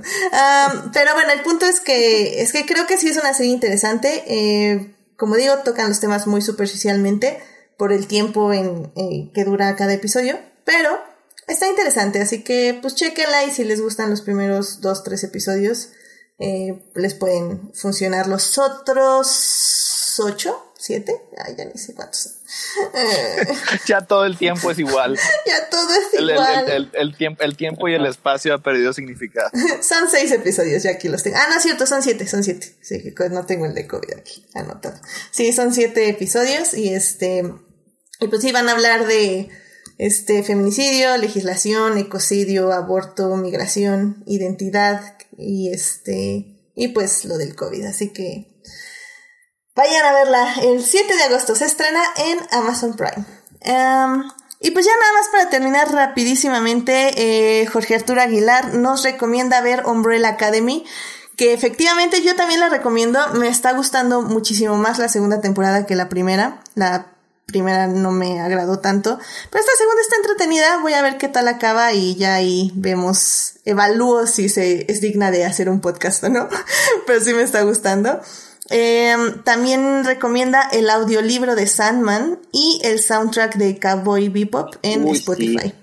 pero bueno, el punto es que, es que creo que sí es una serie interesante. Eh, como digo, tocan los temas muy superficialmente por el tiempo en, en que dura cada episodio, pero está interesante, así que pues chequenla y si les gustan los primeros dos, tres episodios, eh, les pueden funcionar los otros ocho, siete, ay, ya ni sé cuántos. Ya todo el tiempo es igual. ya todo es igual. El, tiempo, el tiempo y el espacio ha perdido significado. son seis episodios, ya aquí los tengo. Ah, no es cierto, son siete, son siete. Sí, no tengo el de COVID aquí anotado. Sí, son siete episodios y este, y pues sí van a hablar de este feminicidio, legislación, ecocidio, aborto, migración, identidad y este y pues lo del COVID. Así que vayan a verla. El 7 de agosto se estrena en Amazon Prime. Em, y pues ya nada más para terminar rapidísimamente, eh, Jorge Arturo Aguilar nos recomienda ver Umbrella Academy que efectivamente yo también la recomiendo. Me está gustando muchísimo más la segunda temporada que la primera. La primera no me agradó tanto, pero esta segunda está entretenida, voy a ver qué tal acaba y ya ahí vemos, evalúo si se es digna de hacer un podcast o no, pero sí me está gustando. Em, también recomienda el audiolibro de Sandman y el soundtrack de Cowboy Bebop en Spotify.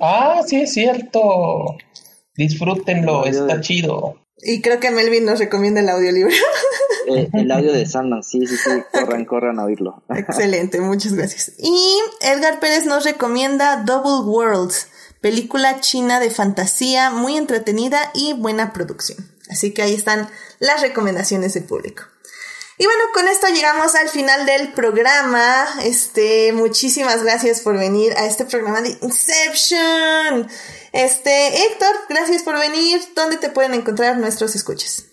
Ah, sí es cierto. Disfrútenlo, está chido. Y creo que Melvin nos recomienda el audiolibro. Eh, el audio de Sandman, sí, sí, sí, corran, corran a oírlo. Excelente, muchas gracias. Y Edgar Pérez nos recomienda Double Worlds, película china de fantasía, muy entretenida y buena producción. Así que ahí están las recomendaciones del público. Y bueno, con esto llegamos al final del programa. Este, muchísimas gracias por venir a este programa de Inception. Este, Héctor, gracias por venir. ¿Dónde te pueden encontrar nuestros escuchas?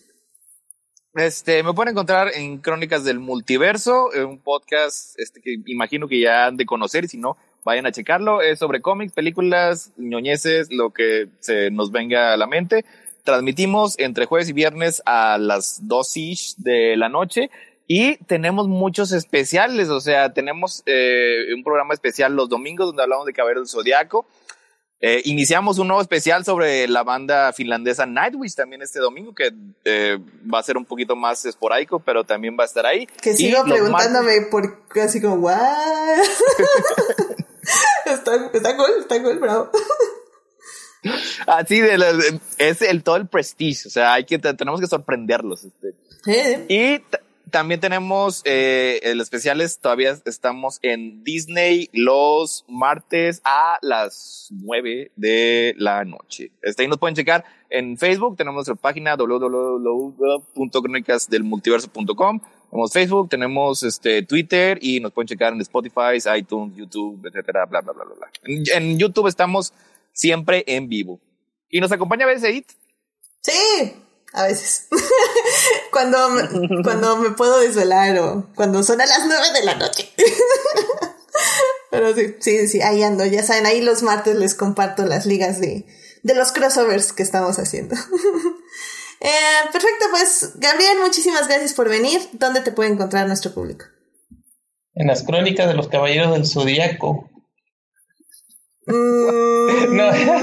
Este, me pueden encontrar en Crónicas del Multiverso, un podcast este, que imagino que ya han de conocer y si no, vayan a checarlo. Es sobre cómics, películas, ñoñeces, lo que se nos venga a la mente. Transmitimos entre jueves y viernes a las dos ish de la noche y tenemos muchos especiales, o sea, tenemos eh, un programa especial los domingos donde hablamos de Caballero del Zodiaco. Eh, iniciamos un nuevo especial sobre la banda finlandesa Nightwish también este domingo, que eh, va a ser un poquito más esporádico, pero también va a estar ahí. Que sigo preguntándome por así como, ¿what? está, está cool, está cool, bravo. Así de, es el todo el prestige, o sea, hay que tenemos que sorprenderlos. Este. Eh. Y también tenemos eh, el especiales, todavía estamos en Disney los martes a las 9 de la noche. Este, ahí nos pueden checar en Facebook, tenemos nuestra página www.cronicasdelmultiverso.com. Tenemos Facebook, tenemos este Twitter y nos pueden checar en Spotify, iTunes, YouTube, etcétera, bla, bla, bla, bla. En, en YouTube estamos siempre en vivo. ¿Y nos acompaña a veces Edith? Sí a veces. cuando, me, cuando me puedo desvelar o cuando son a las nueve de la noche. Pero sí, sí, sí, ahí ando. Ya saben, ahí los martes les comparto las ligas de, de los crossovers que estamos haciendo. Eh, perfecto, pues Gabriel, muchísimas gracias por venir. ¿Dónde te puede encontrar nuestro público? En las crónicas de los Caballeros del Zodíaco. Mm, No. digo,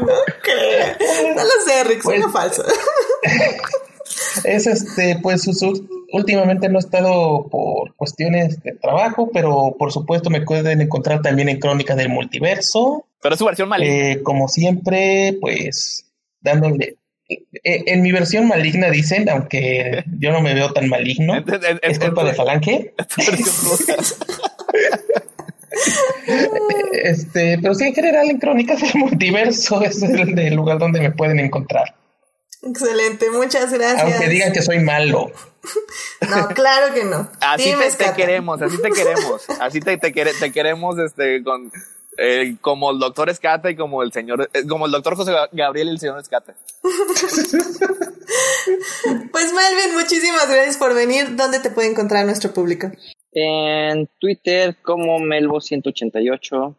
no creo. No lo sé, Rick, Pues- falso. Es este, pues sus- últimamente no he estado por cuestiones de trabajo, pero por supuesto me pueden encontrar también en Crónicas del Multiverso. Pero es su versión maligna. Eh, como siempre, pues dándole. eh, En mi versión maligna dicen, aunque yo no me veo tan maligno, Es- culpa de Falange. Este, pero sí, en general, en Crónicas del Multiverso es el, el lugar donde me pueden encontrar. Excelente, muchas gracias. Aunque digan que soy malo. No, claro que no. Así te, queremos, así te queremos. Así te, te, quere- te queremos este, con, eh, como el doctor Escata y como el señor, eh, como el doctor José Gabriel y el señor Escata. Pues Melvin, muchísimas gracias por venir. ¿Dónde te puede encontrar nuestro público? En Twitter como Melvo188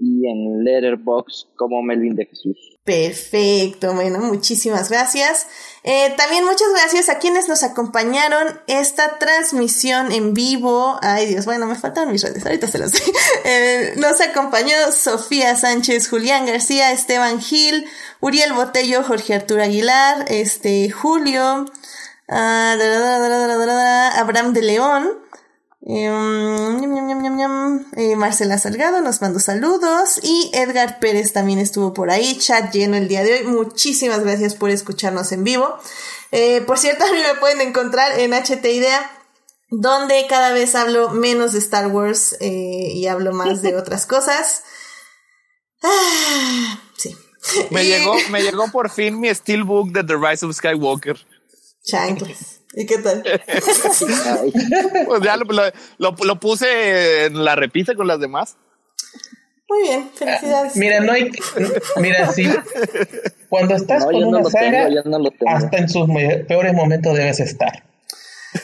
y en Letterbox como Melvin de Jesús. Perfecto, bueno, muchísimas gracias. Eh, también muchas gracias a quienes nos acompañaron esta transmisión en vivo. Ay Dios, bueno, me faltan mis redes, ahorita se las doy. Eh, nos acompañó Sofía Sánchez, Julián García, Esteban Gil, Uriel Botello, Jorge Arturo Aguilar, este, Julio, ah, Abraham de León. Eh, Marcela Salgado nos mandó saludos y Edgar Pérez también estuvo por ahí, chat lleno el día de hoy. Muchísimas gracias por escucharnos en vivo. Eh, por cierto, a mí me pueden encontrar en HT Idea, donde cada vez hablo menos de Star Wars eh, y hablo más de otras cosas. Ah, sí. Me Y- llegó, me llegó por fin mi Steelbook de The Rise of Skywalker. Chanclas. ¿Y qué tal? Pues ya lo, lo, lo- lo puse en la repisa con las demás. Muy bien, felicidades. Mira, no hay. Mira, sí. Cuando estás no, con no una saga, tengo, no tengo. hasta en sus peores momentos debes estar.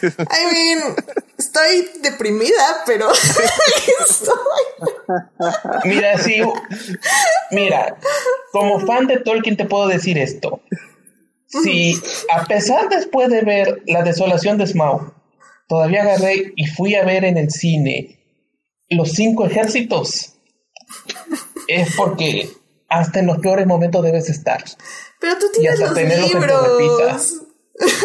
I mean, estoy deprimida, pero aquí estoy. Mira, sí. Mira, como fan de Tolkien te puedo decir esto. Si a pesar después de ver La desolación de Smaug, todavía agarré y fui a ver en el cine Los cinco ejércitos, es porque hasta en los peores momentos debes estar. Pero tú tienes los libros.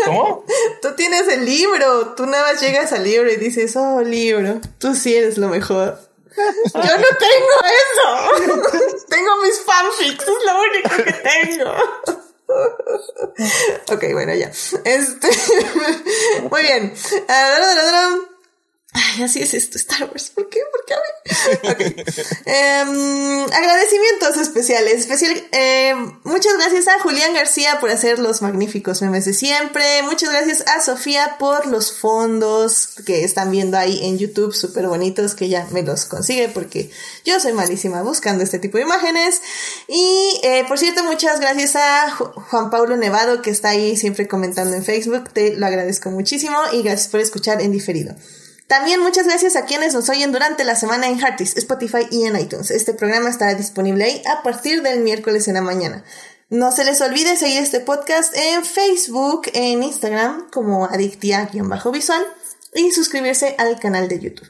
¿Cómo? Tú tienes el libro. Tú nada más llegas al libro y dices, oh, libro. Tú sí eres lo mejor. Yo no tengo eso. tengo mis fanfics. Es lo único que tengo. Ok, bueno, ya. Este. Muy bien. Ay, así es esto, Star Wars. ¿Por qué? ¿Por qué a mí? Ok. Em, agradecimientos especiales. Especial, em, muchas gracias a Julián García por hacer los magníficos memes de siempre. Muchas gracias a Sofía por los fondos que están viendo ahí en YouTube, súper bonitos, que ya me los consigue porque yo soy malísima buscando este tipo de imágenes. Y eh, por cierto, muchas gracias a Ju- Juan Pablo Nevado que está ahí siempre comentando en Facebook. Te lo agradezco muchísimo y gracias por escuchar en diferido. También muchas gracias a quienes nos oyen durante la semana en Heartis, Spotify y en iTunes. Este programa estará disponible ahí a partir del miércoles en la mañana. No se les olvide seguir este podcast en Facebook, en Instagram como adictia-visual y suscribirse al canal de YouTube.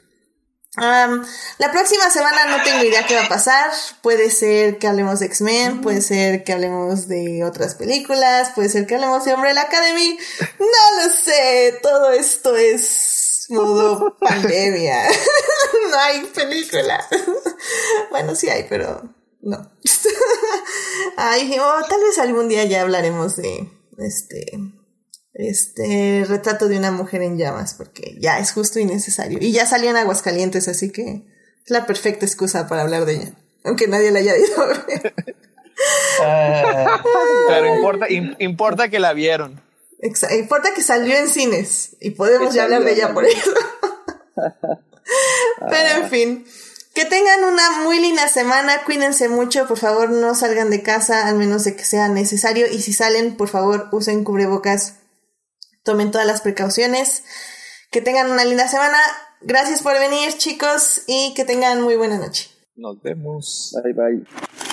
La próxima semana no tengo idea qué va a pasar. Puede ser que hablemos de X-Men, puede ser que hablemos de otras películas, puede ser que hablemos de Umbrella Academy. No lo sé. Todo esto es modo pandemia. no hay película. bueno, sí hay, pero no. Ay, oh, tal vez algún día ya hablaremos de este este retrato de una mujer en llamas, porque ya es justo y necesario. Y ya salió en Aguascalientes, así que es la perfecta excusa para hablar de ella, aunque nadie la haya ido a ver. Ah, Pero importa, im- importa que la vieron. Importa que salió en cines y podemos ya hablar de ella por eso. Pero en fin, que tengan una muy linda semana, cuídense mucho, por favor no salgan de casa al menos de que sea necesario y si salen, por favor usen cubrebocas, tomen todas las precauciones, que tengan una linda semana, Gracias por venir, chicos, y que tengan muy buena noche. Nos vemos. Bye bye.